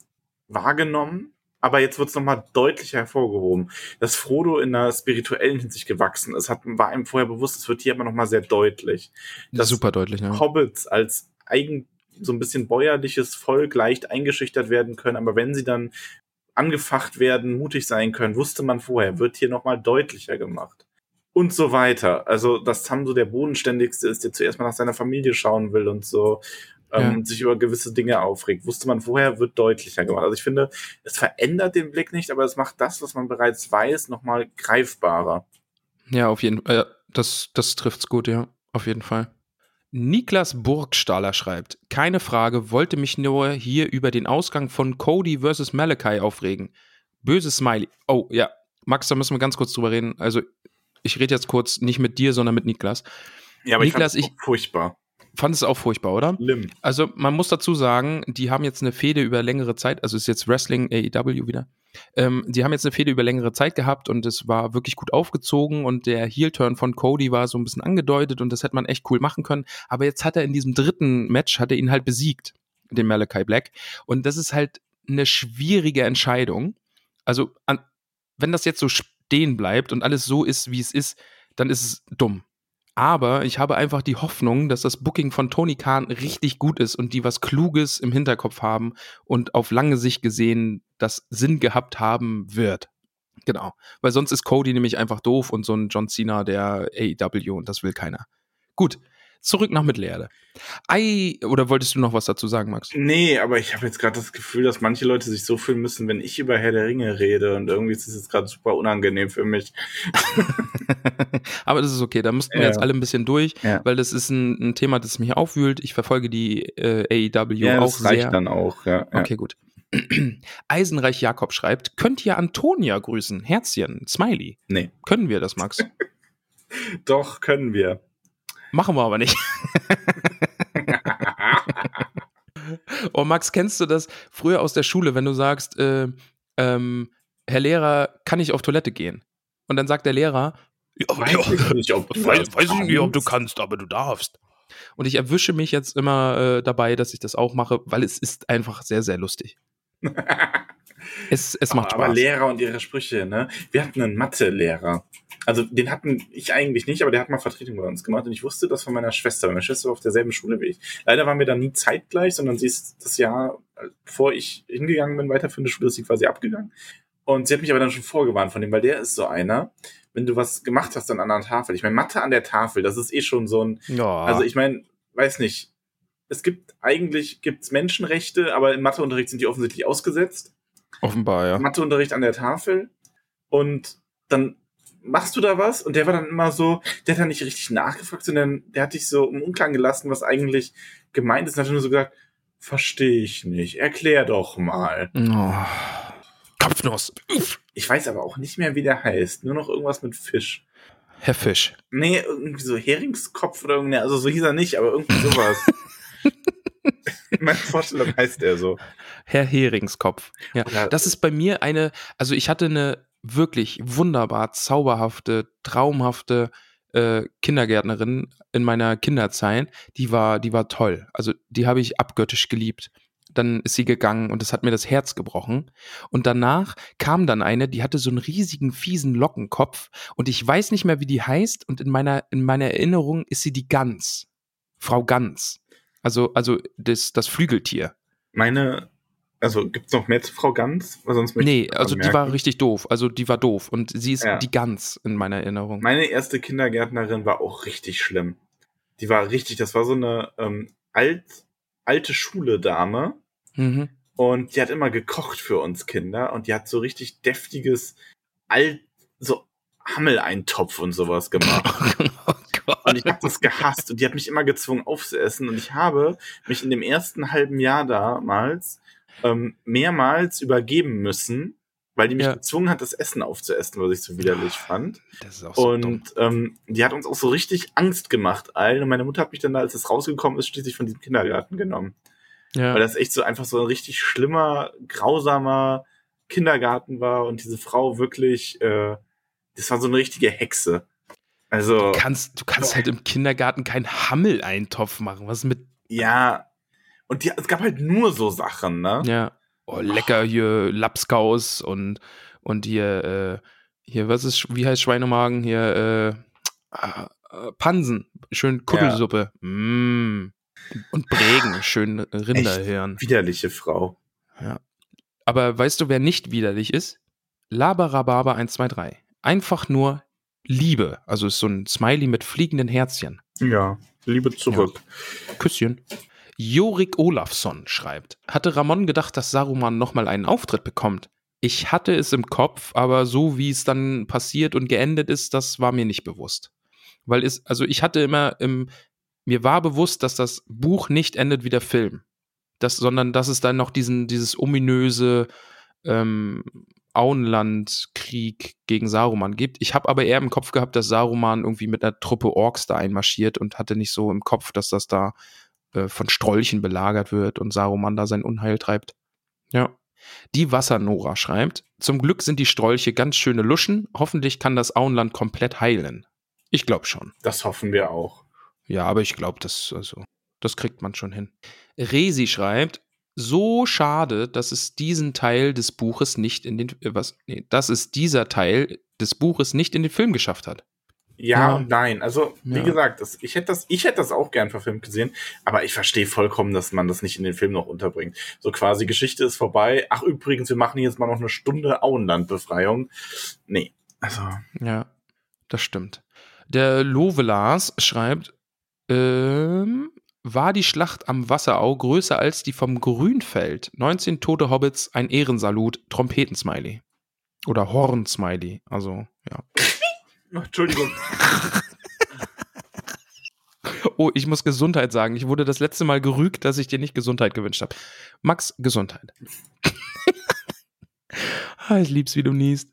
wahrgenommen, aber jetzt wird es nochmal deutlich hervorgehoben. Dass Frodo in einer spirituellen Hinsicht gewachsen ist, hat, war einem vorher bewusst, es wird hier aber nochmal sehr deutlich. das- Super deutlich, ne? Hobbits als eigen, so ein bisschen bäuerliches Volk leicht eingeschüchtert werden können, aber wenn sie dann angefacht werden, mutig sein können, wusste man vorher, wird hier nochmal deutlicher gemacht. Und so weiter. Also, dass Sam so der Bodenständigste ist, der zuerst mal nach seiner Familie schauen will und so ähm, Ja. sich über gewisse Dinge aufregt. Wusste man vorher, wird deutlicher gemacht. Also ich finde, es verändert den Blick nicht, aber es macht das, was man bereits weiß, nochmal greifbarer. Ja, auf jeden Fall. Äh, das, das trifft's gut, ja. Auf jeden Fall. Niklas Burgstaller schreibt, keine Frage, wollte mich nur hier über den Ausgang von Cody versus Malachi aufregen. Böses Smiley. Oh, ja. Max, da müssen wir ganz kurz drüber reden. Also, ich rede jetzt kurz nicht mit dir, sondern mit Niklas. Ja, aber Niklas, ich, fand es auch furchtbar. Fand es auch furchtbar, oder? Schlimm. Also, man muss dazu sagen, die haben jetzt eine Fehde über längere Zeit, also ist jetzt Wrestling AEW wieder. Ähm, die haben jetzt eine Fehde über längere Zeit gehabt und es war wirklich gut aufgezogen und der Heel-Turn von Cody war so ein bisschen angedeutet und das hätte man echt cool machen können. Aber jetzt hat er in diesem dritten Match, hat er ihn halt besiegt, den Malachi Black. Und das ist halt eine schwierige Entscheidung. Also, an, wenn das jetzt so stehen bleibt und alles so ist, wie es ist, dann ist es dumm. Aber ich habe einfach die Hoffnung, dass das Booking von Tony Khan richtig gut ist und die was Kluges im Hinterkopf haben und auf lange Sicht gesehen das Sinn gehabt haben wird. Genau. Weil sonst ist Cody nämlich einfach doof und so ein John Cena der AEW und das will keiner. Gut, zurück nach Mittelerde. Ei, oder wolltest du noch was dazu sagen, Max? Nee, aber ich habe jetzt gerade das Gefühl, dass manche Leute sich so fühlen müssen, wenn ich über Herr der Ringe rede und irgendwie ist es jetzt gerade super unangenehm für mich. aber das ist okay, da mussten wir Ja. jetzt alle ein bisschen durch, Ja. weil das ist ein, ein Thema, das mich aufwühlt. Ich verfolge die äh, AEW Ja, auch das reicht sehr. dann auch, ja. Okay, gut. Eisenreich Jakob schreibt, könnt ihr Antonia grüßen? Herzchen, Smiley. Nee. Können wir das, Max? Doch, können wir. Machen wir aber nicht. oh, Max, kennst du das früher aus der Schule, wenn du sagst, äh, ähm, Herr Lehrer, kann ich auf Toilette gehen? Und dann sagt der Lehrer, ja, Weiß ich nicht, ob du weiß, weiß ich nicht, ob du kannst. aber du darfst. Und ich erwische mich jetzt immer äh, dabei, dass ich das auch mache, weil es ist einfach sehr, sehr lustig. Es, es macht aber Spaß. Lehrer und ihre Sprüche, ne? Wir hatten einen Mathe-Lehrer. Also den hatten ich eigentlich nicht, aber der hat mal Vertretung bei uns gemacht und ich wusste das von meiner Schwester. Meine Schwester war auf derselben Schule wie ich. Leider waren wir dann nie zeitgleich, sondern sie ist das Jahr, bevor ich hingegangen bin, weiterführende Schule, ist sie quasi abgegangen. Und sie hat mich aber dann schon vorgewarnt von dem, weil der ist so einer, wenn du was gemacht hast an der Tafel. Ich meine, Mathe an der Tafel, das ist eh schon so ein, ja. also ich meine, weiß nicht. Es gibt eigentlich gibt's Menschenrechte, aber im Matheunterricht sind die offensichtlich ausgesetzt. offenbar, ja. Matheunterricht an der Tafel und dann machst du da was und der war dann immer so, der hat dann nicht richtig nachgefragt, sondern der hat dich so im Unklaren gelassen, was eigentlich gemeint ist und hat nur so gesagt, verstehe ich nicht, erklär doch mal. Oh. Kopfnuss. Ich weiß aber auch nicht mehr, wie der heißt, nur noch irgendwas mit Fisch. Herr Fisch. Nee, irgendwie so Heringskopf oder irgendwie, also so hieß er nicht, aber irgendwie sowas. Meine Vorstellung heißt er so. Herr Heringskopf. Ja. Oder- Das ist bei mir eine, also ich hatte eine wirklich wunderbar zauberhafte, traumhafte äh, Kindergärtnerin in meiner Kinderzeit. Die war, die war toll. Also die habe ich abgöttisch geliebt. Dann ist sie gegangen und es hat mir das Herz gebrochen. Und danach kam dann eine, die hatte so einen riesigen, fiesen Lockenkopf und ich weiß nicht mehr, wie die heißt. Und in meiner, in meiner Erinnerung ist sie die Gans. Frau Gans. Also, also das, das Flügeltier. Meine, also gibt's noch mehr zu Frau Ganz? Sonst Nee, also die war richtig doof. Also die war doof. Und sie ist Ja. die Gans in meiner Erinnerung. Meine erste Kindergärtnerin war auch richtig schlimm. Die war richtig, das war so eine ähm, alt, alte Schule-Dame Mhm. und die hat immer gekocht für uns Kinder und die hat so richtig deftiges, alt, so Hammeleintopf und sowas gemacht. oh Gott. Und ich habe das gehasst und die hat mich immer gezwungen aufzuessen und ich habe mich in dem ersten halben Jahr damals ähm, mehrmals übergeben müssen, weil die mich Ja. gezwungen hat, das Essen aufzuessen, was ich so widerlich fand. Das ist auch so dumm. Und ähm, die hat uns auch so richtig Angst gemacht allen. Und meine Mutter hat mich dann, als es rausgekommen ist, schließlich von diesem Kindergarten genommen. Ja. Weil das echt so einfach so ein richtig schlimmer, grausamer Kindergarten war und diese Frau wirklich, äh, das war so eine richtige Hexe. Also, du kannst, du kannst halt im Kindergarten keinen Hammeleintopf machen. Was ist mit. ja. Und die, es gab halt nur so Sachen, ne? Ja. Oh, lecker hier Lapskaus und, und hier, äh, hier, was ist, wie heißt Schweinemagen? Hier, äh, ah, äh, Pansen. Schön Kuddelsuppe. Mm. Und Bregen. Schön Rinderhirn. Widerliche Frau. Aber weißt du, wer nicht widerlich ist? Laberababa 123. Einfach nur Liebe. Also ist so ein Smiley mit fliegenden Herzchen. Ja, Liebe zurück. Küsschen. Jorik Olafsson schreibt, hatte Ramon gedacht, dass Saruman nochmal einen Auftritt bekommt? Ich hatte es im Kopf, aber so wie es dann passiert und geendet ist, das war mir nicht bewusst. Weil es, also ich hatte immer im, mir war bewusst, dass das Buch nicht endet wie der Film. Das, sondern dass es dann noch diesen, dieses ominöse ähm, Auenlandkrieg gegen Saruman gibt. Ich habe aber eher im Kopf gehabt, dass Saruman irgendwie mit einer Truppe Orks da einmarschiert und hatte nicht so im Kopf, dass das da äh, von Strolchen belagert wird und Saruman da sein Unheil treibt. Ja. Die Wassernora schreibt, zum Glück sind die Strolche ganz schöne Luschen. Hoffentlich kann das Auenland komplett heilen. Ich glaube schon. Das hoffen wir auch. Ja, aber ich glaube, das, also, das kriegt man schon hin. Resi schreibt, so schade, dass es diesen Teil des Buches nicht in den, äh, was, nee, dass es dieser Teil des Buches nicht in den Film geschafft hat. Ja, Ja. und nein. Also, wie Ja. gesagt, das, ich hätte das, ich hätte das auch gern verfilmt gesehen, aber ich verstehe vollkommen, dass man das nicht in den Film noch unterbringt. So quasi, Geschichte ist vorbei. Ach, übrigens, wir machen jetzt mal noch eine Stunde Auenlandbefreiung. Nee. Also, Ja, das stimmt. Der Lovelas schreibt, ähm, war die Schlacht am Wasserau größer als die vom Grünfeld? 19 tote Hobbits, ein Ehrensalut, Trompetensmiley. Oder Horn-Smiley. Also, ja. Entschuldigung. Oh, ich muss Gesundheit sagen. Ich wurde das letzte Mal gerügt, dass ich dir nicht Gesundheit gewünscht habe. Max, Gesundheit. ah, ich lieb's, wie du niest.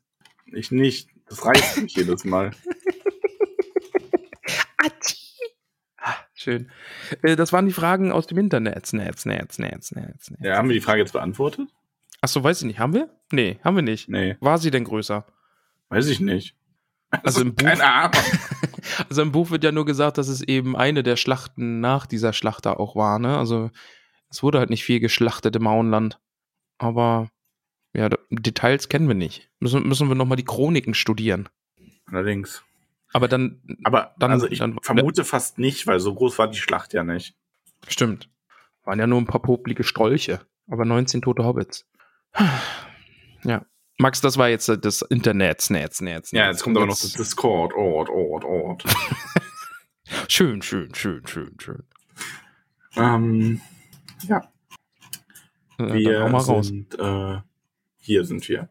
Ich nicht. Das reißt mich jedes Mal. Ah, schön. Äh, das waren die Fragen aus dem Internet. Netz, Netz, Netz, Netz. Ja, haben wir die Frage jetzt beantwortet? Achso, weiß ich nicht. Haben wir? Nee, haben wir nicht. Nee, War sie denn größer? weiß ich nicht. Also im Buch, Keine Ahnung. also im Buch wird ja nur gesagt, dass es eben eine der Schlachten nach dieser Schlacht da auch war, ne? Also es wurde halt nicht viel geschlachtet im Auenland. Aber ja, Details kennen wir nicht. Müssen, müssen wir nochmal die Chroniken studieren. Allerdings. Aber dann, Aber Dann- also ich dann- vermute fast nicht, weil so groß war die Schlacht ja nicht. stimmt. Waren ja nur ein paar poplige Strolche. Aber 19 tote Hobbits. Ja. Max, das war jetzt äh, das Internet, Netz, Netz. Ja, jetzt kommt aber noch das Discord. Ort, Ort, Ort. Schön, schön, schön, schön, schön. ähm, ja, wir sind, äh, hier sind wir.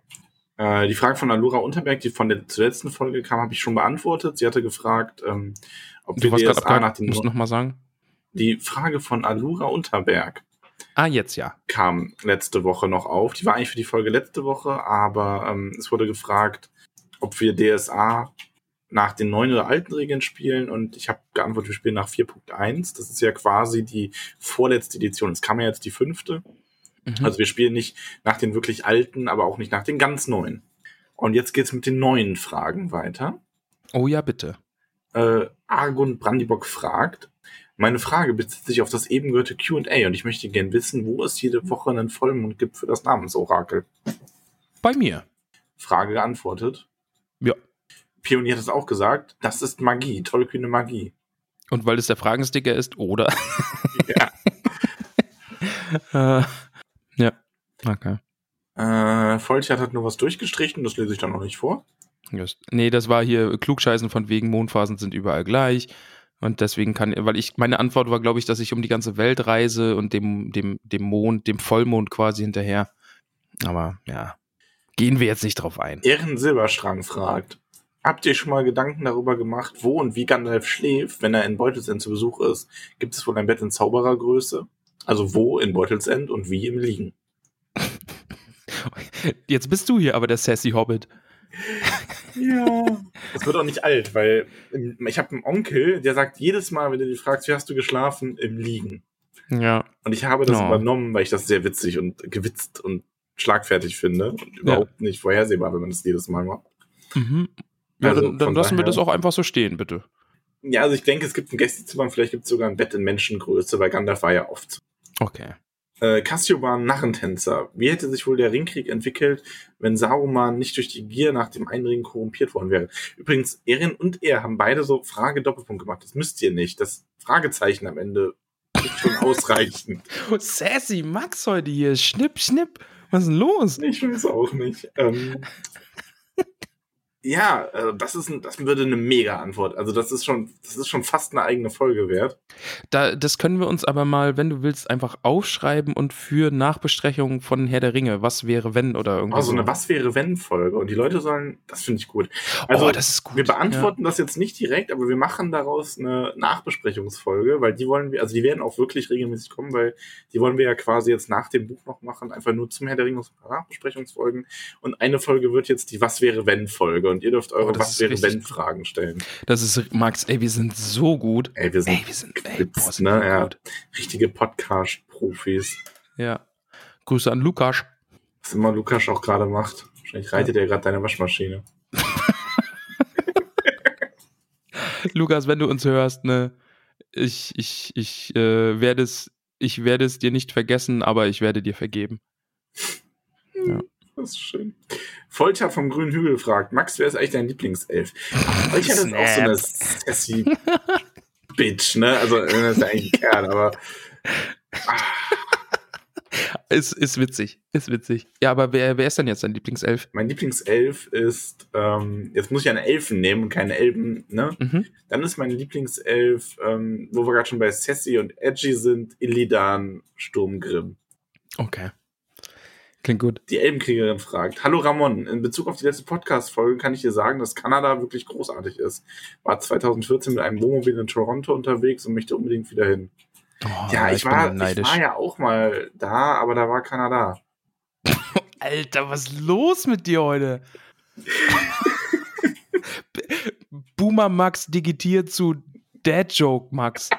Äh, die Frage von Alura Unterberg, die von der letzten Folge kam, habe ich schon beantwortet. Sie hatte gefragt, ähm, ob Du DSA nach dem Musst noch mal sagen? Die Frage von Alura Unterberg Ah, jetzt ja. kam letzte Woche noch auf. Die war eigentlich für die Folge letzte Woche, aber ähm, es wurde gefragt, ob wir DSA nach den neuen oder alten Regeln spielen und ich habe geantwortet, wir spielen nach 4.1. Das ist ja quasi die vorletzte Edition. Es kam ja jetzt die fünfte. Mhm. Also wir spielen nicht nach den wirklich alten, aber auch nicht nach den ganz neuen. Und jetzt geht's mit den neuen Fragen weiter. oh ja, bitte. Äh, Argon Brandibock fragt, meine Frage bezieht sich auf das eben gehörte Q&A und ich möchte gern wissen, wo es jede Woche einen Vollmond gibt für das Namensorakel. Bei mir. Frage geantwortet. Ja. Pionier hat es auch gesagt, das ist Magie, tollkühne Magie. Und weil es der Fragensticker ist, oder? ja. äh, ja. Okay. Äh, Vollchat hat nur was durchgestrichen, das lese ich dann noch nicht vor. Just. Nee, das war hier Klugscheißen von wegen Mondphasen sind überall gleich. Und deswegen kann, weil ich, meine Antwort war, glaube ich, dass ich um die ganze Welt reise und dem, dem, dem Mond, dem Vollmond quasi hinterher. Aber ja, gehen wir jetzt nicht drauf ein. Ehren Silberstrang fragt, habt ihr schon mal Gedanken darüber gemacht, wo und wie Gandalf schläft, wenn er in Beutelsend zu Besuch ist? Gibt es wohl ein Bett in Zauberergröße? Also wo in Beutelsend und wie im Liegen? Jetzt bist du hier aber der Sassy Hobbit. Ja. Das wird auch nicht alt, weil ich habe einen Onkel, der sagt jedes Mal, wenn du dich fragst, wie hast du geschlafen, im Liegen. Ja. Und ich habe das Oh. übernommen, weil ich das sehr witzig und gewitzt und schlagfertig finde und überhaupt nicht vorhersehbar, wenn man das jedes Mal macht. Mhm. Ja, Also dann, dann lassen wir daher- das auch einfach so stehen, bitte. Ja, also ich denke, es gibt ein Gästezimmer und vielleicht gibt es sogar ein Bett in Menschengröße, weil Gandalf war ja oft. Okay. Äh, Cassioban Narrentänzer. Wie hätte sich wohl der Ringkrieg entwickelt, wenn Saruman nicht durch die Gier nach dem Einringen korrumpiert worden wäre? Übrigens, Erin und er haben beide so Frage-Doppelpunkt gemacht. Das müsst ihr nicht. Das Fragezeichen am Ende ist schon ausreichend. Oh, Sassy Max heute hier. Schnipp, schnipp. Was ist denn los? Ich weiß auch nicht. Ähm, Ja, äh, das ist ein, das würde eine mega Antwort. Also das ist schon, das ist schon fast eine eigene Folge wert. Da, das können wir uns aber mal, wenn du willst, einfach aufschreiben und für Nachbesprechungen von Herr der Ringe, was wäre wenn oder irgendwas. Also eine Was wäre wenn Folge und die Leute sollen, das finde ich gut. Also oh, das ist gut. wir beantworten ja. das jetzt nicht direkt, aber wir machen daraus eine Nachbesprechungsfolge, weil die wollen wir, also die werden auch wirklich regelmäßig kommen, weil die wollen wir ja quasi jetzt nach dem Buch noch machen, einfach nur zum Herr der Ringe Nachbesprechungsfolgen und eine Folge wird jetzt die Was wäre wenn Folge und ihr dürft eure oh, Was wäre wenn Fragen stellen. Das ist, Max, ey, wir sind so gut. Ey, wir sind, ey, wir sind, ey, boah, sind ne? ja, gut. Richtige Podcast-Profis. Ja. Grüße an Lukas. Was immer Lukas auch gerade macht. Wahrscheinlich reitet ja. er gerade deine Waschmaschine. Lukas, wenn du uns hörst, ne, ich, ich, ich äh, werde es, ich werde es dir nicht vergessen, aber ich werde dir vergeben. Ja. Das ist schön. Folter vom grünen Hügel fragt, Max, wer ist eigentlich dein Lieblingself? Ich hatte auch so eine sassy Bitch, ne? Also, das ist eigentlich ein Kerl, aber. Ah. Ist, ist witzig, ist witzig. Ja, aber wer, wer ist denn jetzt dein Lieblingself? Mein Lieblingself ist, ähm, jetzt muss ich eine Elfen nehmen und keine Elben, ne? Mhm. Dann ist mein Lieblingself, ähm, wo wir gerade schon bei Sassy und Edgy sind, Illidan Sturmgrimm. Okay. Klingt gut. Die Elbenkriegerin fragt: Hallo Ramon, in Bezug auf die letzte Podcast-Folge kann ich dir sagen, dass Kanada wirklich großartig ist. War 2014 mit einem Wohnmobil in Toronto unterwegs und möchte unbedingt wieder hin. Oh, ja, ich, ich war, ich war ja auch mal da, aber da war Kanada. Alter, was ist los mit dir heute? Boomer Max digitiert zu Dad Joke Max.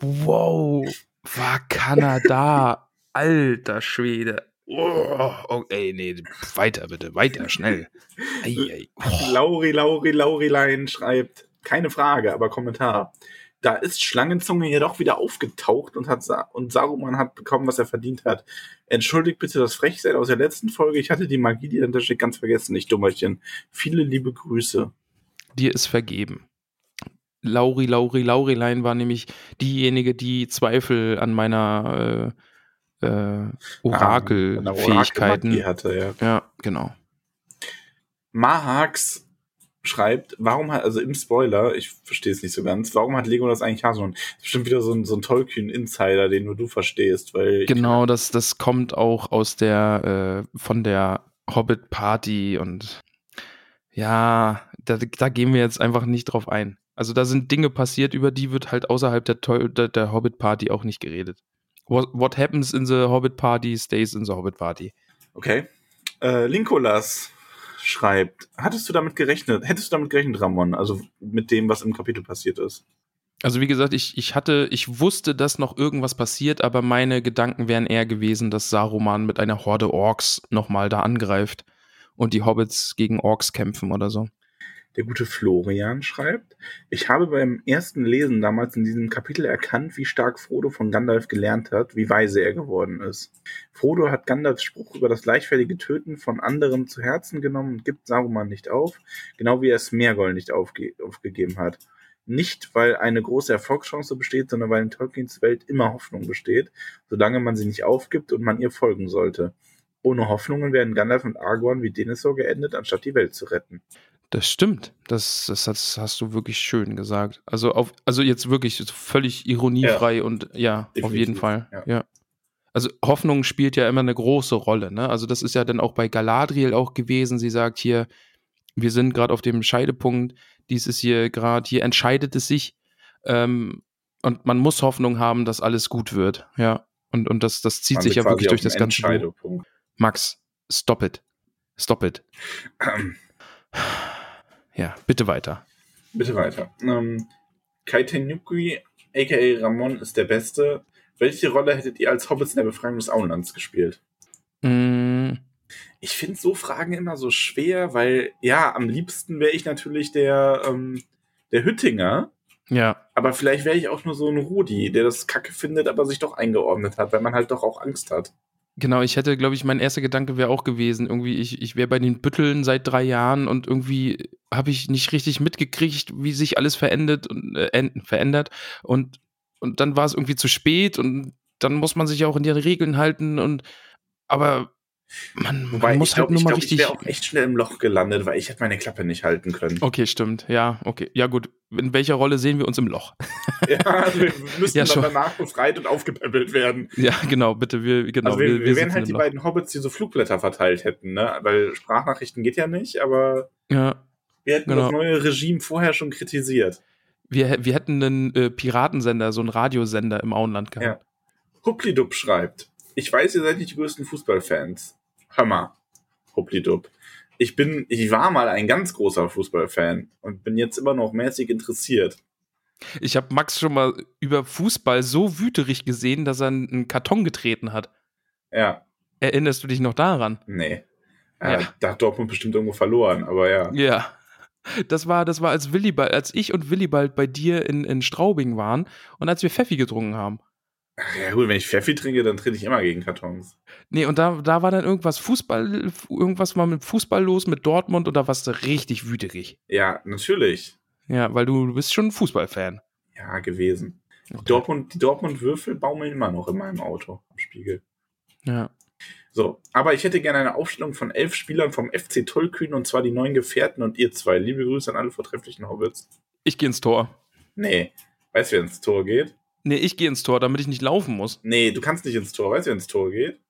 Wow, war Kanada. Alter Schwede. Oh, oh, ey, nee, weiter bitte, weiter, schnell. Ei, ei. Oh. Lauri, Lauri, Laurilein schreibt, keine Frage, aber Kommentar. Da ist Schlangenzunge jedoch wieder aufgetaucht und hat Sa und Saruman hat bekommen, was er verdient hat. Entschuldigt bitte das Frechsein aus der letzten Folge. Ich hatte die Magie, die dahinter steht, ganz vergessen. Nicht Dummerchen. Viele liebe Grüße. Dir ist vergeben. Lauri, Lauri, Laurilein war nämlich diejenige, die Zweifel an meiner äh, äh, Orakelfähigkeiten. Ah, hatte, ja. ja, genau. Mahax schreibt, warum hat, also im Spoiler, ich verstehe es nicht so ganz, warum hat Lego das eigentlich Hasen? Das ist bestimmt wieder so ein, so ein Tolkien-Insider, den nur du verstehst, weil. Genau, das, das kommt auch aus der, äh, von der Hobbit-Party und ja, da, da gehen wir jetzt einfach nicht drauf ein. Also da sind Dinge passiert, über die wird halt außerhalb der, der, der Hobbit-Party auch nicht geredet. What, what, happens in the Hobbit Party stays in the Hobbit Party. Okay. Äh, Linkolas schreibt, hattest du damit gerechnet, hättest du damit gerechnet, Ramon, also mit dem, was im Kapitel passiert ist? Also wie gesagt, ich, ich hatte, ich wusste, dass noch irgendwas passiert, aber meine Gedanken wären eher gewesen, dass Saruman mit einer Horde Orks nochmal da angreift und die Hobbits gegen Orks kämpfen oder so. Der gute Florian schreibt, ich habe beim ersten Lesen damals in diesem Kapitel erkannt, wie stark Frodo von Gandalf gelernt hat, wie weise er geworden ist. Frodo hat Gandalfs Spruch über das leichtfertige Töten von anderen zu Herzen genommen und gibt Saruman nicht auf, genau wie er Smergol nicht aufge aufgegeben hat. Nicht, weil eine große Erfolgschance besteht, sondern weil in Tolkiens Welt immer Hoffnung besteht, solange man sie nicht aufgibt und man ihr folgen sollte. Ohne Hoffnungen werden Gandalf und Aragorn wie Denethor geendet, anstatt die Welt zu retten. Das stimmt. Das, das, das hast du wirklich schön gesagt. Also, auf, also jetzt wirklich völlig ironiefrei ja. und ja, Definitiv. auf jeden Fall. Ja. ja. Also Hoffnung spielt ja immer eine große Rolle. Ne? Also das ist ja dann auch bei Galadriel auch gewesen. Sie sagt hier, wir sind gerade auf dem Scheidepunkt. Dies ist hier gerade, hier entscheidet es sich. Ähm, und man muss Hoffnung haben, dass alles gut wird. Ja. Und, und das, das zieht man sich ja wirklich durch das ganze Buch. Max, stop it. Stop it. Ja, bitte weiter. Bitte weiter. Ähm, Kaitenuki, aka Ramon, ist der Beste. Welche Rolle hättet ihr als Hobbits in der Befreiung des Auenlands gespielt? Mm. Ich finde so Fragen immer so schwer, weil, ja, am liebsten wäre ich natürlich der, ähm, der Hüttinger. Ja. Aber vielleicht wäre ich auch nur so ein Rudi, der das Kacke findet, aber sich doch eingeordnet hat, weil man halt doch auch Angst hat. Genau, ich hätte, glaube ich, mein erster Gedanke wäre auch gewesen, irgendwie, ich, ich wäre bei den Bütteln seit drei Jahren und irgendwie habe ich nicht richtig mitgekriegt, wie sich alles verändert und äh, verändert. Und, und dann war es irgendwie zu spät und dann muss man sich auch in die Regeln halten und aber Man, Wobei man muss ich halt glaube, nur ich, mal glaub, ich richtig. wäre auch echt schnell im Loch gelandet, weil ich hätte meine Klappe nicht halten können. Okay, stimmt. Ja, okay. Ja, gut. In welcher Rolle sehen wir uns im Loch? Ja, also wir müssten Ja, dann danach befreit und aufgepäppelt werden. Ja, genau, bitte. Wir, genau, also wir, wir, wären sitzen halt die Loch. beiden Hobbits, die so Flugblätter verteilt hätten, ne? Weil Sprachnachrichten geht ja nicht, aber Ja. wir hätten Genau. das neue Regime vorher schon kritisiert. Wir, wir hätten einen äh, Piratensender, so einen Radiosender im Auenland gehabt. Huplidub schreibt, ich weiß, ihr seid nicht die größten Fußballfans. Hör mal, Huplidub. Ich bin, ich war mal ein ganz großer Fußballfan und bin jetzt immer noch mäßig interessiert. Ich habe Max schon mal über Fußball so wüterig gesehen, dass er einen Karton getreten hat. Ja, Erinnerst du dich noch daran? nee. Äh, Ja. Da hat Dortmund bestimmt irgendwo verloren, aber ja. Ja. Das war, das war als Willibald, als ich und Willibald bei dir in, in Straubing waren und als wir Pfeffi getrunken haben. Ach ja, gut, wenn ich Pfeffi trinke, dann trete ich immer gegen Kartons. Nee, und da, da war dann irgendwas Fußball, irgendwas mal mit Fußball los, mit Dortmund warst du richtig wüterig. Ja, natürlich. Ja, weil du, du bist schon ein Fußballfan. Ja, gewesen. Okay. Dortmund, die Dortmund-Würfel baumeln immer noch in meinem Auto am Spiegel. Ja. So, aber ich hätte gerne eine Aufstellung von elf Spielern vom FC Tollkühn und zwar die neuen Gefährten und ihr zwei. Liebe Grüße an alle vortrefflichen Hobbits. Ich gehe ins Tor. Nee, weißt du, wer ins Tor geht? Nee, ich gehe ins Tor, damit ich nicht laufen muss. Nee, du kannst nicht ins Tor. Weißt du, wer ins Tor geht?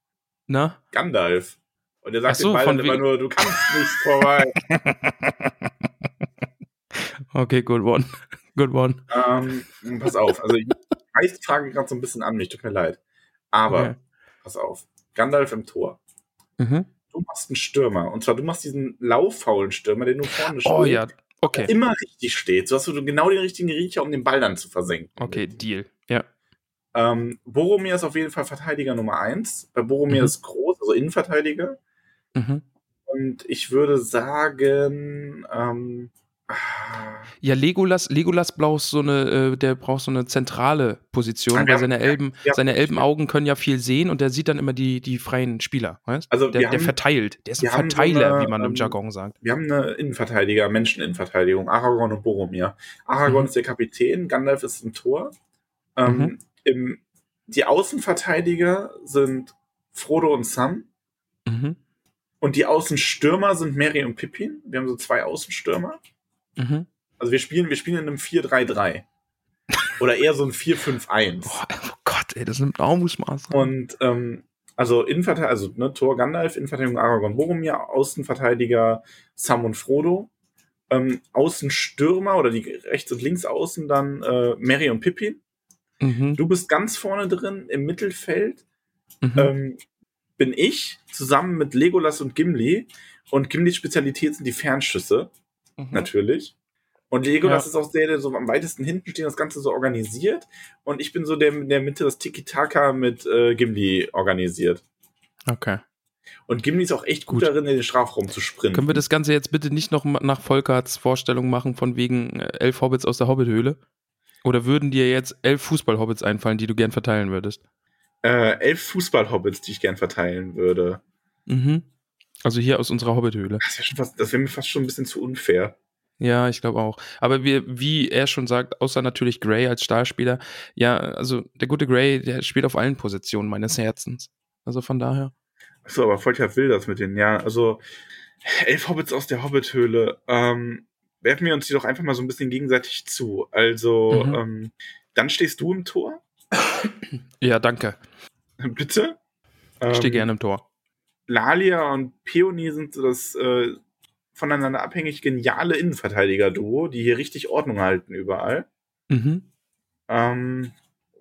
Na? Gandalf. Und er sagt so, von dann immer nur, du kannst nicht vorbei. Okay, good one. Good one. ähm, pass auf, also ich reiß die Frage gerade so ein bisschen an mich, tut mir leid. Aber, Okay. pass auf, Gandalf im Tor. Mhm. Du machst einen Stürmer. Und zwar, du machst diesen lauffaulen Stürmer, den du vorne Oh spielst, ja, okay. der immer richtig steht. So hast du genau den richtigen Riecher, um den Ball dann zu versenken. Okay, Deal. Ähm, Boromir ist auf jeden Fall Verteidiger Nummer eins. Bei Boromir Mhm. ist groß, also Innenverteidiger. Mhm. Und ich würde sagen, ähm, Ja, Legolas, Legolas braucht so eine, äh, der braucht so eine zentrale Position, Ah, weil seine Elben, ja, seine. Elbenaugen können ja viel sehen und der sieht dann immer die, die freien Spieler. Weißt? Also der, der haben- verteilt. Der ist ein haben so Verteiler, eine, wie man im ähm, Jargon sagt. wir haben eine Innenverteidiger, Menscheninnenverteidigung, Aragorn und Boromir. Aragorn Mhm. ist der Kapitän, Gandalf ist im Tor. Ähm, Mhm. Im, die Außenverteidiger sind Frodo und Sam. Mhm. Und die Außenstürmer sind Mary und Pippin. Wir haben so zwei Außenstürmer. Mhm. Also wir spielen, wir spielen in einem 4-3-3. Oder eher so ein 4-5-1. Boah, oh Gott, ey, das nimmt Augenmaß. Und ähm, also Innenverteidiger, also ne, Tor Gandalf, Innenverteidigung Aragorn Boromir, Außenverteidiger Sam und Frodo. Ähm, Außenstürmer oder die rechts und links außen dann äh, Mary und Pippin. Mhm. Du bist ganz vorne drin im Mittelfeld. Mhm. Ähm, bin ich zusammen mit Legolas und Gimli. Und Gimlis Spezialität sind die Fernschüsse. Mhm. natürlich. Und Legolas Ja. ist auch der, der so am weitesten hinten steht, das Ganze so organisiert. Und ich bin so der in der Mitte das Tiki-Taka mit äh, Gimli organisiert. Okay. Und Gimli ist auch echt gut, Gut. darin, in den Strafraum zu sprinten. Können wir das Ganze jetzt bitte nicht noch nach Volkerts Vorstellung machen, von wegen äh, elf Hobbits aus der Hobbithöhle? Oder würden dir jetzt elf Fußball-Hobbits einfallen, die du gern verteilen würdest? äh, elf Fußball-Hobbits, die ich gern verteilen würde. Mhm. Also hier aus unserer Hobbithöhle. Das wäre wäre mir fast schon ein bisschen zu unfair. Ja, ich glaube auch. Aber wir, wie er schon sagt, außer natürlich Gray als Starspieler, ja, also der gute Gray, der spielt auf allen Positionen meines Herzens. Also von daher. Achso, aber Volker will das mit den, ja, also elf Hobbits aus der Hobbithöhle. Ähm, werfen wir uns die doch einfach mal so ein bisschen gegenseitig zu. Also, Mhm. ähm, dann stehst du im Tor. Ja, danke. Bitte? Ich stehe Ähm, gerne im Tor. Lalia und Peony sind so das äh, voneinander abhängig geniale Innenverteidiger-Duo, die hier richtig Ordnung halten überall. Mhm. Ähm,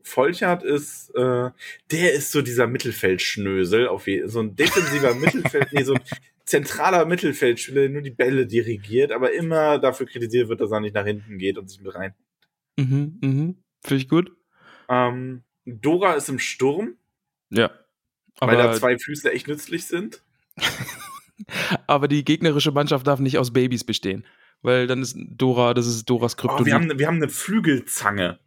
Volchert ist, äh, der ist so dieser Mittelfeldschnösel, auf je, so ein defensiver Mittelfeld, nee, so ein zentraler Mittelfeldspieler, der nur die Bälle dirigiert, aber immer dafür kritisiert wird, dass er nicht nach hinten geht und sich mit rein. Mhm. Mhm. Finde ich gut. Ähm, Dora ist im Sturm, Ja. weil da Aber, zwei Füße echt nützlich sind. aber die gegnerische Mannschaft darf nicht aus Babys bestehen. Weil dann ist Dora, das ist Doras Oh, Kryptonit. wir, haben, wir haben eine Flügelzange.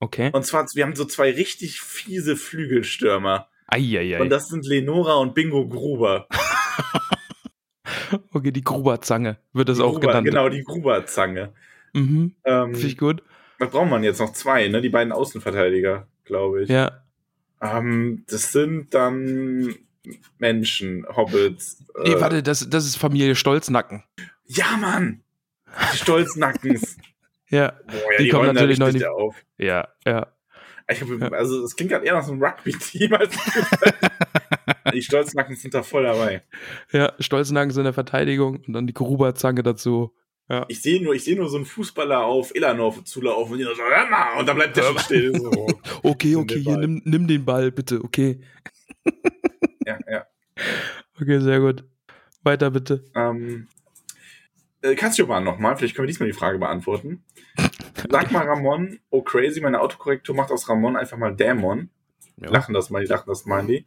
okay. Und zwar, wir haben so zwei richtig fiese Flügelstürmer. Eieiei. Und das sind Lenora und Bingo Gruber. okay, die Gruberzange wird das Die auch Gruber, genannt. Genau, die Gruberzange. Mhm. Ähm, Finde ich gut. was braucht man jetzt noch? Zwei, ne? Die beiden Außenverteidiger, glaube ich. Ja. Ähm, das sind dann Menschen, Hobbits. Nee, äh, warte, das, das ist Familie Stolznacken. Ja, Mann! Die Stolznackens. Ja, Boah, ja, Die die, kommen natürlich noch nicht- auf. ja, ja. Ich also, das klingt gerade eher nach so einem Rugby-Team als Die Stolznackens sind da voll dabei. Ja, Stolznacken in der Verteidigung und dann die Gruberzange dazu. Ja. Ich sehe nur, ich sehe nur so einen Fußballer auf Illanov zulaufen und die so, hör mal, und dann bleibt der schon stehen. So, Okay, Nimm okay, den hier, Ball. nimm, nimm den Ball, bitte, okay. ja, ja. Okay, sehr gut. Weiter bitte. Ähm, äh, Cassioban nochmal, vielleicht können wir diesmal die Frage beantworten. Sag mal Ramon, oh crazy, meine Autokorrektur macht aus Ramon einfach mal Dämon. Ja. Lachen das mal, die lachen das mal, die.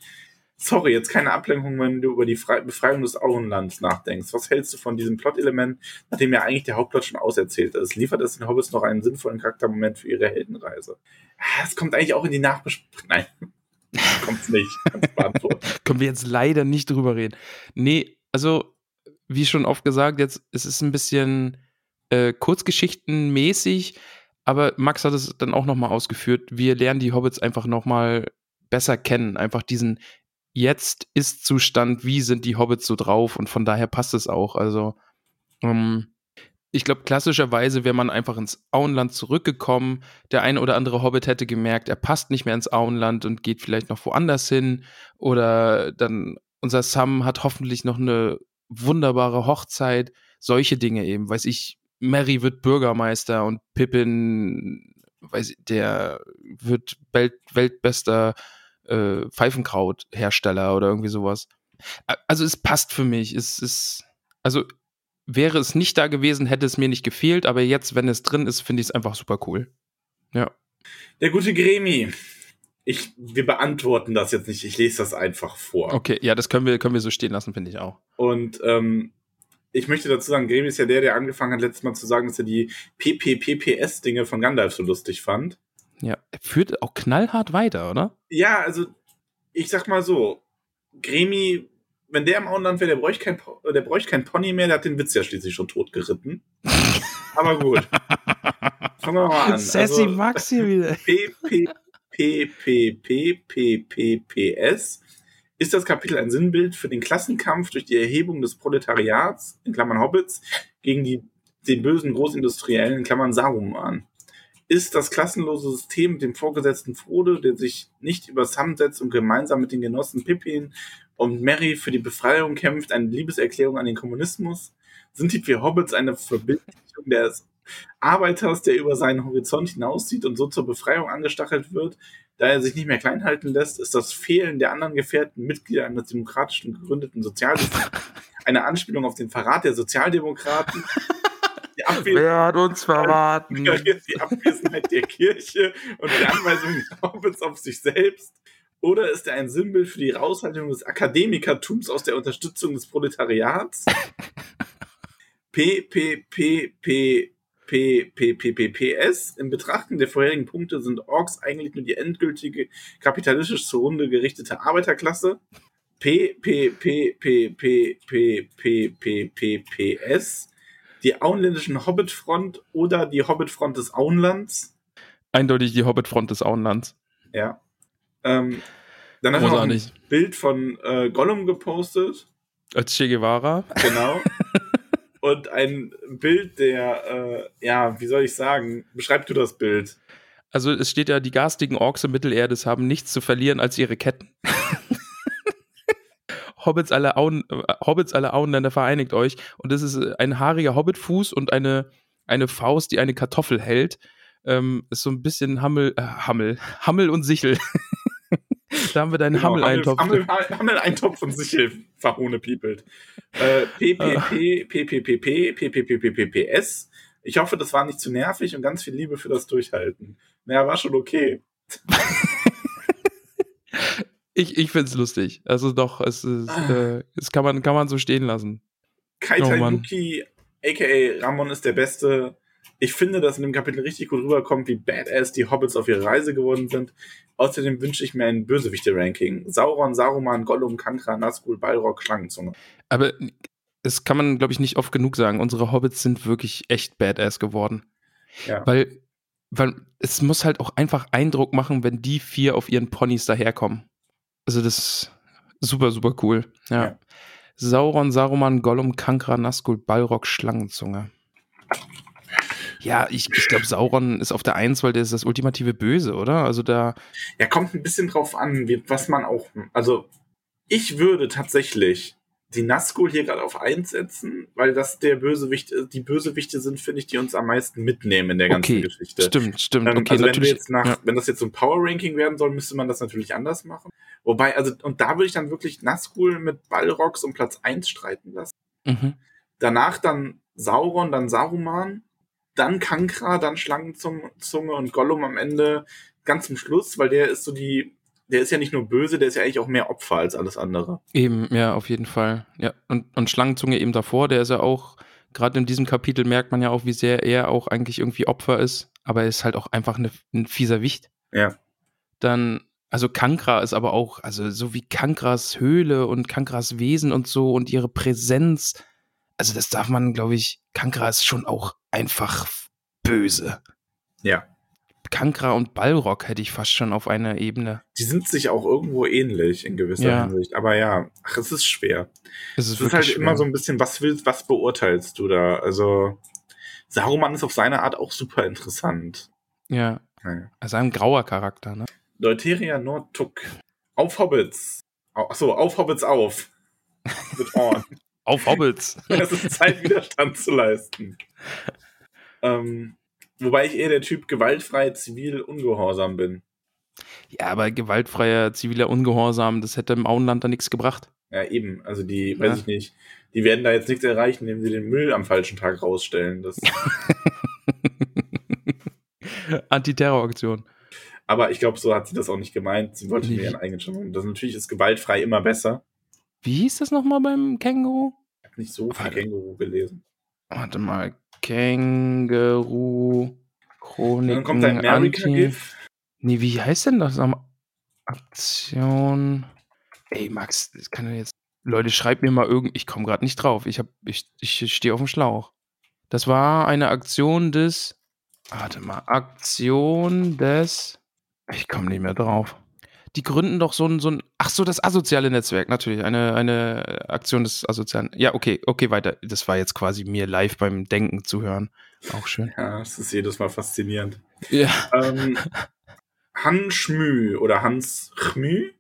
Sorry, jetzt keine Ablenkung, wenn du über die Fre Befreiung des Auenlands nachdenkst. Was hältst du von diesem Plot-Element, nachdem ja eigentlich der Hauptplot schon auserzählt ist? Liefert es den Hobbits noch einen sinnvollen Charaktermoment für ihre Heldenreise? Ah, Es kommt eigentlich auch in die Nachbesprechung. Nein, kommt's nicht. Können wir jetzt leider nicht drüber reden. Nee, also, wie schon oft gesagt, jetzt, es ist ein bisschen äh, kurzgeschichtenmäßig, aber Max hat es dann auch nochmal ausgeführt. Wir lernen die Hobbits einfach nochmal besser kennen. Einfach diesen Jetzt-Ist-Zustand, wie sind die Hobbits so drauf und von daher passt es auch. Also, ähm, ich glaube, klassischerweise wäre man einfach ins Auenland zurückgekommen. Der eine oder andere Hobbit hätte gemerkt, er passt nicht mehr ins Auenland und geht vielleicht noch woanders hin. Oder dann unser Sam hat hoffentlich noch eine wunderbare Hochzeit. Solche Dinge eben. Weiß ich, Mary wird Bürgermeister und Pippin, weiß ich, der wird Welt, weltbester äh, Pfeifenkrauthersteller oder irgendwie sowas. Also es passt für mich. Es ist, also wäre es nicht da gewesen, hätte es mir nicht gefehlt, aber jetzt, wenn es drin ist, finde ich es einfach super cool. Ja. Der gute Gremi. Ich, wir beantworten das jetzt nicht, ich lese das einfach vor. Okay, ja, das können wir, können wir so stehen lassen, finde ich auch. Und ähm, ich möchte dazu sagen, Gremi ist ja der, der angefangen hat, letztes Mal zu sagen, dass er die PPPPS-Dinge von Gandalf so lustig fand. Ja, er führt auch knallhart weiter, oder? Ja, also, ich sag mal so, Gremi, wenn der im Auenland wäre, der bräuchte kein, der bräuchte kein Pony mehr, der hat den Witz ja schließlich schon tot geritten. Aber gut. Fangen wir mal an. Sassy Also, Max hier wieder. PPPPPPPS ist das Kapitel ein Sinnbild für den Klassenkampf durch die Erhebung des Proletariats, in Klammern Hobbits, gegen die, den bösen Großindustriellen, in Klammern Saruman. Ist das klassenlose System mit dem vorgesetzten Frodo, der sich nicht über Sam setzt und gemeinsam mit den Genossen Pippin und Merry für die Befreiung kämpft, eine Liebeserklärung an den Kommunismus? Sind die vier Hobbits eine Verbildlichung des Arbeiters, der über seinen Horizont hinauszieht und so zur Befreiung angestachelt wird, da er sich nicht mehr klein halten lässt, ist das Fehlen der anderen Gefährten Mitglieder eines demokratischen gegründeten Sozialsystems eine Anspielung auf den Verrat der Sozialdemokraten, die, Abwe hat uns verraten? die Abwesenheit der Kirche und die Anweisung des Hobbits auf sich selbst. Oder ist er ein Sinnbild für die Raushaltung des Akademikertums aus der Unterstützung des Proletariats? PPPPPPPPPS. Im Betrachten der vorherigen Punkte sind Orks eigentlich nur die endgültige kapitalistisch zugrunde gerichtete Arbeiterklasse. PPPPPPPPPPS. Die auenländischen Hobbitfront oder die Hobbitfront des Auenlands. Eindeutig die Hobbitfront des Auenlands. Ja. Ähm, dann hat er noch ein. Bild von äh, Gollum gepostet. Als Che Guevara. Genau. Und ein Bild, der, äh, ja, wie soll ich sagen, beschreib du das Bild. Also es steht ja, die garstigen Orks im Mittelerdes haben nichts zu verlieren als ihre Ketten. Hobbits alle, Auen, äh, Hobbits alle Auenländer vereinigt euch. Und das ist äh, ein haariger Hobbitfuß und eine, eine Faust, die eine Kartoffel hält. Ähm, ist so ein bisschen Hammel, äh, Hammel, Hammel und Sichel. da haben wir deinen Genau, Hammel-Eintopf. Hammel, Hammel, Hammel-Eintopf und Sichel verhohne piepelt. Äh, PPP, PPPP, PPPPPS. Ich hoffe, das war nicht zu nervig und ganz viel Liebe für das Durchhalten. Naja, war schon okay. Ich, ich finde es lustig. Also doch, es ist, Ah. äh, es kann man, kann man so stehen lassen. Kaita Oh. Yuki, aka Ramon ist der Beste. Ich finde, dass in dem Kapitel richtig gut rüberkommt, wie badass die Hobbits auf ihre Reise geworden sind. Außerdem wünsche ich mir ein Bösewichte-Ranking. Sauron, Saruman, Gollum, Kankra, Nazgul, Balrog, Schlangenzunge. Aber das kann man, glaube ich, nicht oft genug sagen. Unsere Hobbits sind wirklich echt badass geworden. Ja. Weil, weil es muss halt auch einfach Eindruck machen, wenn die vier auf ihren Ponys daherkommen. Also das Super, super cool. Ja. Ja. Sauron, Saruman, Gollum, Kankra, Nazgul, Balrog, Schlangenzunge. Ja, ich, ich glaube, Sauron ist auf der Eins, weil der ist das ultimative Böse, oder? Also da, Ja, kommt ein bisschen drauf an, wie, was man auch. Also, ich würde tatsächlich die Nazgul hier gerade auf 1 setzen, weil das der Bösewicht, ist- die Bösewichte sind, finde ich, die uns am meisten mitnehmen in der ganzen okay, Geschichte. stimmt, stimmt. Ähm, okay, also wenn, wir jetzt nach, ja. wenn das jetzt so ein Power-Ranking werden soll, müsste man das natürlich anders machen. Wobei, also, und da würde ich dann wirklich Nazgul mit Balrogs um Platz 1 streiten lassen. Mhm. Danach dann Sauron, dann Saruman, dann Kankra, dann Schlangenzunge Zunge und Gollum am Ende ganz zum Schluss, weil der ist so die, der ist ja nicht nur böse, der ist ja eigentlich auch mehr Opfer als alles andere. Eben, ja, auf jeden Fall. Ja, und, und Schlangenzunge eben davor, der ist ja auch, gerade in diesem Kapitel merkt man ja auch, wie sehr er auch eigentlich irgendwie Opfer ist, aber er ist halt auch einfach eine, ein fieser Wicht. Ja. Dann, also Kankra ist aber auch, also so wie Kankras Höhle und Kankras Wesen und so und ihre Präsenz, also das darf man, glaube ich, Kankra ist schon auch einfach böse. Ja. Kankra und Balrog hätte ich fast schon auf einer Ebene. Die sind sich auch irgendwo ähnlich in gewisser Ja. Hinsicht. Aber ja, ach, es ist schwer. Es ist, Es ist halt wirklich immer schwer. so ein bisschen, was willst, was beurteilst du da? Also, Saruman ist auf seine Art auch super interessant. Ja, Naja. also ein grauer Charakter, ne? Deuteria Nordtuck. Auf Hobbits. Achso, auf Hobbits auf. Mit Horn. Auf Hobbits. es ist Zeit, Widerstand zu leisten. Ähm, wobei ich eher der Typ gewaltfrei, zivil, ungehorsam bin. Ja, aber gewaltfreier ziviler Ungehorsam, das hätte im Auenland da nichts gebracht. Ja, eben. Also die, Ja. weiß ich nicht, die werden da jetzt nichts erreichen, indem sie den Müll am falschen Tag rausstellen. Das, Antiterroraktion. aber ich glaube, so hat sie das auch nicht gemeint. Sie wollte Nee. mir ihren eigenen schon machen. Das natürlich ist gewaltfrei immer besser. Wie hieß das nochmal beim Känguru? Ich habe nicht so viel Warte. Känguru gelesen. Warte mal. Känguru. Chroniken. dann kommt ein Anti. America-GIF. Nee, wie heißt denn das? am Aktion. Ey, Max, das kann ja jetzt. Leute, schreibt mir mal irgend. Ich komme gerade nicht drauf. Ich, hab, ich, ich stehe auf dem Schlauch. Das war eine Aktion des. Warte mal. Aktion des. Ich komme nicht mehr drauf. Die gründen doch so ein, so ein. Ach so, das asoziale Netzwerk, natürlich. Eine, eine Aktion des asozialen. Ja, okay, okay, weiter. Das war jetzt quasi mir live beim Denken zu hören. Auch schön. Ja, das ist jedes Mal faszinierend. Ja. ähm, Hans Schmü oder Hans Chmü?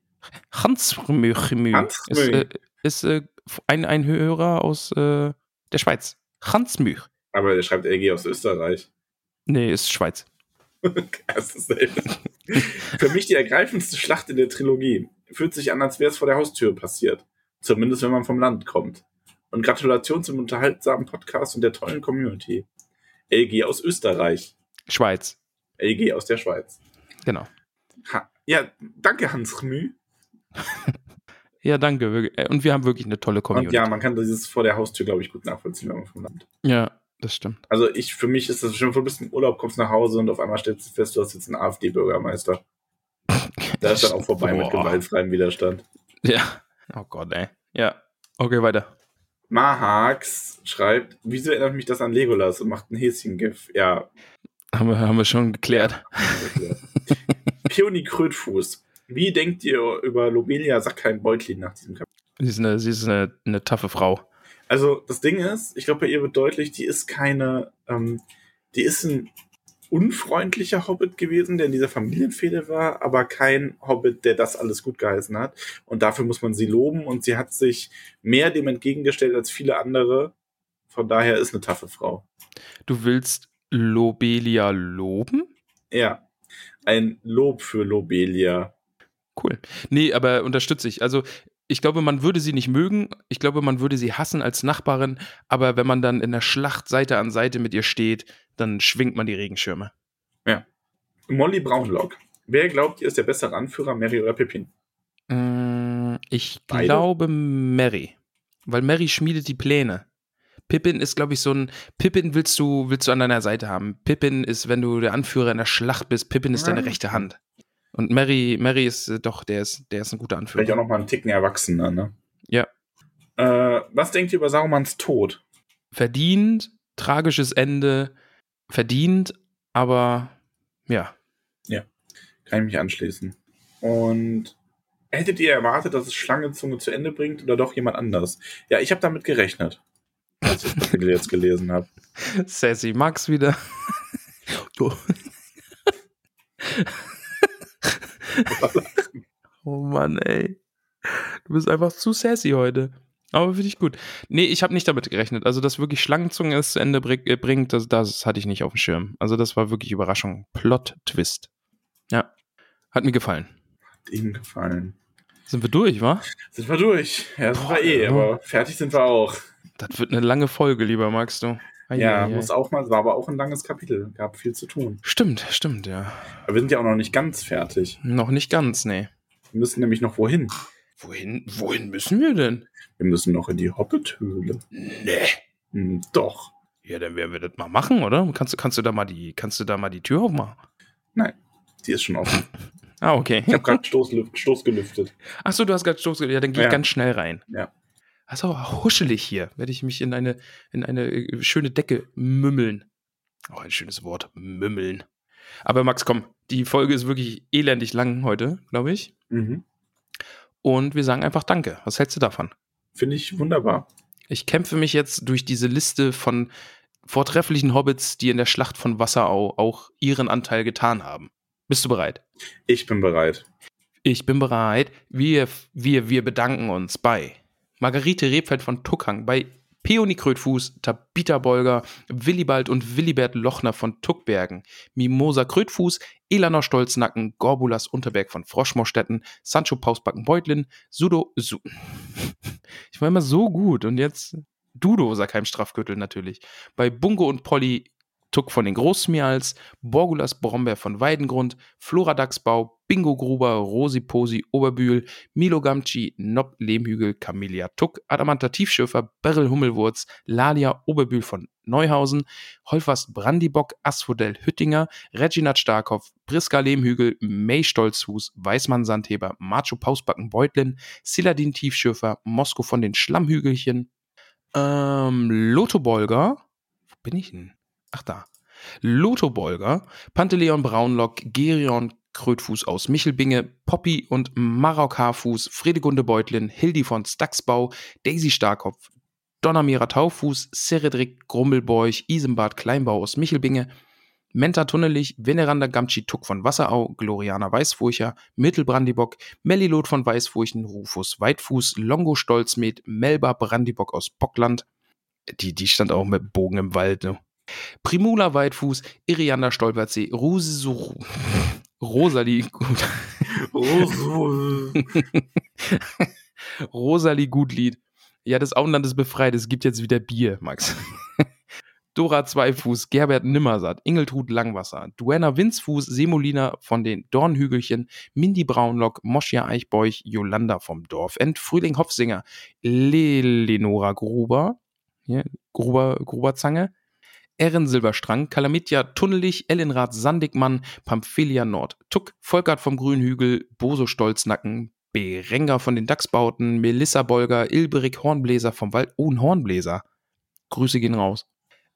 Hans Rmü, Rmü Hans ist, Rmü. äh, ist äh, ein, ein Hörer aus äh, der Schweiz. Hans Müch. Aber der schreibt LG aus Österreich. Nee, ist Schweiz. Für mich die ergreifendste Schlacht in der Trilogie. Fühlt sich an, als wäre es vor der Haustür passiert. Zumindest wenn man vom Land kommt. Und Gratulation zum unterhaltsamen Podcast und der tollen Community. LG aus Österreich. Schweiz, LG aus der Schweiz. genau. Ha ja, danke Hans Chmü. Ja, danke. Äh, Und wir haben wirklich eine tolle Und Community. ja, man kann dieses vor der Haustür, glaube ich, gut nachvollziehen, wenn man vom Land. ja, das stimmt. Also ich, für mich ist das schon, du bist im Urlaub, kommst nach Hause und auf einmal stellst du fest, du hast jetzt einen AfD-Bürgermeister. Da ist dann auch vorbei mit Boah. gewaltfreiem Widerstand. Ja. Oh Gott, ey. Ja. Okay, weiter. Mahax schreibt, wieso erinnert mich das an Legolas und macht ein Häschen-GIF? Ja, Haben wir, haben wir schon geklärt. Peony Krötfuß. Wie denkt ihr über Lobelia Sackheim-Beutlin nach diesem Kapitel? Sie ist eine, sie ist eine, eine taffe Frau. Also, das Ding ist, ich glaube, bei ihr wird deutlich, die ist keine, ähm, die ist ein unfreundlicher Hobbit gewesen, der in dieser Familienfehde war, aber kein Hobbit, der das alles gut geheißen hat. Und dafür muss man sie loben und sie hat sich mehr dem entgegengestellt als viele andere. Von daher ist eine taffe Frau. Du willst Lobelia loben? Ja, ein Lob für Lobelia. Cool. Nee, aber unterstütze ich. Also, ich glaube, man würde sie nicht mögen. Ich glaube, man würde sie hassen als Nachbarin. Aber wenn man dann in der Schlacht Seite an Seite mit ihr steht, dann schwingt man die Regenschirme. Molly Braunlock. Wer glaubt ihr ist der bessere Anführer, Mary oder Pippin? Mm, Ich Beide? glaube Mary. Weil Mary schmiedet die Pläne. Pippin ist, glaube ich, so ein. Pippin willst du, willst du an deiner Seite haben. Pippin ist, wenn du der Anführer in der Schlacht bist, Pippin ist deine Ah. rechte Hand. Und Mary, Mary ist äh, doch, der ist, der ist ein guter Anführer. Vielleicht auch noch mal einen Ticken erwachsener, ne? Ja. Äh, was denkt ihr über Sarumans Tod? verdient, tragisches Ende, verdient, aber ja. Kann ich mich anschließen. Und Hättet ihr erwartet, dass es Schlangenzunge zu Ende bringt oder doch jemand anders? Ja, ich habe damit gerechnet, als ich das jetzt gelesen habe. Sassy Max wieder. oh. Mann, ey. Du bist einfach zu sassy heute. Aber finde ich gut. Nee, ich habe nicht damit gerechnet. Also, dass wirklich Schlangenzunge es zu Ende äh, bringt, das, das hatte ich nicht auf dem Schirm. Also, das war wirklich Überraschung. Plot-Twist. Ja. Hat mir gefallen. Hat Ihnen gefallen. Sind wir durch, wa? Sind wir durch. Ja, sind Boah, wir eh, ja. aber fertig sind wir auch. Das wird eine lange Folge, lieber Max, du. Ai, ja, muss auch mal, war aber auch ein langes Kapitel. Gab viel zu tun. Stimmt, stimmt, ja. Aber wir sind ja auch noch nicht ganz fertig. Noch nicht ganz, nee. Wir müssen nämlich noch wohin. Wohin, wohin müssen wir denn? Wir müssen noch in die Hobbit-Höhle. Nee. Hm, doch. Ja, dann werden wir das mal machen, oder? Kannst du, kannst du da mal die, kannst du da mal die Tür aufmachen? Nein, die ist schon offen. ah, okay. Ich habe gerade Stoß, Stoß gelüftet. Achso, du hast gerade Stoß gelüftet. Ja, dann gehe ja. ich ganz schnell rein. Ja. Also huschelig hier. Werde ich mich in eine, in eine äh, schöne Decke mümmeln. Oh, ein schönes Wort. Mümmeln. Aber Max, komm, die Folge ist wirklich elendig lang heute, glaube ich. Mhm. Und wir sagen einfach Danke. Was hältst du davon? Finde ich wunderbar. Ich kämpfe mich jetzt durch diese Liste von vortrefflichen Hobbits, die in der Schlacht von Wasserau auch ihren Anteil getan haben. Bist du bereit? Ich bin bereit. Ich bin bereit. Wir, wir, wir bedanken uns bei Margarete Rebfeld von Tuckhang, bei Peony Krötfuß, Tabita Bolger, Willibald und Willibert Lochner von Tuckbergen, Mimosa Krötfuß, Elanor Stolznacken, Gorbulas Unterberg von Froschmorstetten, Sancho Pausbacken Beutlin, Sudo, Su ich war immer so gut und jetzt Dudo Sackheim Strafgürtel natürlich. Bei Bungo und Polly Tuck von den Großmials, Borgulas Brombeer von Weidengrund, Flora Dachsbau, Bingo Gruber, Rosi Posi Oberbühl, Milo Gamci, Nob Lehmhügel, Camellia Tuck, Adamanta Tiefschürfer, Beryl Hummelwurz, Lalia Oberbühl von Neuhausen, Holfers Brandibock, Asphodel Hüttinger, Reginat Starkopf, Priska Lehmhügel, May Stolzhus, Weißmann Sandheber, Macho Pausbacken Beutlin, Siladin Tiefschürfer, Mosko von den Schlammhügelchen, ähm, Lotto Bolger, wo bin ich denn? Ach da. Lotho Bolger, Panteleon Braunlock, Gerion Krötfuß aus Michelbinge, Poppy und Marok Haarfuß, Fredegunde Beutlin, Hildi von Stacksbau, Daisy Starkopf, Donnermira Taufuß, Seredrik Grummelbeuch, Isembart Kleinbau aus Michelbinge, Menta Tunnelich, Veneranda Gamci Tuck von Wasserau, Gloriana Weißfurcher, Mittelbrandibock, Mellilot von Weißfurchen, Rufus Weitfuß, Longo Stolzmet, Melba Brandibock aus Bockland. Die, die stand auch mit Bogen im Wald, ne? Primula Weitfuß, Iriander Stolperzee, Rusu, Rosalie, Rosalie Gutlied. Ja, das Auenland ist befreit, es gibt jetzt wieder Bier, Max. Dora Zweifuß, Gerbert Nimmersatt, Ingeltrud Langwasser, Duenna Winzfuß, Semolina von den Dornhügelchen, Mindy Braunlock, Moschia Eichbeuch, Jolanda vom Dorfend, Frühling Hofsinger, Lenora Gruber, hier, Gruber, Gruberzange, Erin Silberstrang, Kalamitia Tunnelich, Ellenrad Sandigmann, Pamphilia Nord, Tuck, Volkert vom Grünhügel, Boso Stolznacken, Berenger von den Dachsbauten, Melissa Bolger, Ilberik Hornbläser vom Wald, oh, ein Hornbläser. Grüße gehen raus.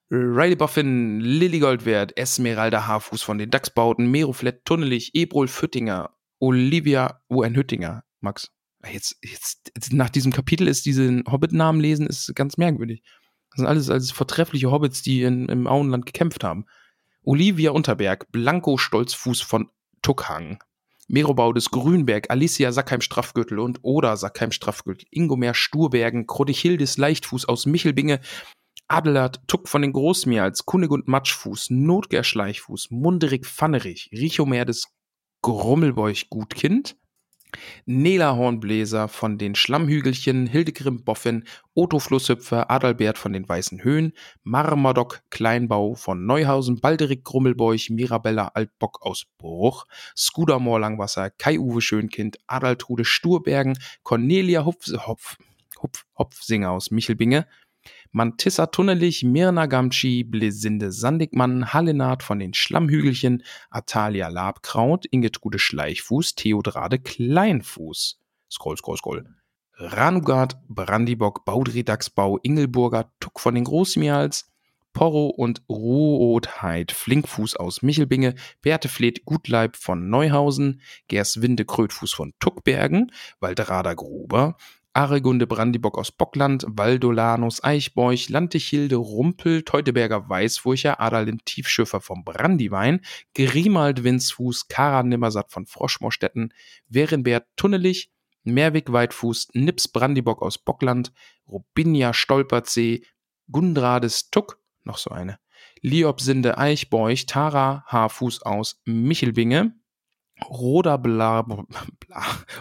Riley Buffin, Lilly Goldwert, Esmeralda Haarfuß von den Dachsbauten, Meroflett Tunnelich, Ebrol Füttinger, Olivia UN Hüttinger. Max, jetzt, jetzt, nach diesem Kapitel ist diesen Hobbit-Namen lesen, ist ganz merkwürdig. Das sind alles, alles vortreffliche Hobbits, die in, im Auenland gekämpft haben. Olivia Unterberg, Blanco Stolzfuß von Tuckhang, Merobaudes Grünberg, Alicia Sackheim-Straffgürtel und Oda Sackheim-Straffgürtel, Ingomer Sturbergen, Krodichildis Leichtfuß aus Michelbinge, Adelard Tuck von den Großmials, Kunigund Matschfuß, Notger Schleichfuß, Munderig Pfannerich, Richomer des Grummelbeuch Gutkind, Nela Hornbläser von den Schlammhügelchen, Hildegrim Boffin, Otto Flusshüpfer, Adalbert von den Weißen Höhen, Marmadoc Kleinbau von Neuhausen, Balderik Grummelbeuch, Mirabella Altbock aus Bruch, Skudamor Langwasser, Kai-Uwe Schönkind, Adaltrude Sturbergen, Cornelia Hupf, Hopf, Hopf, Hopfsinger aus Michelbinge, Mantissa Tunnelich, Mirna Gamci, Blesinde Sandigmann, Hallenat von den Schlammhügelchen, Atalia Labkraut, Ingetrude Schleichfuß, Theodrade Kleinfuß. Scroll, scroll, scroll. Ranugard, Brandibock, Baudri Dachsbau, Ingelburger, Tuck von den Großmials, Porro und Rotheit, Flinkfuß aus Michelbinge, Bertefleth Gutleib von Neuhausen, Gerswinde Krötfuß von Tuckbergen, Waldrader Gruber, Aregunde Brandibock aus Bockland, Valdolanus Eichbeuch, Lantichilde Rumpel, Teuteberger Weißfurcher, Adalin Tiefschiffer vom Brandiwein, Grimald Winzfuß, Kara Nimmersatt von Froschmorstetten, Werenbert Tunnelich, Merwig Weitfuß, Nips Brandibock aus Bockland, Robinia Stolpertsee, Gundrades Tuck, noch so eine, Liobsinde Eichbeuch, Tara Haarfuß aus Michelbinge, Roda Bla, Bla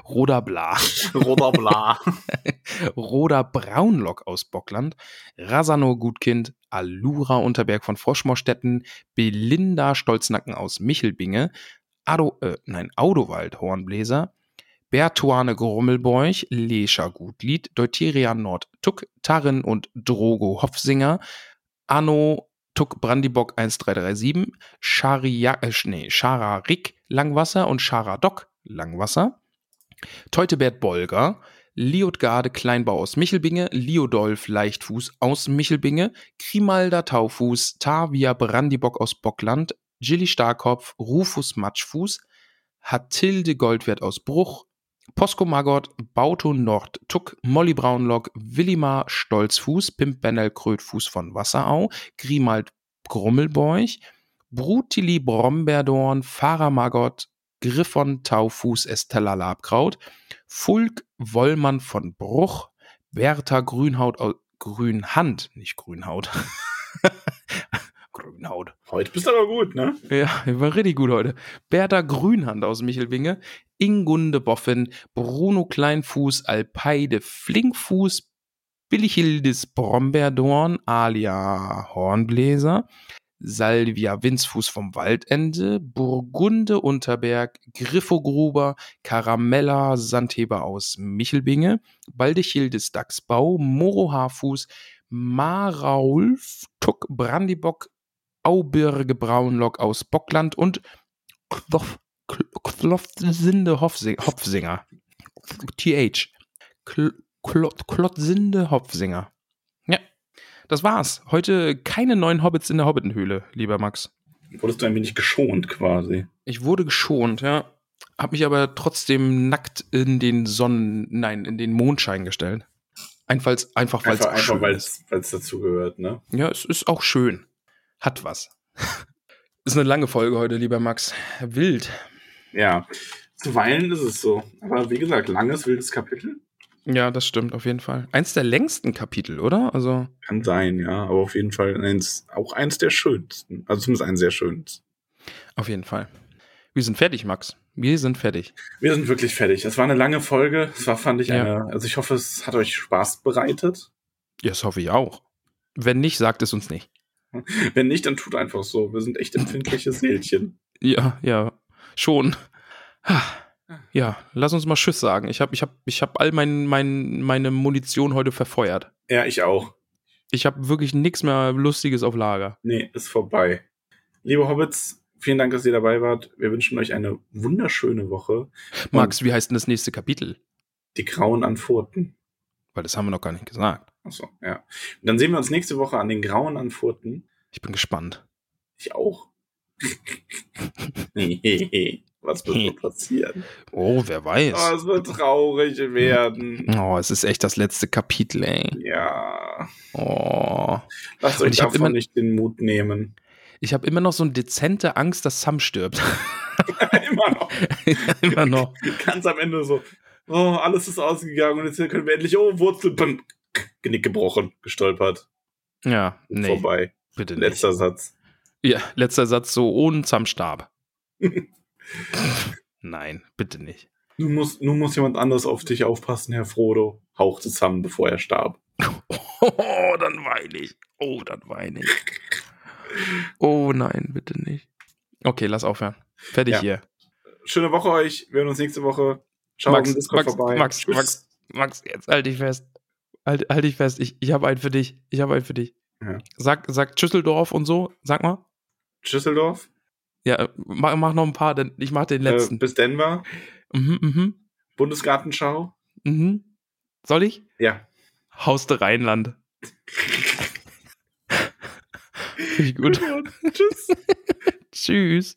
Roda Bla, Roda Bla. Roda Braunlock aus Bockland, Rasano Gutkind, Alura Unterberg von Froschmorstetten, Belinda Stolznacken aus Michelbinge, Ado, äh, nein, Audowald Hornbläser, Bertuane Grummelbeuch, Lescha Gutlied, Deuteria Nord Tuck, Tarren und Drogo Hopfsinger, Anno Tuck Brandibock 1337, Scharia, äh, nee, Schararik Langwasser und Scharadok Langwasser, Teutebert Bolger, Liotgarde Kleinbau aus Michelbinge, Liodolf Leichtfuß aus Michelbinge, Grimalda Taufuß, Tavia Brandibock aus Bockland, Gilly Starkopf, Rufus Matschfuß, Hatilde Goldwert aus Bruch, Posko Maggot, Bauto Nord Tuck, Molly Braunlock, Willimar Stolzfuß, Pimp Bennel Krötfuß von Wasserau, Grimald Grummelbeuch, Brutili Brombeerdorn, Farah Maggot, Griffon Taufuß Estella Labkraut, Fulk Wollmann von Bruch, Bertha Grünhaut aus Grünhand, nicht Grünhaut. Grünhaut. Heute bist du aber gut, ne? Ja, war richtig gut heute. Bertha Grünhand aus Michelbinge, Ingunde Boffin, Bruno Kleinfuß, Alpeide Flinkfuß, Billichildis Brombeerdorn, alia Hornbläser, Salvia Winzfuß vom Waldende, Burgunde Unterberg, Griffogruber, Karamella Sandheber aus Michelbinge, Baldechildis Dachsbau, Moro Haarfuß, Maraulf, Tuck Brandibock, Aubirge Braunlock aus Bockland und Kloff, Kloffsinde Hopfsinger. TH. Klotzinde Hopfsinger. Ja, das war's. Heute keine neuen Hobbits in der Hobbitenhöhle, lieber Max. Wurdest du ein wenig geschont quasi? Ich wurde geschont, ja. Hab mich aber trotzdem nackt in den Sonnen, nein, in den Mondschein gestellt. Einfach, einfach weil es einfach, weil es dazu gehört, ne? Ja, es ist auch schön. Hat was. ist eine lange Folge heute, lieber Max. Wild. Ja, zuweilen ist es so. Aber wie gesagt, langes, wildes Kapitel. Ja, das stimmt auf jeden Fall. Eins der längsten Kapitel, oder? Also Kann sein, ja. Aber auf jeden Fall eins, auch eins der schönsten. Also zumindest eins sehr schönes. Auf jeden Fall. Wir sind fertig, Max. Wir sind fertig. Wir sind wirklich fertig. Es war eine lange Folge. Es war, fand ich, ja. eine. Also ich hoffe, es hat euch Spaß bereitet. Ja, das hoffe ich auch. Wenn nicht, sagt es uns nicht. Wenn nicht, dann tut einfach so. Wir sind echt empfindliche Seelchen. Ja, ja. Schon. Ja, lass uns mal Tschüss sagen. Ich habe ich hab, ich hab all mein, mein, meine Munition heute verfeuert. Ja, ich auch. Ich habe wirklich nichts mehr Lustiges auf Lager. Nee, ist vorbei. Liebe Hobbits, vielen Dank, dass ihr dabei wart. Wir wünschen euch eine wunderschöne Woche. Max, Und wie heißt denn das nächste Kapitel? Die Grauen Anfurten. Weil das haben wir noch gar nicht gesagt. Achso, ja. Und dann sehen wir uns nächste Woche an den Grauen Anfurten. Ich bin gespannt. Ich auch. Was wird so passieren? Oh, wer weiß. Oh, es wird traurig werden. Oh, es ist echt das letzte Kapitel, ey. Ja. Oh. Lasst euch davon immer, nicht den Mut nehmen. Ich habe immer noch so eine dezente Angst, dass Sam stirbt. immer noch. immer noch. Ganz am Ende so, oh, alles ist ausgegangen und jetzt können wir endlich, oh, Wurzel, bam, Genick gebrochen, gestolpert. Ja, nee. Vorbei. Bitte nicht. Letzter Satz. Ja, letzter Satz so ohne Sam starb. Nein, bitte nicht. Nun muss, nun muss jemand anders auf dich aufpassen, Herr Frodo, hauchte Sam, bevor er starb. Oh, dann weine ich. Oh, dann weine ich. Oh nein, bitte nicht. Okay, lass aufhören. Fertig ja. hier. Schöne Woche euch. Wir hören uns nächste Woche. Schaut Max, auf Discord Max, vorbei. Max, Max, Max, jetzt halt dich fest. Halt, halt dich fest. Ich, ich habe einen für dich. Ich habe einen für dich. Ja. Sag, sag Schüsseldorf und so. Sag mal. Schüsseldorf? Ja, mach, mach noch ein paar, denn ich mach den letzten. Äh, bis Denver. Mhm, mhm. Bundesgartenschau. Mhm. Soll ich? Ja. Haus der Rheinland. Finde ich gut. Tschüss. Tschüss.